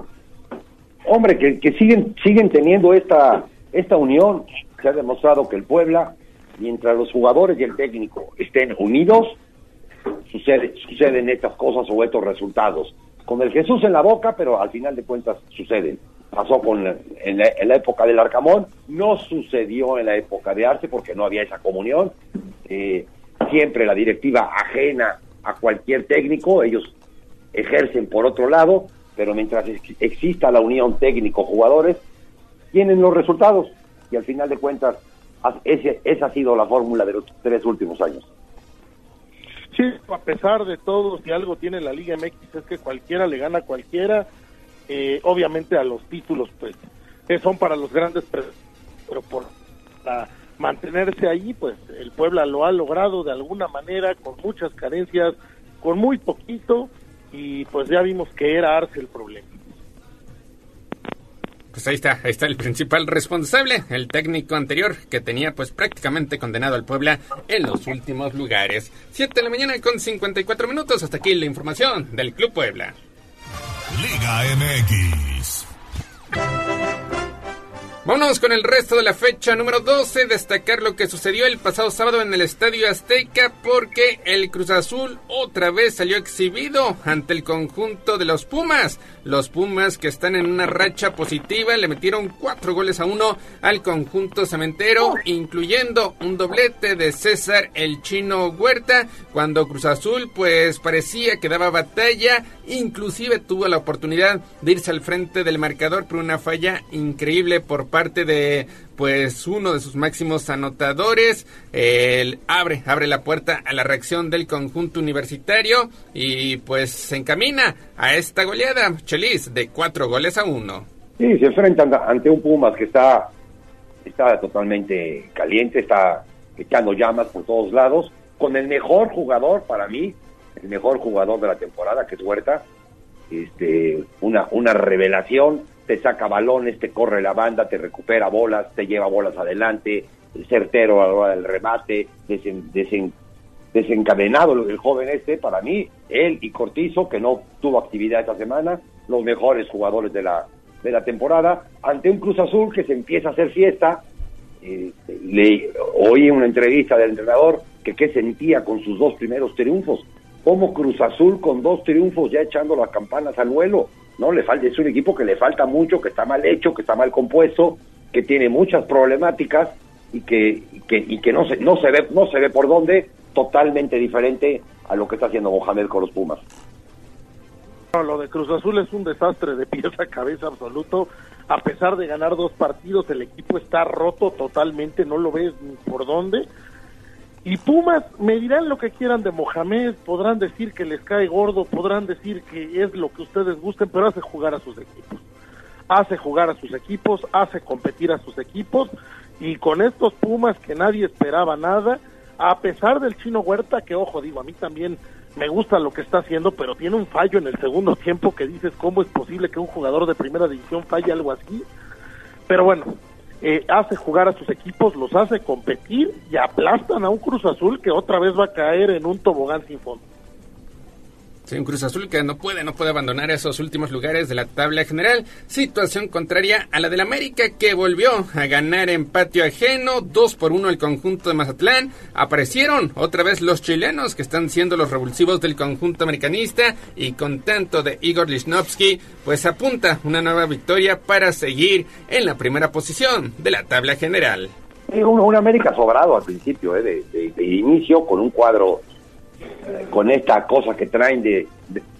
Speaker 34: Hombre, que, siguen siguen teniendo esta esta unión, se ha demostrado que el Puebla, mientras los jugadores y el técnico estén unidos, sucede, suceden estas cosas o estos resultados con el Jesús en la boca, pero al final de cuentas suceden. Pasó con en, la, época del Arcamón, no sucedió en la época de Arce porque no había esa comunión. Eh, siempre la directiva ajena a cualquier técnico, ellos ejercen por otro lado, pero mientras exista la unión técnico-jugadores, tienen los resultados y al final de cuentas ese, esa ha sido la fórmula de los tres últimos años.
Speaker 30: Sí, a pesar de todo, si algo tiene la Liga MX es que cualquiera le gana a cualquiera, eh, obviamente a los títulos, pues, son para los grandes, pero por mantenerse ahí, pues el Puebla lo ha logrado de alguna manera, con muchas carencias, con muy poquito, y pues ya vimos que era Arce el problema.
Speaker 33: Pues ahí está, ahí está el principal responsable, el técnico anterior que tenía pues prácticamente condenado al Puebla en los últimos lugares. 7 de la mañana con 54 minutos, hasta aquí la información del Club Puebla.
Speaker 2: Liga MX.
Speaker 33: Vámonos con el resto de la fecha número 12, destacar lo que sucedió el pasado sábado en el Estadio Azteca porque el Cruz Azul otra vez salió exhibido ante el conjunto de los Pumas. Los Pumas que están en una racha positiva le metieron cuatro goles a uno al conjunto cementero, incluyendo un doblete de César el Chino Huerta, cuando Cruz Azul pues parecía que daba batalla, inclusive tuvo la oportunidad de irse al frente del marcador por una falla increíble por parte de pues uno de sus máximos anotadores. el abre, abre la puerta a la reacción del conjunto universitario y pues se encamina a esta goleada, Chelis, de cuatro goles a uno.
Speaker 34: Sí, se enfrentan ante un Pumas que está, está totalmente caliente, está echando llamas por todos lados, con el mejor jugador para mí, el mejor jugador de la temporada, que es Huerta, este, una, una revelación te saca balones, te corre la banda, te recupera bolas, te lleva bolas adelante, certero a la hora del remate, desencadenado el joven este, para mí, él y Cortizo, que no tuvo actividad esta semana, los mejores jugadores de la, de la temporada, ante un Cruz Azul que se empieza a hacer fiesta. Eh, le oí una entrevista del entrenador que qué sentía con sus dos primeros triunfos, como Cruz Azul con dos triunfos ya echando las campanas al vuelo ¿no? Le falta, es un equipo que le falta mucho, que está mal hecho, que está mal compuesto, que tiene muchas problemáticas y que, que, no, se, no, se ve, no se ve por dónde, totalmente diferente a lo que está haciendo Mohamed con los Pumas.
Speaker 30: lo de Cruz Azul es un desastre de pieza a cabeza absoluto. A pesar de ganar dos partidos, el equipo está roto totalmente, no lo ves ni por dónde. Y Pumas me dirán lo que quieran de Mohamed, podrán decir que les cae gordo, podrán decir que es lo que ustedes gusten, pero hace jugar a sus equipos. Hace jugar a sus equipos, hace competir a sus equipos y con estos Pumas que nadie esperaba nada, a pesar del chino Huerta, que ojo, digo, a mí también me gusta lo que está haciendo, pero tiene un fallo en el segundo tiempo que dices, ¿cómo es posible que un jugador de primera división falle algo así? Pero bueno, eh, hace jugar a sus equipos, los hace competir y aplastan a un Cruz Azul que otra vez va a caer en un tobogán sin fondo.
Speaker 33: Sí, un Cruz Azul que no puede, no puede abandonar esos últimos lugares de la tabla general. Situación contraria a la del América que volvió a ganar en patio ajeno, 2 por 1 el conjunto de Mazatlán. Aparecieron otra vez los chilenos que están siendo los revulsivos del conjunto americanista y con tanto de Igor Lichnowsky, pues apunta una nueva victoria para seguir en la primera posición de la tabla general.
Speaker 34: un, América sobrado al principio, eh, de inicio, con un cuadro con esta cosa que traen de,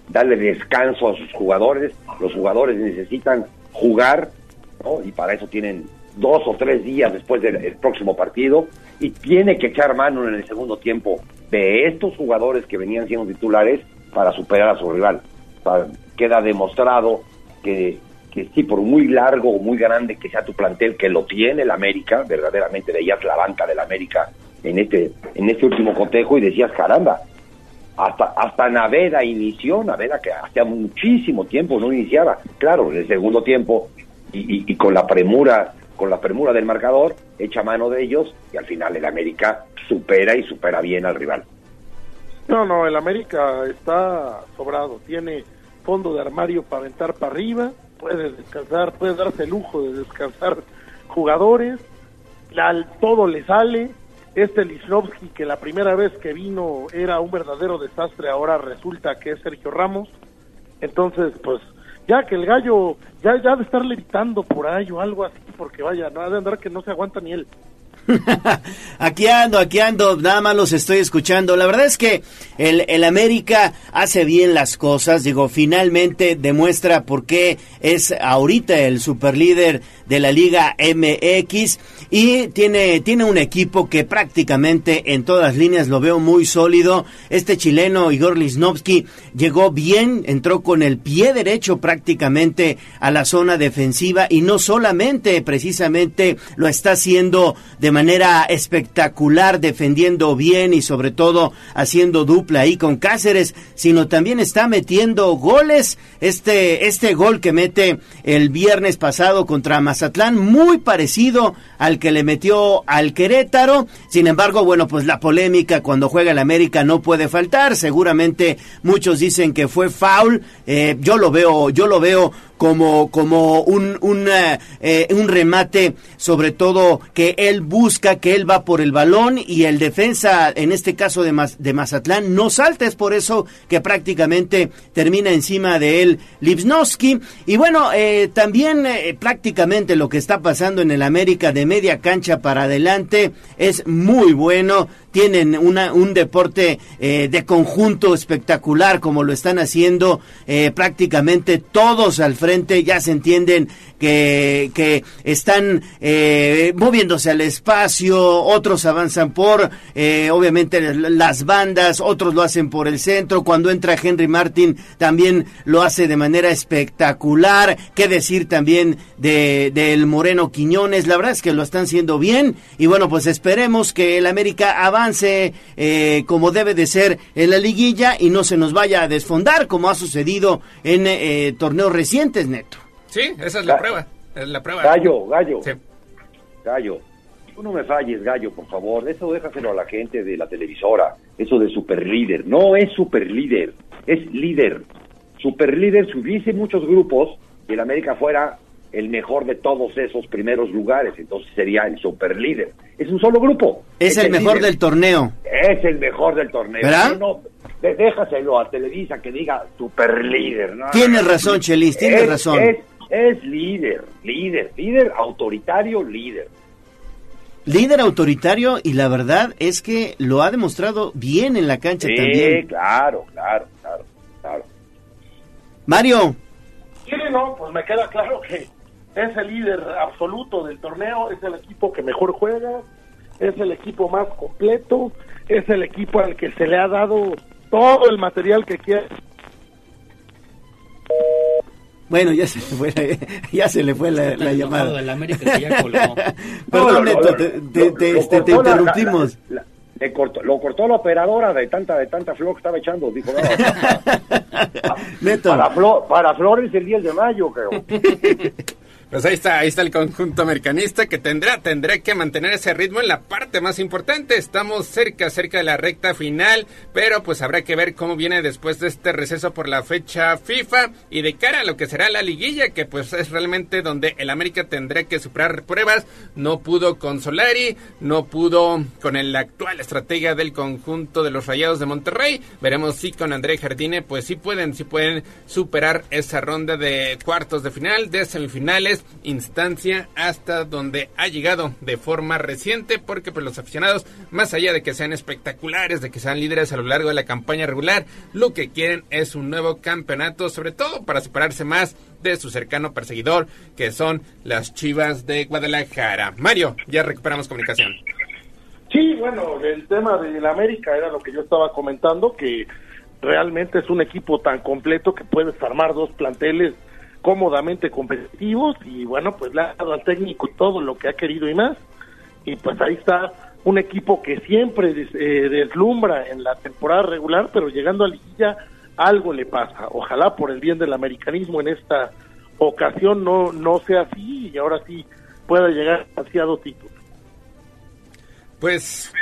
Speaker 34: darle descanso a sus jugadores. Los jugadores necesitan jugar, Y para eso tienen dos o tres días después del próximo partido y tiene que echar mano en el segundo tiempo de estos jugadores que venían siendo titulares para superar a su rival. queda demostrado que, que sí, por muy largo o muy grande que sea tu plantel, que lo tiene el América, verdaderamente veías la banca del América en este, en este último cotejo y decías, caramba, hasta, hasta Naveda inició, Naveda que hacía muchísimo tiempo no iniciaba, claro, en el segundo tiempo y, con la premura, con la premura del marcador, echa mano de ellos y al final el América supera y supera bien al rival.
Speaker 30: No, no, el América está sobrado, tiene fondo de armario para aventar para arriba, puede descansar, puede darse el lujo de descansar jugadores, todo le sale, este Lislovsky, que la primera vez que vino era un verdadero desastre, ahora resulta que es Sergio Ramos. Entonces, pues, ya que el gallo, ya, ya de estar levitando por ahí o algo así, porque vaya, no ha de andar que no se aguanta ni él.
Speaker 1: Aquí ando, aquí ando, nada más los estoy escuchando. La verdad es que el, el, América hace bien las cosas, digo, finalmente demuestra por qué es ahorita el superlíder de la Liga MX y tiene, tiene un equipo que prácticamente en todas líneas lo veo muy sólido. Este chileno Igor Lisnovsky llegó bien, entró con el pie derecho prácticamente a la zona defensiva y no solamente precisamente lo está haciendo de espectacular, defendiendo bien y sobre todo haciendo dupla ahí con Cáceres, sino también está metiendo goles. Este, este gol que mete el viernes pasado contra Mazatlán, muy parecido al que le metió al Querétaro. Sin embargo, bueno, pues la polémica cuando juega el América no puede faltar. Seguramente muchos dicen que fue foul. Eh, yo lo veo, yo lo veo como, como un, un, eh, eh, un remate, sobre todo que él busca, que él va por el balón y el defensa, en este caso de, Mazatlán, no salta. Es por eso que prácticamente termina encima de él Lipsnowski. Y bueno, eh, también prácticamente lo que está pasando en el América de media cancha para adelante es muy bueno tienen una, un deporte eh, de conjunto espectacular como lo están haciendo eh, prácticamente todos al frente, ya se entienden que, que están eh, moviéndose al espacio, otros avanzan por obviamente las bandas, otros lo hacen por el centro, cuando entra Henry Martin también lo hace de manera espectacular, qué decir también de del Moreno Quiñones, la verdad es que lo están haciendo bien y bueno pues esperemos que el América avance avance eh, como debe de ser en la liguilla y no se nos vaya a desfondar como ha sucedido en eh, torneos recientes, Neto.
Speaker 33: Sí, esa es la prueba. Es la prueba.
Speaker 34: Gallo, gallo. Gallo. Tú no me falles, gallo, por favor. Eso déjaselo a la gente de la televisora. Eso de super líder. No es super líder, es líder. Super líder, si hubiese muchos grupos y el América fuera el mejor de todos esos primeros lugares, entonces sería el super líder. Es un solo grupo.
Speaker 1: Es, el, mejor del torneo.
Speaker 34: Es el mejor del torneo.
Speaker 1: ¿Verdad?
Speaker 34: No, déjaselo a Televisa que diga super líder.
Speaker 1: tienes razón, Chelis, tienes razón.
Speaker 34: Es, líder, líder, líder autoritario, líder.
Speaker 1: Líder autoritario y la verdad es que lo ha demostrado bien en la cancha también.
Speaker 34: Sí, claro, claro, claro, claro.
Speaker 1: Mario.
Speaker 30: Sí, no, pues me queda claro que es el líder absoluto del torneo, es el equipo que mejor juega, es el equipo más completo, es el equipo al que se le ha dado todo el material que quiere.
Speaker 1: Bueno, ya se le fue la, ya se le fue la, llamada.
Speaker 33: Del América que ya colgó. [laughs]
Speaker 1: Perdón, Neto, te, te, este, interrumpimos.
Speaker 34: Le cortó, lo cortó la operadora de tanta de tanta flor que estaba echando. Dijo, no. [laughs] Para, para Flores el 10 de mayo, creo. [laughs]
Speaker 33: Pues ahí está, ahí está el conjunto americanista que tendrá, tendrá que mantener ese ritmo en la parte más importante. Estamos cerca, cerca de la recta final, pero pues habrá que ver cómo viene después de este receso por la fecha FIFA y de cara a lo que será la liguilla, que pues es realmente donde el América tendrá que superar pruebas. No pudo con Solari, no pudo con el actual estratega del conjunto de los Rayados de Monterrey. Veremos si con André Jardine, pues sí pueden, sí pueden superar esa ronda de cuartos de final, de semifinales instancia hasta donde ha llegado de forma reciente, porque pues los aficionados, más allá de que sean espectaculares, de que sean líderes a lo largo de la campaña regular, lo que quieren es un nuevo campeonato, sobre todo para separarse más de su cercano perseguidor, que son las Chivas de Guadalajara. Mario, ya recuperamos comunicación.
Speaker 30: Sí, bueno, el tema del América era lo que yo estaba comentando, que realmente es un equipo tan completo que puedes armar dos planteles cómodamente competitivos y bueno, pues le ha dado al técnico todo lo que ha querido y más. Y pues ahí está un equipo que siempre eh, deslumbra en la temporada regular, pero llegando a liguilla algo le pasa. Ojalá por el bien del americanismo en esta ocasión no, no sea así y ahora sí pueda llegar a título.
Speaker 33: Pues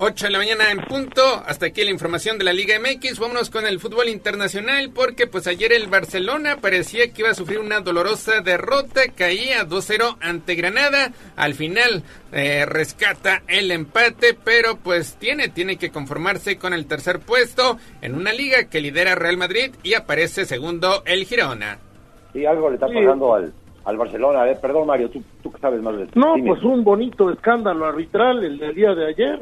Speaker 33: 8 de la mañana en punto. Hasta aquí la información de la Liga MX. Vámonos con el fútbol internacional porque pues ayer el Barcelona parecía que iba a sufrir una dolorosa derrota. Caía 2-0 ante Granada. Al final eh, rescata el empate, pero pues tiene, tiene que conformarse con el tercer puesto en una liga que lidera Real Madrid y aparece segundo el Girona.
Speaker 34: Sí, algo le está pasando al, al Barcelona. Eh, perdón, Mario, tú, tú sabes más de
Speaker 30: No, pues un bonito escándalo arbitral el del día de ayer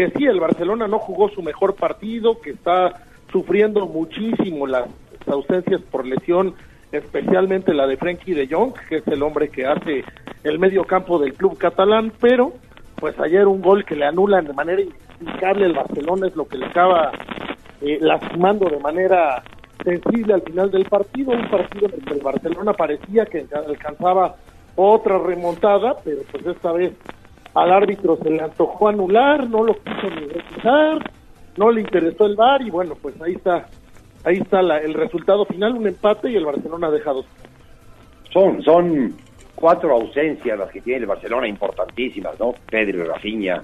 Speaker 30: que sí, el Barcelona no jugó su mejor partido, que está sufriendo muchísimo las ausencias por lesión, especialmente la de Frenkie de Jong, que es el hombre que hace el medio campo del club catalán, pero pues ayer un gol que le anulan de manera inexplicable al Barcelona es lo que le acaba eh, lastimando de manera sensible al final del partido, un partido en el que el Barcelona parecía que alcanzaba otra remontada, pero pues esta vez al árbitro se le antojó anular, no lo quiso ni revisar, no le interesó el VAR y bueno, pues ahí está, ahí está el resultado final, un empate y el Barcelona ha dejado.
Speaker 34: Son, son cuatro ausencias las que tiene el Barcelona importantísimas, ¿no? Pedro, Rafinha,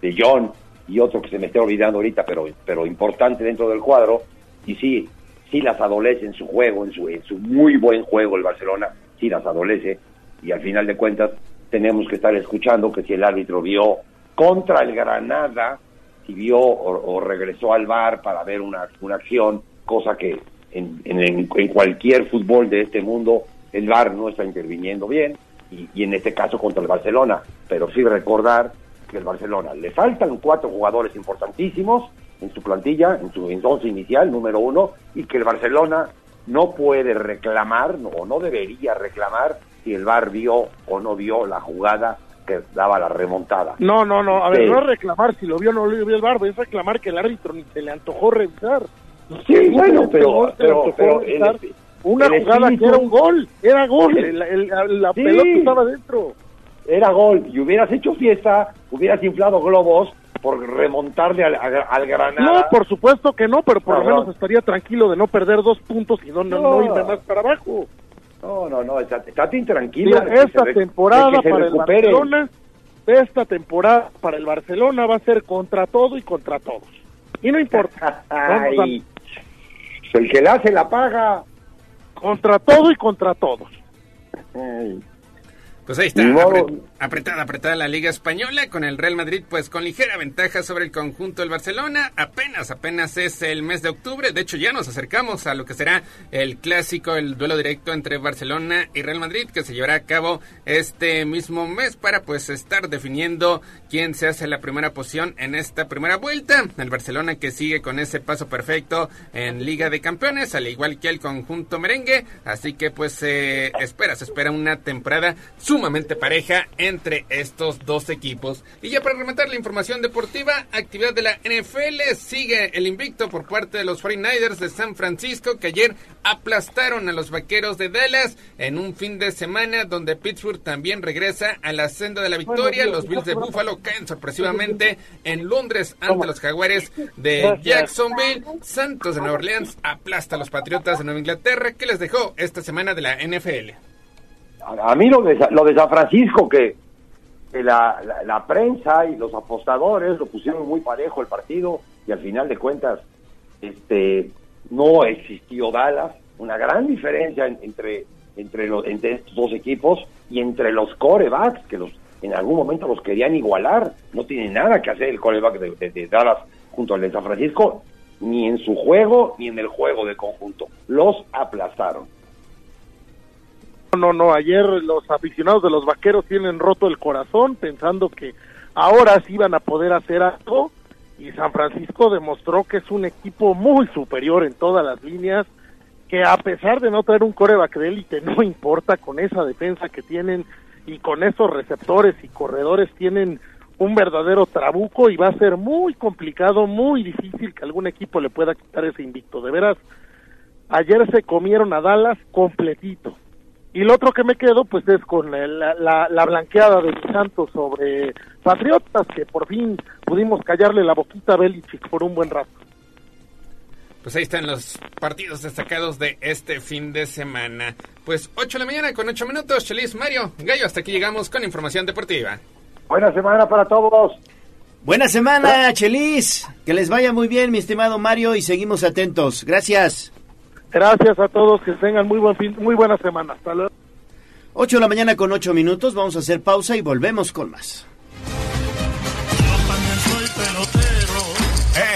Speaker 34: De Jong y otro que se me está olvidando ahorita, pero, pero importante dentro del cuadro. Y sí, sí las adolece en su juego, en su, en su muy buen juego el Barcelona, sí las adolece. Y al final de cuentas, tenemos que estar escuchando que si el árbitro vio contra el Granada, si vio o, regresó al bar para ver una, una acción, cosa que en, en, cualquier fútbol de este mundo el VAR no está interviniendo bien, y, en este caso contra el Barcelona. Pero sí recordar que el Barcelona le faltan cuatro jugadores importantísimos en su plantilla, en su entonces inicial, número uno, y que el Barcelona no puede reclamar, o no debería reclamar si el VAR vio o no vio la jugada que daba la remontada.
Speaker 30: No, no, no, a ver, no es reclamar si lo vio o no lo vio el VAR, es reclamar que el árbitro ni se le antojó revisar.
Speaker 34: Sí, bueno, pero, pero,
Speaker 30: una jugada que era un gol, era gol, la pelota estaba dentro.
Speaker 34: Era gol, y hubieras hecho fiesta, hubieras inflado globos por remontarle al, al, Granada.
Speaker 30: No, por supuesto que no, pero por lo menos estaría tranquilo de no perder dos puntos y no, no, no irme más para abajo.
Speaker 34: No, no, no, estate intranquilo.
Speaker 30: esta temporada para el Barcelona, esta temporada para el Barcelona va a ser contra todo y contra todos. Y no importa. [laughs]
Speaker 34: El que la hace la paga.
Speaker 30: Contra todo y contra todos.
Speaker 33: Pues ahí está, apretada, apretada la Liga Española con el Real Madrid, pues con ligera ventaja sobre el conjunto del Barcelona. Apenas, apenas es el mes de octubre. De hecho, ya nos acercamos a lo que será el clásico, el duelo directo entre Barcelona y Real Madrid, que se llevará a cabo este mismo mes para pues estar definiendo quién se hace la primera posición en esta primera vuelta. El Barcelona que sigue con ese paso perfecto en Liga de Campeones, al igual que el conjunto merengue. Así que pues se espera, se espera una temporada sumamente pareja entre estos dos equipos. Y ya para rematar la información deportiva, actividad de la NFL, sigue el invicto por parte de los 49ers de San Francisco que ayer aplastaron a los Vaqueros de Dallas en un fin de semana donde Pittsburgh también regresa a la senda de la victoria. Los Bills de Buffalo caen sorpresivamente en Londres ante los Jaguares de Jacksonville. Santos de Nueva Orleans aplasta a los Patriotas de Nueva Inglaterra que les dejó esta semana de la NFL.
Speaker 34: a, mí lo de, lo de San Francisco, que, la, la, prensa y los apostadores lo pusieron muy parejo el partido y al final de cuentas este no existió Dallas, una gran diferencia entre entre, los, entre estos dos equipos y entre los corebacks, que los en algún momento los querían igualar. No tiene nada que hacer el coreback de, de Dallas junto al de San Francisco, ni en su juego, ni en el juego de conjunto. Los aplastaron.
Speaker 30: No, no, ayer los aficionados de los vaqueros tienen roto el corazón pensando que ahora sí iban a poder hacer algo y San Francisco demostró que es un equipo muy superior en todas las líneas, que a pesar de no traer un coreback de élite, no importa con esa defensa que tienen y con esos receptores y corredores tienen un verdadero trabuco y va a ser muy complicado, muy difícil que algún equipo le pueda quitar ese invicto. De veras, ayer se comieron a Dallas completito. Y lo otro que me quedo, pues es con la, la, blanqueada de Santos sobre Patriotas, que por fin pudimos callarle la boquita a Belichick por un buen rato.
Speaker 33: Pues ahí están los partidos destacados de este fin de semana. Pues 8 de la mañana con 8 minutos. Chelis, Mario, Gallo, hasta aquí llegamos con información deportiva.
Speaker 34: Buena semana para todos.
Speaker 1: Buena semana, Chelis. Que les vaya muy bien, mi estimado Mario, y seguimos atentos. Gracias.
Speaker 30: Gracias a todos, que tengan muy buen fin, muy buena semana. Hasta luego.
Speaker 1: 8 de la mañana con 8 minutos, vamos a hacer pausa y volvemos con más.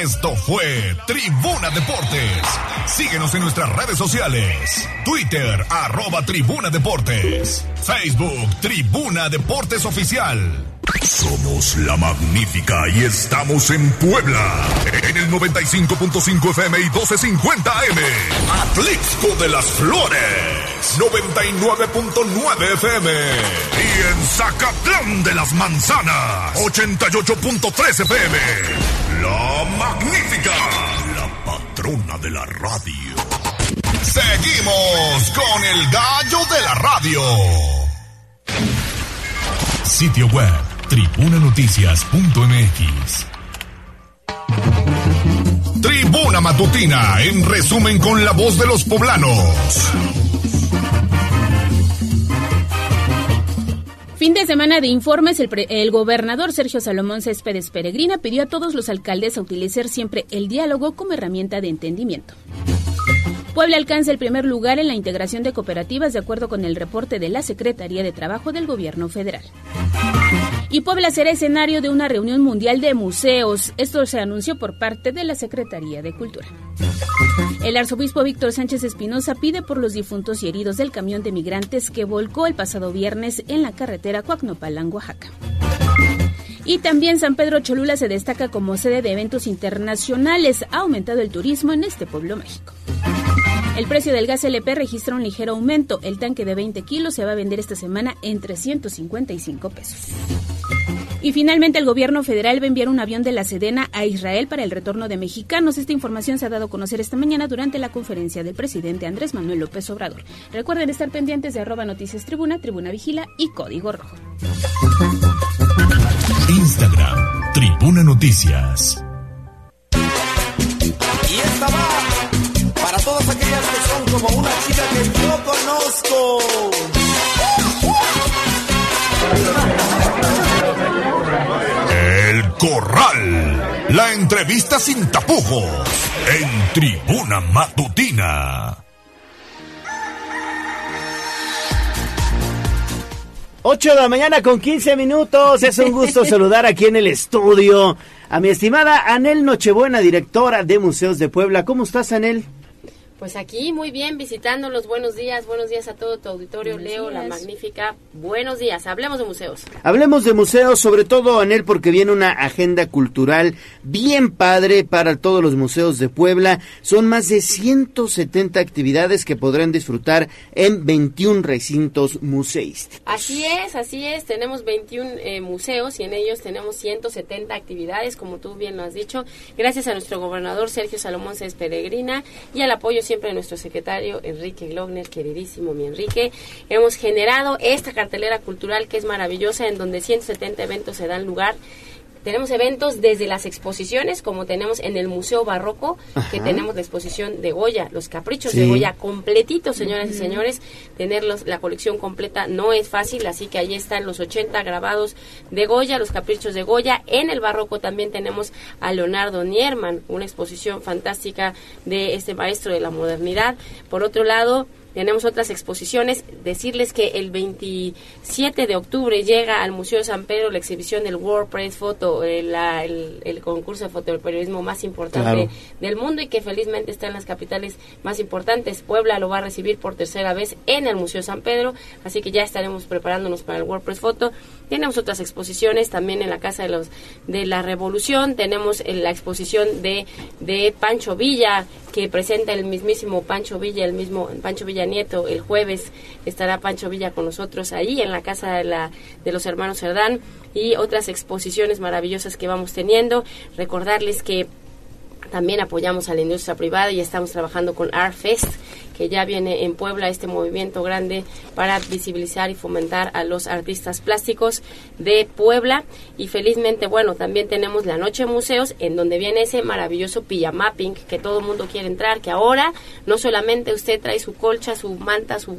Speaker 2: Esto fue Tribuna Deportes. Síguenos en nuestras redes sociales. Twitter, arroba Tribuna Deportes. Facebook, Tribuna Deportes Oficial. Somos la magnífica y estamos en Puebla. En el 95.5 FM y 1250 AM. Atlixco de las Flores. 99.9 FM. Y en Zacatlán de las Manzanas. 88.3 FM. La magnífica. La patrona de la radio. Seguimos con el gallo de la radio. Sitio web tribunanoticias.mx. Tribuna Matutina, en resumen con la voz de los poblanos.
Speaker 6: Fin de semana de informes, el, el, gobernador Sergio Salomón Céspedes Peregrina pidió a todos los alcaldes a utilizar siempre el diálogo como herramienta de entendimiento. Puebla alcanza el primer lugar en la integración de cooperativas de acuerdo con el reporte de la Secretaría de Trabajo del Gobierno Federal. Y Puebla será escenario de una reunión mundial de museos. Esto se anunció por parte de la Secretaría de Cultura. El arzobispo Víctor Sánchez Espinosa pide por los difuntos y heridos del camión de migrantes que volcó el pasado viernes en la carretera Coacnopalán, Oaxaca. Y también San Pedro Cholula se destaca como sede de eventos internacionales. Ha aumentado el turismo en este pueblo mágico. El precio del gas LP registra un ligero aumento. El tanque de 20 kilos se va a vender esta semana en 355 pesos. Y finalmente el gobierno federal va a enviar un avión de la Sedena a Israel para el retorno de mexicanos. Esta información se ha dado a conocer esta mañana durante la conferencia del presidente Andrés Manuel López Obrador. Recuerden estar pendientes de arroba noticias tribuna, tribuna vigila y código rojo.
Speaker 2: Instagram, tribuna noticias.
Speaker 35: Y esta va para todas aquellas que son como una chica que yo conozco.
Speaker 2: El Corral. La entrevista sin tapujos. En Tribuna Matutina.
Speaker 1: 8 de la mañana con 15 minutos. Es un gusto [laughs] saludar aquí en el estudio a mi estimada Anel Nochebuena, directora de Museos de Puebla. ¿Cómo estás, Anel?
Speaker 36: Pues aquí muy bien, visitándolos. Buenos días, buenos días a todo tu auditorio. Leo, la magnífica. Buenos días, hablemos de museos.
Speaker 1: Hablemos de museos, sobre todo, Anel, porque viene una agenda cultural bien padre para todos los museos de Puebla. Son más de 170 actividades que podrán disfrutar en 21 recintos museísticos.
Speaker 36: Así es, así es. Tenemos 21 eh, museos y en ellos tenemos 170 actividades, como tú bien lo has dicho. Gracias a nuestro gobernador Sergio Salomón Céspedes Peregrina y al apoyo siempre nuestro secretario Enrique Glogner, queridísimo mi Enrique. Hemos generado esta cartelera cultural que es maravillosa, en donde 170 eventos se dan lugar tenemos eventos desde las exposiciones, como tenemos en el Museo Barroco, que tenemos la exposición de Goya, los caprichos de Goya completitos, señoras y señores. Tenerlos, la colección completa no es fácil, así que ahí están los 80 grabados de Goya, los caprichos de Goya. En el Barroco también tenemos a Leonardo Nierman, una exposición fantástica de este maestro de la modernidad. Por otro lado, tenemos otras exposiciones. Decirles que el 27 de octubre llega al Museo de San Pedro la exhibición del World Press Photo, eh, el, concurso de fotoperiodismo más importante del mundo y que felizmente está en las capitales más importantes. Puebla lo va a recibir por tercera vez en el Museo San Pedro, así que ya estaremos preparándonos para el World Press Photo. Tenemos otras exposiciones también en la Casa de los de la Revolución. Tenemos la exposición de, de Pancho Villa, que presenta el mismísimo Pancho Villa, el mismo Pancho Villa Nieto. El jueves estará Pancho Villa con nosotros ahí en la Casa de, la, de los Hermanos Cerdán y otras exposiciones maravillosas que vamos teniendo. Recordarles que también apoyamos a la industria privada y estamos trabajando con ArtFest, que ya viene en Puebla este movimiento grande para visibilizar y fomentar a los artistas plásticos de Puebla. Y felizmente, bueno, también tenemos la Noche Museos, en donde viene ese maravilloso pijamapping que todo el mundo quiere entrar, que ahora no solamente usted trae su colcha, su manta, su,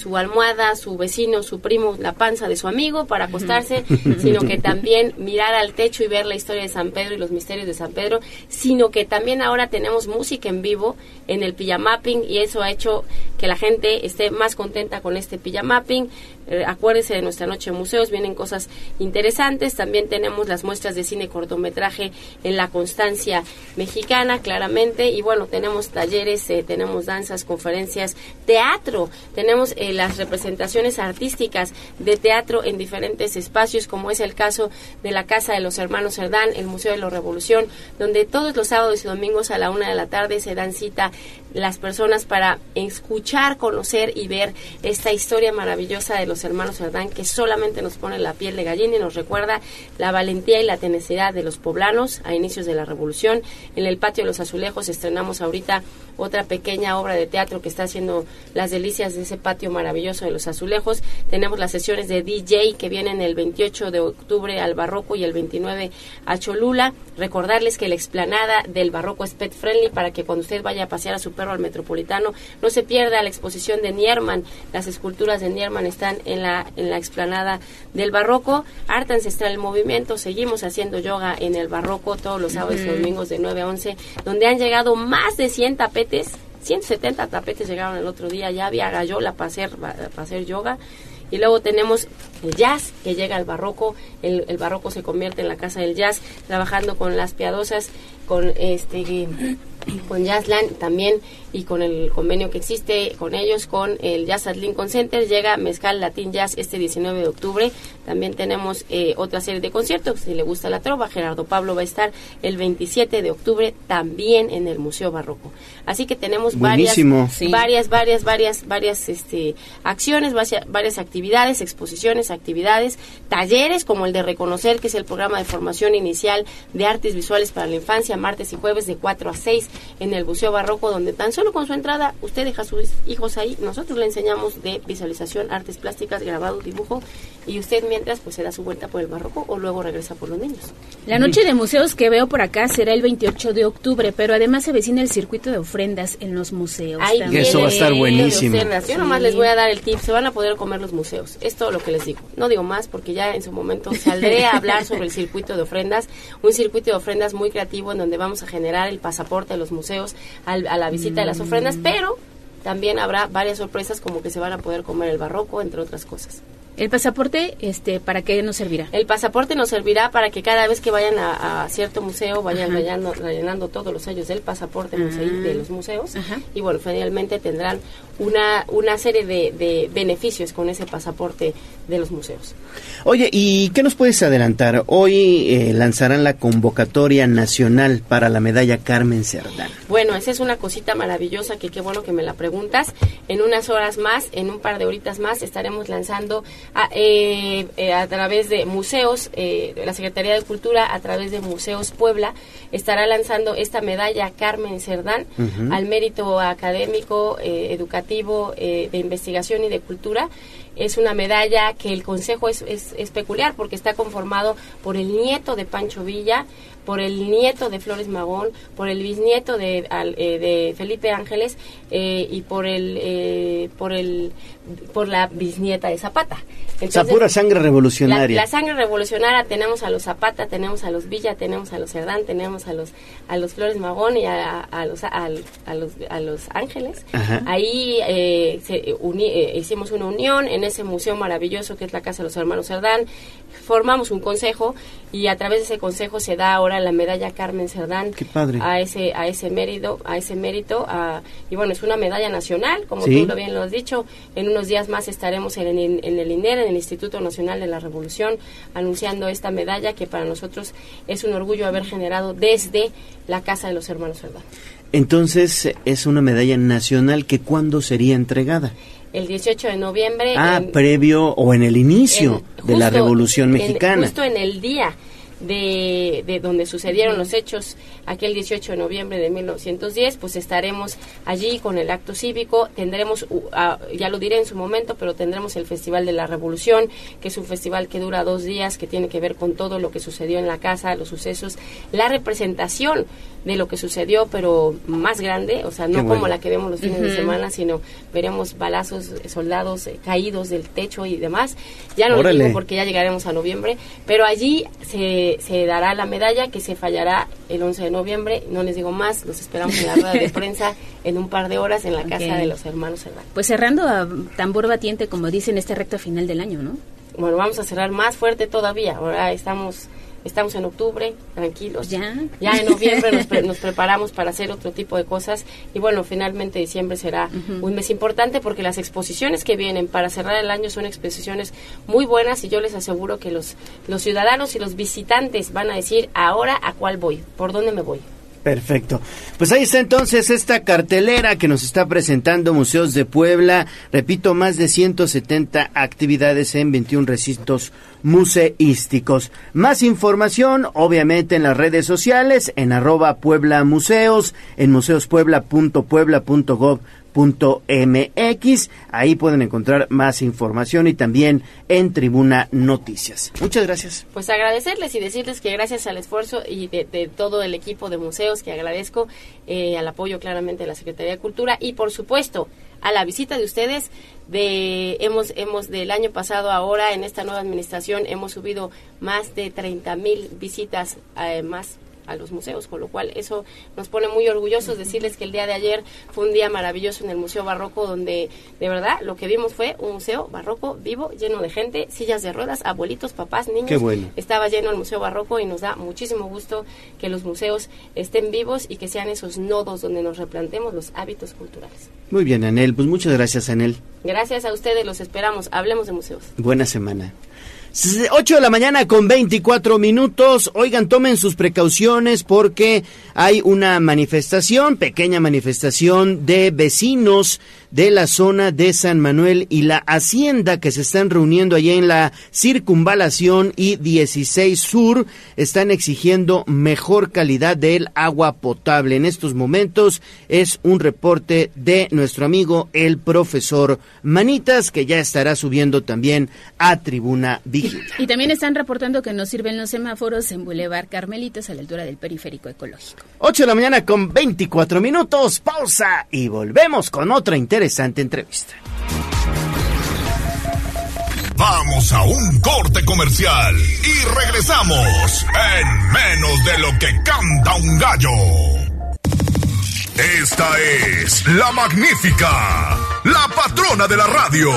Speaker 36: su almohada, su vecino, su primo, la panza de su amigo para acostarse, [laughs] sino que también mirar al techo y ver la historia de San Pedro y los misterios de San Pedro, sino que también ahora tenemos música en vivo en el pijamapping y eso ha hecho que la gente esté más contenta con este pijamapping. Eh, acuérdese de nuestra noche de museos, vienen cosas interesantes. También tenemos las muestras de cine cortometraje en la Constancia Mexicana, claramente. Y bueno, tenemos talleres, eh, tenemos danzas, conferencias, teatro. Tenemos eh, las representaciones artísticas de teatro en diferentes espacios, como es el caso de la Casa de los Hermanos Cerdán, el Museo de la Revolución, donde todos los sábados y domingos a la una de la tarde se dan cita las personas para escuchar, conocer y ver esta historia maravillosa de los hermanos Cerdán que solamente nos pone la piel de gallina y nos recuerda la valentía y la tenacidad de los poblanos a inicios de la revolución. En el patio de los azulejos estrenamos ahorita otra pequeña obra de teatro que está haciendo las delicias de ese patio maravilloso de los azulejos. Tenemos las sesiones de DJ que vienen el 28 de octubre al Barroco y el 29 a Cholula. Recordarles que la explanada del Barroco es pet friendly para que cuando usted vaya a pasear a su perro al Metropolitano no se pierda la exposición de Nierman. Las esculturas de Nierman están en la, en la explanada del Barroco. Arte Ancestral el Movimiento. Seguimos haciendo yoga en el Barroco todos los sábados y domingos de 9 a 11, donde han llegado más de 100 tapetes 170 tapetes llegaron el otro día, ya había gallola para hacer, para hacer yoga. Y luego tenemos el jazz, que llega al barroco, el, el, barroco se convierte en la casa del jazz, trabajando con las piadosas, con este con Jazzland también y con el convenio que existe con ellos, con el Jazz at Lincoln Center, llega Mezcal Latin Jazz este 19 de octubre. También tenemos eh, otra serie de conciertos, si le gusta la trova, Gerardo Pablo va a estar el 27 de octubre también en el Museo Barroco. Así que tenemos varias, varias, varias, varias, varias este, acciones, varias actividades, exposiciones, actividades, talleres como el de Reconocer, que es el programa de formación inicial de artes visuales para la infancia, martes y jueves de 4 a 6 en el Museo Barroco, donde tan solo con su entrada usted deja a sus hijos ahí. Nosotros le enseñamos de visualización, artes plásticas, grabado, dibujo, y usted mientras pues se da su vuelta por el Barroco o luego regresa por los niños.
Speaker 6: La noche de museos que veo por acá será el 28 de octubre, pero además se vecina el circuito de ofrendas en los museos.
Speaker 1: eso va a estar buenísimo.
Speaker 36: Yo nomás les voy a dar el tip, se van a poder comer los museos. Es todo lo que les digo. No digo más porque ya en su momento [laughs] saldré a hablar sobre el circuito de ofrendas, un circuito de ofrendas muy creativo en donde vamos a generar el pasaporte de los museos a la visita de las ofrendas, pero también habrá varias sorpresas como que se van a poder comer el barroco, entre otras cosas.
Speaker 6: ¿El pasaporte este, para qué nos servirá?
Speaker 36: El pasaporte nos servirá para que cada vez que vayan a, cierto museo vayan rellenando, todos los sellos del pasaporte de los museos y bueno, finalmente tendrán una, una serie de, beneficios con ese pasaporte de los museos.
Speaker 1: Oye, ¿y qué nos puedes adelantar? Hoy eh, lanzarán la convocatoria nacional para la medalla Carmen Cerdán.
Speaker 36: Bueno, esa es una cosita maravillosa que qué bueno que me la preguntas. En unas horas más, en un par de horitas más, estaremos lanzando a, eh, eh, a través de museos, la Secretaría de Cultura, a través de Museos Puebla, estará lanzando esta medalla Carmen Cerdán al mérito académico, educativo, de investigación y de cultura. Es una medalla que el Consejo es, es, peculiar porque está conformado por el nieto de Pancho Villa, por el nieto de Flores Magón, por el bisnieto de, eh, de Felipe Ángeles eh, y por el, eh, por el por la bisnieta de Zapata.
Speaker 1: Entonces, pura sangre revolucionaria.
Speaker 36: La, sangre revolucionaria tenemos a los Zapata, tenemos a los Villa, tenemos a los Cerdán, tenemos a los a los Flores Magón y a, los, a, los a los Ángeles. Ahí se hicimos una unión en ese museo maravilloso que es la Casa de los Hermanos Cerdán. Formamos un consejo y a través de ese consejo se da ahora la medalla Carmen Cerdán a ese a ese mérito a ese mérito y bueno es una medalla nacional como tú lo bien lo has dicho en unos días más estaremos en, el INER en el Instituto Nacional de la Revolución anunciando esta medalla que para nosotros es un orgullo haber generado desde la casa de los hermanos Cerdán
Speaker 1: entonces es una medalla nacional que cuándo sería entregada
Speaker 36: el 18 de noviembre.
Speaker 1: Ah, previo o en el inicio de la Revolución Mexicana.
Speaker 36: justo en el día de, de, donde sucedieron los hechos aquel 18 de noviembre de 1910, pues estaremos allí con el acto cívico, tendremos, ya lo diré en su momento, pero tendremos el Festival de la Revolución, que es un festival que dura dos días, que tiene que ver con todo lo que sucedió en la casa, los sucesos, la representación de lo que sucedió, pero más grande, o sea, no como la que vemos los fines de semana, sino veremos balazos, soldados eh, caídos del techo y demás. Ya no lo digo porque ya llegaremos a noviembre, pero allí se, se dará la medalla que se fallará el 11 de noviembre. No les digo más, los esperamos en la rueda de [laughs] prensa en un par de horas en la casa de los hermanos Hermanos.
Speaker 6: Pues cerrando a tambor batiente, como dicen, este recto final del año, ¿no?
Speaker 36: Bueno, vamos a cerrar más fuerte todavía. Ahora estamos Estamos en octubre, tranquilos.
Speaker 6: Ya.
Speaker 36: Ya en noviembre [laughs] nos, preparamos para hacer otro tipo de cosas. Y bueno, finalmente diciembre será un mes importante porque las exposiciones que vienen para cerrar el año son exposiciones muy buenas y yo les aseguro que los, los ciudadanos y los visitantes van a decir ahora a cuál voy, por dónde me voy.
Speaker 1: Perfecto. Pues ahí está entonces esta cartelera que nos está presentando Museos de Puebla. Repito, más de 170 actividades en 21 recintos museísticos. Más información, obviamente, en las redes sociales, en arroba Puebla Museos, en museospuebla.puebla.gov .mx. Ahí pueden encontrar más información y también en Tribuna Noticias. Muchas gracias.
Speaker 36: Pues agradecerles y decirles que gracias al esfuerzo y de, todo el equipo de museos, que agradezco eh, al apoyo claramente de la Secretaría de Cultura y por supuesto a la visita de ustedes de hemos hemos del año pasado ahora en esta nueva administración hemos subido más de 30 mil visitas eh, más a los museos, con lo cual eso nos pone muy orgullosos decirles que el día de ayer fue un día maravilloso en el Museo Barroco donde de verdad lo que vimos fue un museo barroco vivo, lleno de gente, sillas de ruedas, abuelitos, papás, niños. Estaba lleno el Museo Barroco y nos da muchísimo gusto que los museos estén vivos y que sean esos nodos donde nos replantemos los hábitos culturales.
Speaker 1: Muy bien, Anel, pues muchas gracias, Anel.
Speaker 36: Gracias a ustedes, los esperamos. Hablemos de museos.
Speaker 1: Buena semana. 8 de la mañana con 24 minutos. Oigan, tomen sus precauciones porque hay una manifestación, pequeña manifestación de vecinos de la zona de San Manuel y la Hacienda que se están reuniendo allá en la circunvalación y 16 Sur están exigiendo mejor calidad del agua potable. En estos momentos es un reporte de nuestro amigo el profesor Manitas que ya estará subiendo también a Tribuna
Speaker 6: Y también están reportando que no sirven los semáforos en Boulevard Carmelitos a la altura del periférico ecológico.
Speaker 1: 8 de la mañana con 24 minutos, pausa y volvemos con otra interesante entrevista.
Speaker 2: Vamos a un corte comercial y regresamos en menos de lo que canta un gallo. Esta es la magnífica, la patrona de la radio.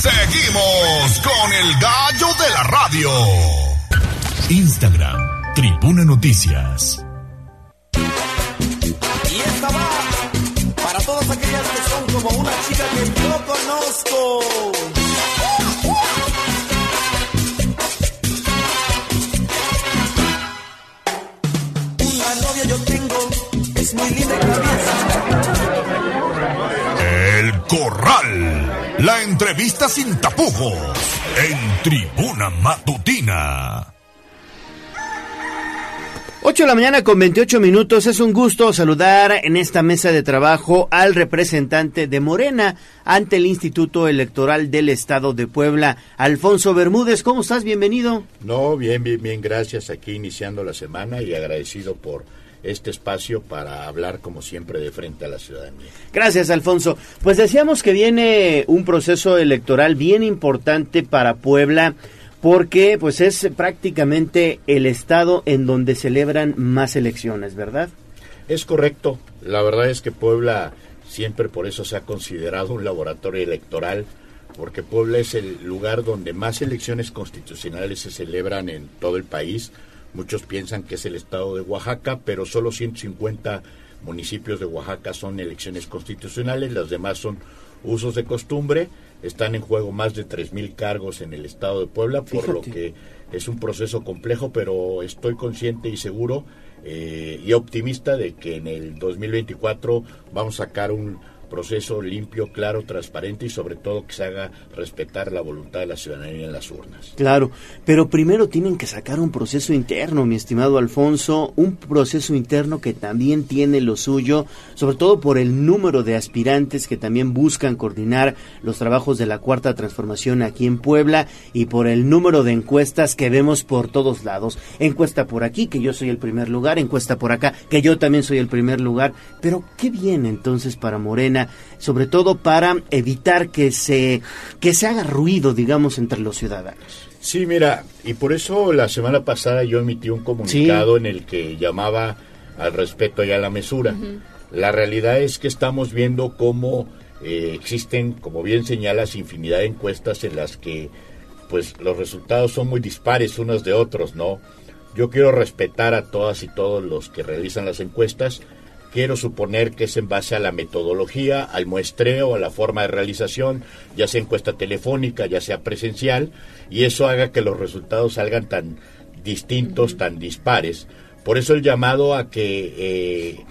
Speaker 2: Seguimos con el gallo de la radio. Instagram Tribuna Noticias.
Speaker 35: Y esta va para todas aquellas que son como una chica que yo conozco. Una novia yo tengo, es muy linda
Speaker 2: El Corral, la entrevista sin tapujos en Tribuna Matutina.
Speaker 1: 8 de la mañana con 28 minutos. Es un gusto saludar en esta mesa de trabajo al representante de Morena ante el Instituto Electoral del Estado de Puebla, Alfonso Bermúdez. ¿Cómo estás? Bienvenido.
Speaker 37: No, bien, bien, bien. Gracias. Aquí iniciando la semana y agradecido por este espacio para hablar como siempre de frente a la ciudadanía.
Speaker 1: Gracias, Alfonso. Pues decíamos que viene un proceso electoral bien importante para Puebla porque pues es prácticamente el estado en donde celebran más elecciones, ¿verdad?
Speaker 37: Es correcto. La verdad es que Puebla siempre por eso se ha considerado un laboratorio electoral, porque Puebla es el lugar donde más elecciones constitucionales se celebran en todo el país. Muchos piensan que es el estado de Oaxaca, pero solo 150 municipios de Oaxaca son elecciones constitucionales, las demás son usos de costumbre. Están en juego más de 3.000 cargos en el estado de Puebla, por lo que es un proceso complejo, pero estoy consciente y seguro eh, y optimista de que en el 2024 vamos a sacar un proceso limpio, claro, transparente y sobre todo que se haga respetar la voluntad de la ciudadanía en las urnas.
Speaker 1: Claro, pero primero tienen que sacar un proceso interno, mi estimado Alfonso, un proceso interno que también tiene lo suyo, sobre todo por el número de aspirantes que también buscan coordinar los trabajos de la cuarta transformación aquí en Puebla y por el número de encuestas que vemos por todos lados. Encuesta por aquí, que yo soy el primer lugar, encuesta por acá, que yo también soy el primer lugar, pero ¿qué viene entonces para Morena? Sobre todo para evitar que se, que se haga ruido, digamos, entre los ciudadanos.
Speaker 37: Sí, mira, y por eso la semana pasada yo emití un comunicado en el que llamaba al respeto y a la mesura. La realidad es que estamos viendo cómo eh, existen, como bien señalas, infinidad de encuestas en las que pues los resultados son muy dispares unos de otros, ¿no? Yo quiero respetar a todas y todos los que realizan las encuestas, quiero suponer que es en base a la metodología, al muestreo, a la forma de realización, ya sea encuesta telefónica, ya sea presencial, y eso haga que los resultados salgan tan distintos, tan dispares. Por eso el llamado a que eh,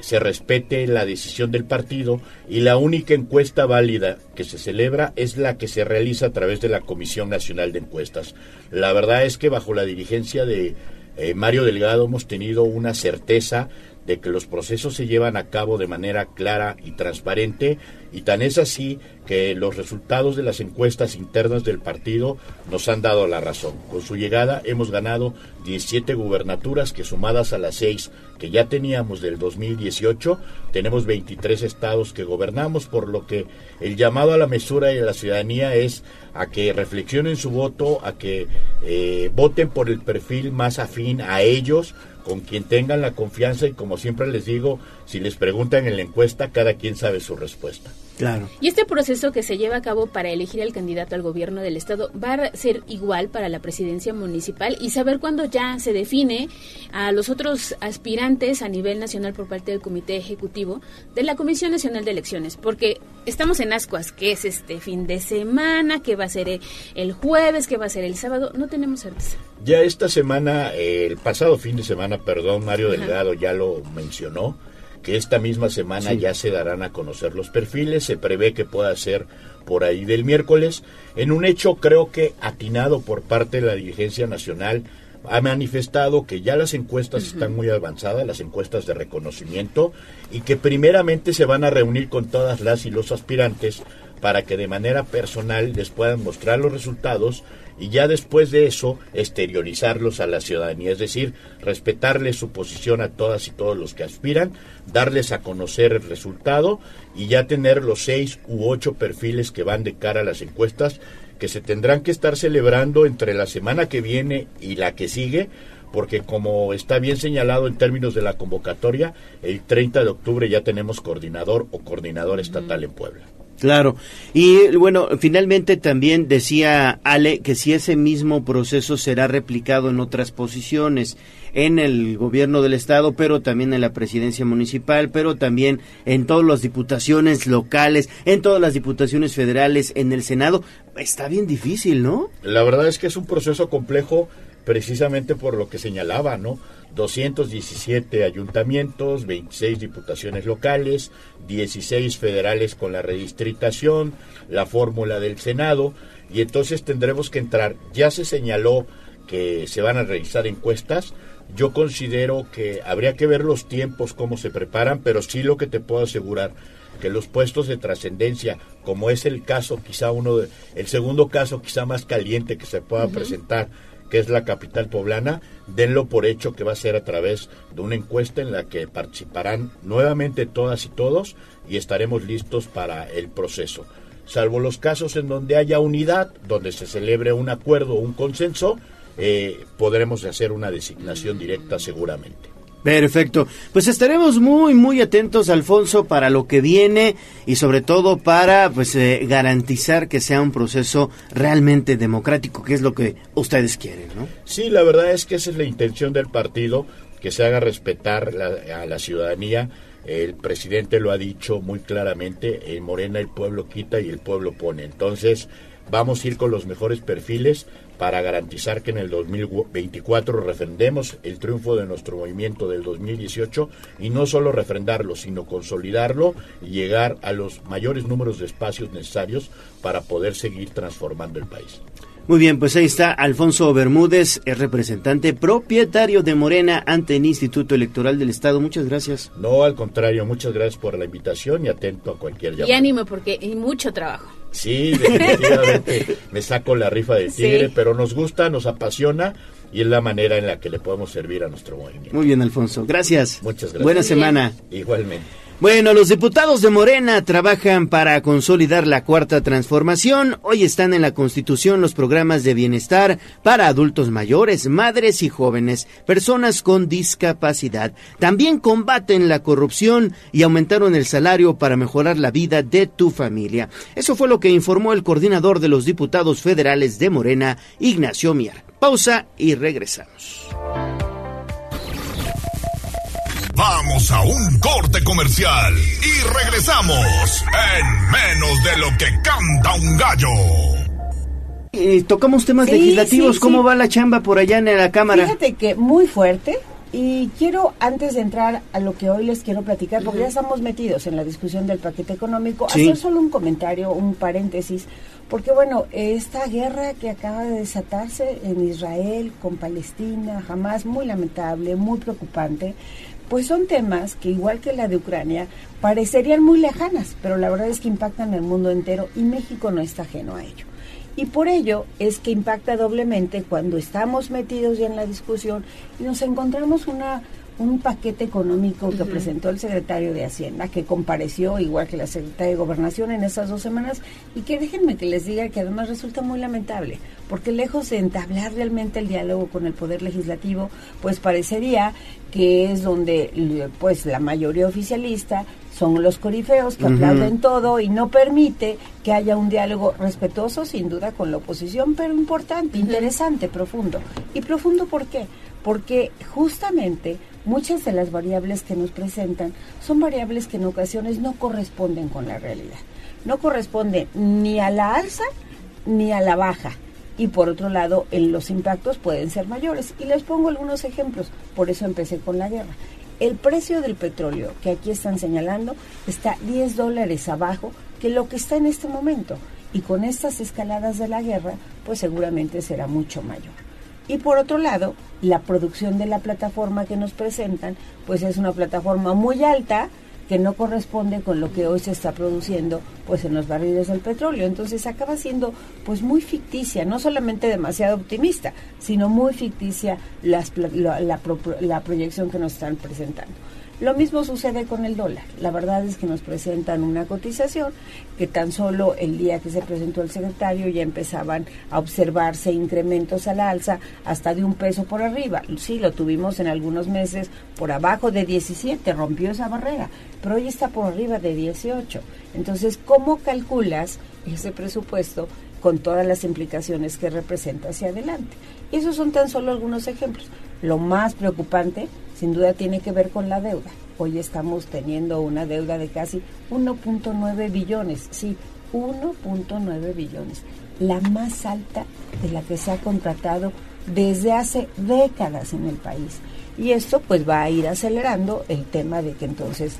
Speaker 37: se respete la decisión del partido y la única encuesta válida que se celebra es la que se realiza a través de la Comisión Nacional de Encuestas. La verdad es que bajo la dirigencia de eh, Mario Delgado hemos tenido una certeza de que los procesos se llevan a cabo de manera clara y transparente y tan es así que los resultados de las encuestas internas del partido nos han dado la razón. Con su llegada hemos ganado 17 gubernaturas que sumadas a las 6 que ya teníamos del 2018, tenemos 23 estados que gobernamos, por lo que el llamado a la mesura y a la ciudadanía es a que reflexionen su voto, a que eh, voten por el perfil más afín a ellos, con quien tengan la confianza y como siempre les digo, si les preguntan en la encuesta, cada quien sabe su respuesta.
Speaker 1: Claro.
Speaker 6: Y este proceso que se lleva a cabo para elegir al candidato al gobierno del estado va a ser igual para la presidencia municipal y saber cuándo ya se define a los otros aspirantes a nivel nacional por parte del comité ejecutivo de la Comisión Nacional de Elecciones, porque estamos en ascuas, que es este fin de semana, que va a ser el jueves, que va a ser el sábado, no tenemos certeza.
Speaker 37: Ya esta semana, el pasado fin de semana, perdón, Mario Delgado ya lo mencionó, que esta misma semana ya se darán a conocer los perfiles, se prevé que pueda ser por ahí del miércoles, en un hecho creo que atinado por parte de la dirigencia nacional, ha manifestado que ya las encuestas están muy avanzadas, las encuestas de reconocimiento, y que primeramente se van a reunir con todas las y los aspirantes para que de manera personal les puedan mostrar los resultados y ya después de eso exteriorizarlos a la ciudadanía, es decir, respetarles su posición a todas y todos los que aspiran, darles a conocer el resultado y ya tener los seis u ocho perfiles que van de cara a las encuestas que se tendrán que estar celebrando entre la semana que viene y la que sigue porque como está bien señalado en términos de la convocatoria, el 30 de octubre ya tenemos coordinador o coordinador estatal en Puebla.
Speaker 1: Claro. Y bueno, finalmente también decía Ale que si ese mismo proceso será replicado en otras posiciones, en el gobierno del estado, pero también en la presidencia municipal, pero también en todas las diputaciones locales, en todas las diputaciones federales, en el Senado, está bien difícil, ¿no?
Speaker 37: La verdad es que es un proceso complejo precisamente por lo que señalaba, ¿no? 217 ayuntamientos, 26 diputaciones locales, 16 federales con la redistritación, la fórmula del Senado, y entonces tendremos que entrar. Ya se señaló que se van a realizar encuestas, yo considero que habría que ver los tiempos, cómo se preparan, pero sí lo que te puedo asegurar, que los puestos de trascendencia, como es el caso, quizá uno de, el segundo caso quizá más caliente que se pueda presentar, que es la capital poblana, denlo por hecho que va a ser a través de una encuesta en la que participarán nuevamente todas y todos y estaremos listos para el proceso. Salvo los casos en donde haya unidad, donde se celebre un acuerdo o un consenso, eh, podremos hacer una designación directa seguramente.
Speaker 1: Perfecto. Pues estaremos muy, muy atentos, Alfonso, para lo que viene y sobre todo para pues eh, garantizar que sea un proceso realmente democrático, que es lo que ustedes quieren, ¿no?
Speaker 37: Sí, la verdad es que esa es la intención del partido, que se haga respetar a la ciudadanía. El presidente lo ha dicho muy claramente, en Morena el pueblo quita y el pueblo pone. Entonces, vamos a ir con los mejores perfiles para garantizar que en el 2024 refrendemos el triunfo de nuestro movimiento del 2018 y no solo refrendarlo, sino consolidarlo y llegar a los mayores números de espacios necesarios para poder seguir transformando el país.
Speaker 1: Muy bien, pues ahí está Alfonso Bermúdez, el representante propietario de Morena ante el Instituto Electoral del Estado. Muchas gracias.
Speaker 37: No, al contrario, muchas gracias por la invitación y atento a cualquier llamada.
Speaker 6: Y ánimo porque hay mucho trabajo.
Speaker 37: Sí, definitivamente [laughs] me saco la rifa del tigre, pero nos gusta, nos apasiona y es la manera en la que le podemos servir a nuestro movimiento.
Speaker 1: Muy bien, Alfonso. Gracias.
Speaker 37: Muchas gracias.
Speaker 1: Buena semana.
Speaker 37: Igualmente.
Speaker 1: Bueno, los diputados de Morena trabajan para consolidar la cuarta transformación. Hoy están en la Constitución los programas de bienestar para adultos mayores, madres y jóvenes, personas con discapacidad. También combaten la corrupción y aumentaron el salario para mejorar la vida de tu familia. Eso fue lo que informó el coordinador de los diputados federales de Morena, Ignacio Mier. Pausa y regresamos.
Speaker 2: Vamos a un corte comercial y regresamos en menos de lo que canta un gallo.
Speaker 1: Eh, tocamos temas
Speaker 38: Sí,
Speaker 1: legislativos.
Speaker 38: sí,
Speaker 1: ¿Cómo
Speaker 38: sí.
Speaker 1: va la chamba por allá en la Cámara?
Speaker 38: Fíjate que muy fuerte. Y quiero, antes de entrar a lo que hoy les quiero platicar, porque ya estamos metidos en la discusión del paquete económico,
Speaker 39: Sí.
Speaker 38: hacer solo un comentario, un paréntesis, porque bueno, esta guerra que acaba de desatarse en Israel con Palestina, jamás muy lamentable, muy preocupante, pues son temas que igual que la de Ucrania parecerían muy lejanas, pero la verdad es que impactan al mundo entero y México no está ajeno a ello. Y por ello es que impacta doblemente cuando estamos metidos ya en la discusión y nos encontramos una un paquete económico que presentó el secretario de Hacienda, que compareció igual que la secretaria de Gobernación en esas dos semanas, y que déjenme que les diga que además resulta muy lamentable, porque lejos de entablar realmente el diálogo con el Poder Legislativo, pues parecería que es donde pues la mayoría oficialista son los corifeos que
Speaker 39: Ujú.
Speaker 38: aplauden todo y no permite que haya un diálogo respetuoso sin duda con la oposición, pero importante, interesante, profundo. ¿Y profundo por qué? Porque justamente muchas de las variables que nos presentan son variables que en ocasiones no corresponden con la realidad. No corresponden ni a la alza ni a la baja. Y por otro lado, en los impactos pueden ser mayores. Y les pongo algunos ejemplos. Por eso empecé con la guerra. El precio del petróleo que aquí están señalando está 10 dólares abajo que lo que está en este momento. Y con estas escaladas de la guerra, pues seguramente será mucho mayor. Y por otro lado, la producción de la plataforma que nos presentan, pues es una plataforma muy alta que no corresponde con lo que hoy se está produciendo pues en los barriles del petróleo. Entonces acaba siendo pues muy ficticia, no solamente demasiado optimista, sino muy ficticia las la, la proyección que nos están presentando. Lo mismo sucede con el dólar. La verdad es que nos presentan una cotización que tan solo el día que se presentó el secretario ya empezaban a observarse incrementos a la alza hasta de un peso por arriba. Sí, lo tuvimos en algunos meses por abajo de 17, rompió esa barrera, pero hoy está por arriba de 18. Entonces, ¿cómo calculas ese presupuesto con todas las implicaciones que representa hacia adelante? Y esos son tan solo algunos ejemplos. Lo más preocupante, sin duda, tiene que ver con la deuda. Hoy estamos teniendo una deuda de casi 1.9 billones, sí, 1.9 billones, la más alta de la que se ha contratado desde hace décadas en el país. Y esto pues va a ir acelerando el tema de que entonces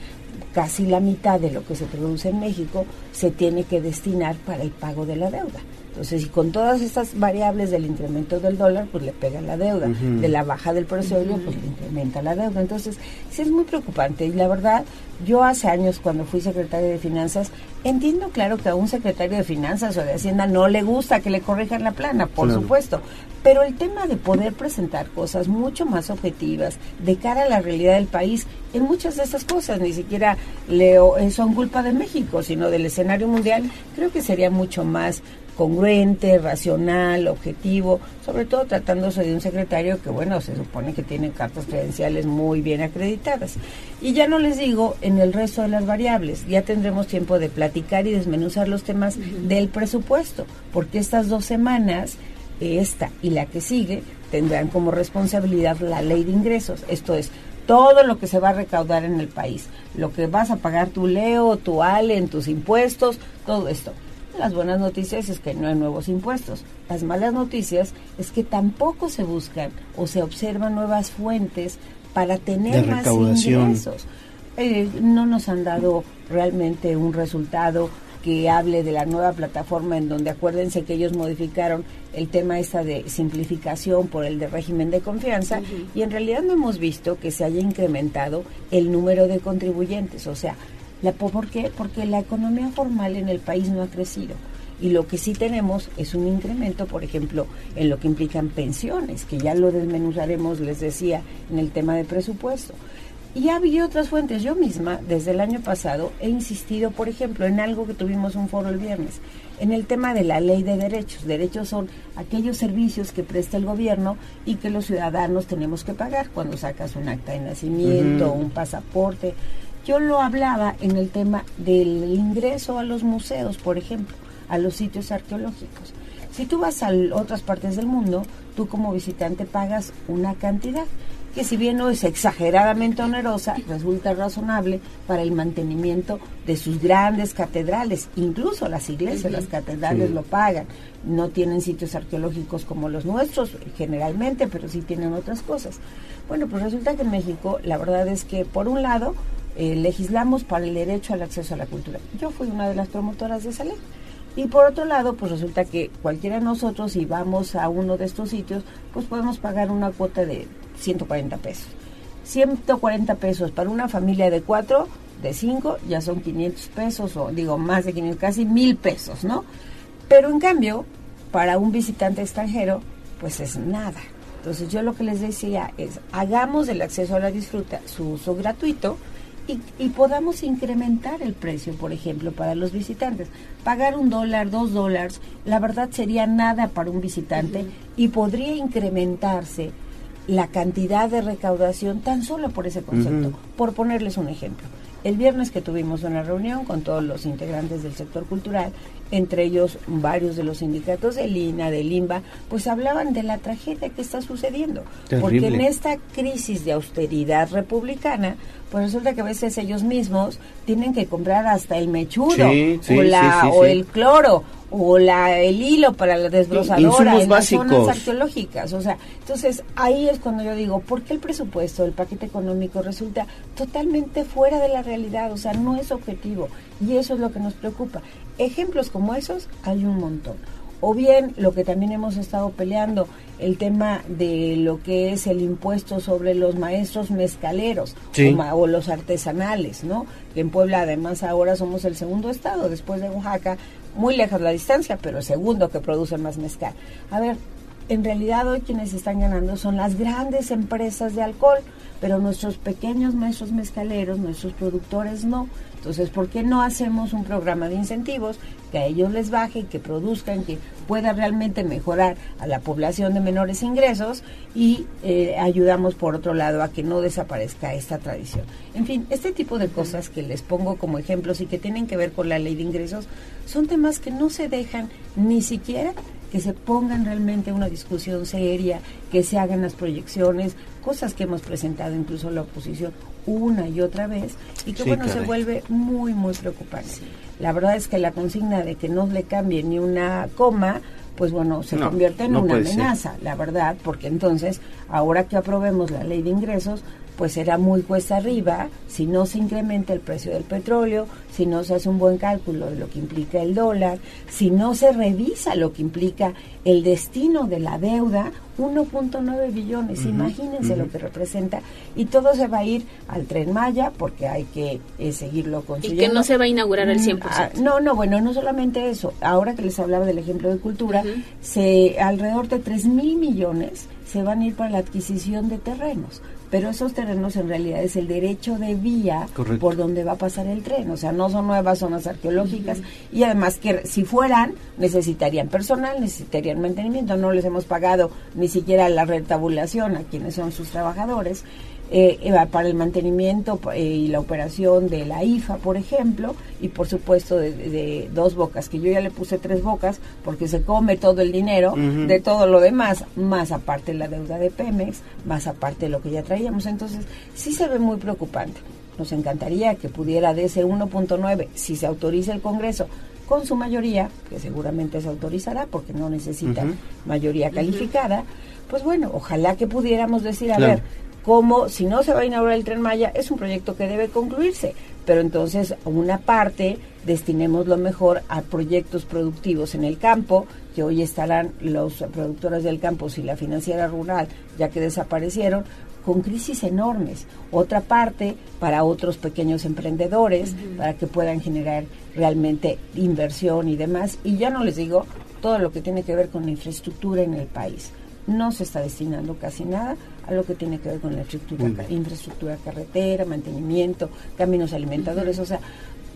Speaker 38: casi la mitad de lo que se produce en México se tiene que destinar para el pago de la deuda. Entonces, y con todas estas variables del incremento del dólar, pues le pega la deuda. De la baja del petróleo, pues le incrementa la deuda. Entonces, sí es muy preocupante. Y la verdad, yo hace años, cuando fui secretaria de Finanzas, entiendo claro que a un secretario de Finanzas o de Hacienda no le gusta que le corrijan la plana, por supuesto. Pero el tema de poder presentar cosas mucho más objetivas de cara a la realidad del país, en muchas de estas cosas, ni siquiera leo, eh, son culpa de México, sino del escenario mundial, creo que sería mucho más congruente, racional, objetivo, sobre todo tratándose de un secretario que, bueno, se supone que tiene cartas credenciales muy bien acreditadas. Y ya no les digo en el resto de las variables, ya tendremos tiempo de platicar y desmenuzar los temas del presupuesto, porque estas dos semanas, esta y la que sigue, tendrán como responsabilidad la ley de ingresos, esto es, todo lo que se va a recaudar en el país, lo que vas a pagar tu Leo, tu Ale, en tus impuestos, todo esto. Las buenas noticias es que no hay nuevos impuestos. Las malas noticias es que tampoco se buscan o se observan nuevas fuentes para tener más ingresos. Eh, no nos han dado realmente un resultado que hable de la nueva plataforma en donde acuérdense que ellos modificaron el tema esta de simplificación por el de régimen de confianza y en realidad no hemos visto que se haya incrementado el número de contribuyentes, o sea, la, ¿Por qué? Porque la economía formal en el país no ha crecido. Y lo que sí tenemos es un incremento, por ejemplo, en lo que implican pensiones, que ya lo desmenuzaremos, les decía, en el tema de presupuesto. Y ha habido otras fuentes. Yo misma, desde el año pasado, he insistido, por ejemplo, en algo que tuvimos un foro el viernes, en el tema de la ley de derechos. Derechos son aquellos servicios que presta el gobierno y que los ciudadanos tenemos que pagar cuando sacas un acta de nacimiento, un pasaporte. Yo lo hablaba en el tema del ingreso a los museos, por ejemplo, a los sitios arqueológicos. Si tú vas a otras partes del mundo, tú como visitante pagas una cantidad que si bien no es exageradamente onerosa, resulta razonable para el mantenimiento de sus grandes catedrales. Incluso las iglesias, las catedrales lo pagan. No tienen sitios arqueológicos como los nuestros, generalmente, pero sí tienen otras cosas. Bueno, pues resulta que en México la verdad es que, por un lado, eh, legislamos para el derecho al acceso a la cultura. Yo fui una de las promotoras de esa ley. Y por otro lado, pues resulta que cualquiera de nosotros, si vamos a uno de estos sitios, pues podemos pagar una cuota de 140 pesos. 140 pesos para una familia de cuatro, de cinco, ya son 500 pesos, o digo más de 500, casi mil pesos, ¿no? Pero en cambio, para un visitante extranjero, pues es nada. Entonces yo lo que les decía es, hagamos el acceso a la disfruta su uso gratuito, y, podamos incrementar el precio, por ejemplo, para los visitantes. Pagar un dólar, dos dólares, la verdad sería nada para un visitante y podría incrementarse la cantidad de recaudación tan solo por ese concepto. Por ponerles un ejemplo. El viernes que tuvimos una reunión con todos los integrantes del sector cultural, entre ellos varios de los sindicatos de Lina, de Limba, pues hablaban de la tragedia que está sucediendo. Porque en esta crisis de austeridad republicana, pues resulta que a veces ellos mismos tienen que comprar hasta el mechudo o, la, o el cloro o la el hilo para la desbrozadora en las zonas arqueológicas. O sea, entonces ahí es cuando yo digo, ¿por qué el presupuesto, el paquete económico resulta totalmente fuera de la realidad? O sea, no es objetivo y eso es lo que nos preocupa. Ejemplos como esos hay un montón o bien lo que también hemos estado peleando, el tema de lo que es el impuesto sobre los maestros mezcaleros o, los artesanales, ¿no? Que en Puebla además ahora somos el segundo estado después de Oaxaca, muy lejos la distancia, pero el segundo que produce más mezcal. A ver, en realidad hoy quienes están ganando son las grandes empresas de alcohol, pero nuestros pequeños maestros mezcaleros, nuestros productores no. Entonces, ¿por qué no hacemos un programa de incentivos que a ellos les baje, que produzcan, que pueda realmente mejorar a la población de menores ingresos y eh, ayudamos por otro lado a que no desaparezca esta tradición? En fin, este tipo de cosas que les pongo como ejemplos y que tienen que ver con la ley de ingresos son temas que no se dejan ni siquiera que se pongan realmente una discusión seria, que se hagan las proyecciones, cosas que hemos presentado incluso la oposición una y otra vez y que bueno se vuelve muy muy preocupante. La verdad es que la consigna de que no le cambie ni una coma pues bueno, se convierte en una amenaza, la verdad, porque entonces, ahora que aprobemos la ley de ingresos, pues será muy cuesta arriba si no se incrementa el precio del petróleo, si no se hace un buen cálculo de lo que implica el dólar, si no se revisa lo que implica el destino de la deuda, 1.9 billones, imagínense lo que representa, y todo se va a ir al tren Maya porque hay que eh, seguirlo construyendo.
Speaker 6: Y que no se va a inaugurar al 100%.
Speaker 38: Ah, no, no, bueno, no solamente eso, ahora que les hablaba del ejemplo de cultura, se alrededor de 3 mil millones se van a ir para la adquisición de terrenos pero esos terrenos en realidad es el derecho de vía por donde va a pasar el tren, o sea, no son nuevas zonas arqueológicas. Y además que si fueran necesitarían personal, necesitarían mantenimiento, no les hemos pagado ni siquiera la retabulación a quienes son sus trabajadores eh, para el mantenimiento eh, y la operación de la IFA, por ejemplo, y por supuesto de, dos bocas, que yo ya le puse tres bocas porque se come todo el dinero de todo lo demás, más aparte la deuda de Pemex, más aparte lo que ya traíamos. Entonces, sí se ve muy preocupante. Nos encantaría que pudiera de ese 1.9, si se autoriza el Congreso, con su mayoría, que seguramente se autorizará porque no necesita mayoría calificada, pues bueno, ojalá que pudiéramos decir, a ver, como si no se va a inaugurar el tren Maya, es un proyecto que debe concluirse, pero entonces una parte destinemos lo mejor a proyectos productivos en el campo, que hoy estarán los productores del campo y la financiera rural, ya que desaparecieron, con crisis enormes. Otra parte para otros pequeños emprendedores, para que puedan generar realmente inversión y demás. Y ya no les digo todo lo que tiene que ver con la infraestructura en el país no se está destinando casi nada a lo que tiene que ver con la infraestructura, infraestructura carretera, mantenimiento, caminos alimentadores, o sea,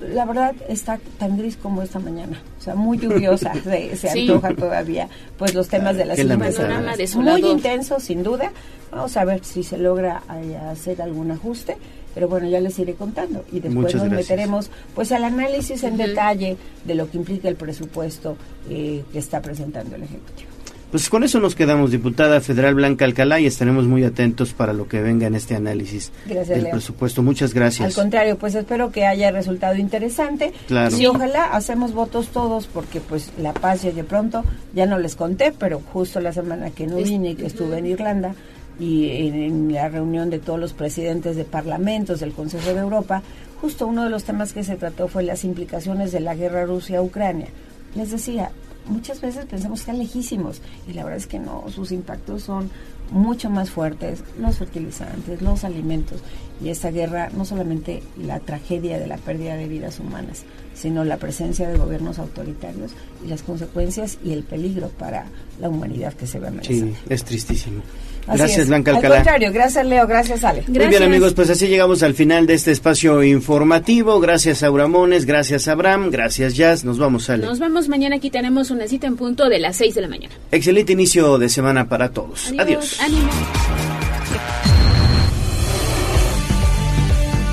Speaker 38: la verdad está tan gris como esta mañana, o sea, muy lluviosa, [laughs] se, antoja todavía, pues los temas de la siguiente Muy intenso, sin duda. Vamos a ver si se logra eh, hacer algún ajuste, pero bueno, ya les iré contando. Y después nos meteremos pues al análisis en detalle de lo que implica el presupuesto eh, que está presentando el Ejecutivo.
Speaker 1: Pues con eso nos quedamos, diputada federal Blanca Alcalá, y estaremos muy atentos para lo que venga en este análisis del presupuesto. Muchas gracias.
Speaker 38: Al contrario, pues espero que haya resultado interesante.
Speaker 1: Claro.
Speaker 38: Y ojalá hacemos votos todos, porque pues la paz ya de pronto, ya no les conté, pero justo la semana que no vine y que estuve en Irlanda, y en, la reunión de todos los presidentes de parlamentos del Consejo de Europa, justo uno de los temas que se trató fue las implicaciones de la guerra Rusia-Ucrania. Les decía, muchas veces pensamos que están lejísimos y la verdad es que no, sus impactos son mucho más fuertes, los fertilizantes, los alimentos y esta guerra no solamente la tragedia de la pérdida de vidas humanas, sino la presencia de gobiernos autoritarios y las consecuencias y el peligro para la humanidad que se ve amenazada.
Speaker 1: Sí, es tristísimo gracias, Blanca Alcalá.
Speaker 38: Al contrario, gracias, Leo. Gracias, Ale.
Speaker 1: Muy bien, amigos, pues así llegamos al final de este espacio informativo. Gracias a Uramones, gracias Abraham, gracias, Jazz. Nos vamos, Ale.
Speaker 6: Nos vamos mañana. Aquí tenemos una cita en punto de las 6 de la mañana.
Speaker 1: Excelente inicio de semana para todos. Adiós.
Speaker 6: Ánimo.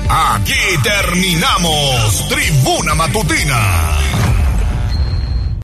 Speaker 2: Aquí terminamos Tribuna Matutina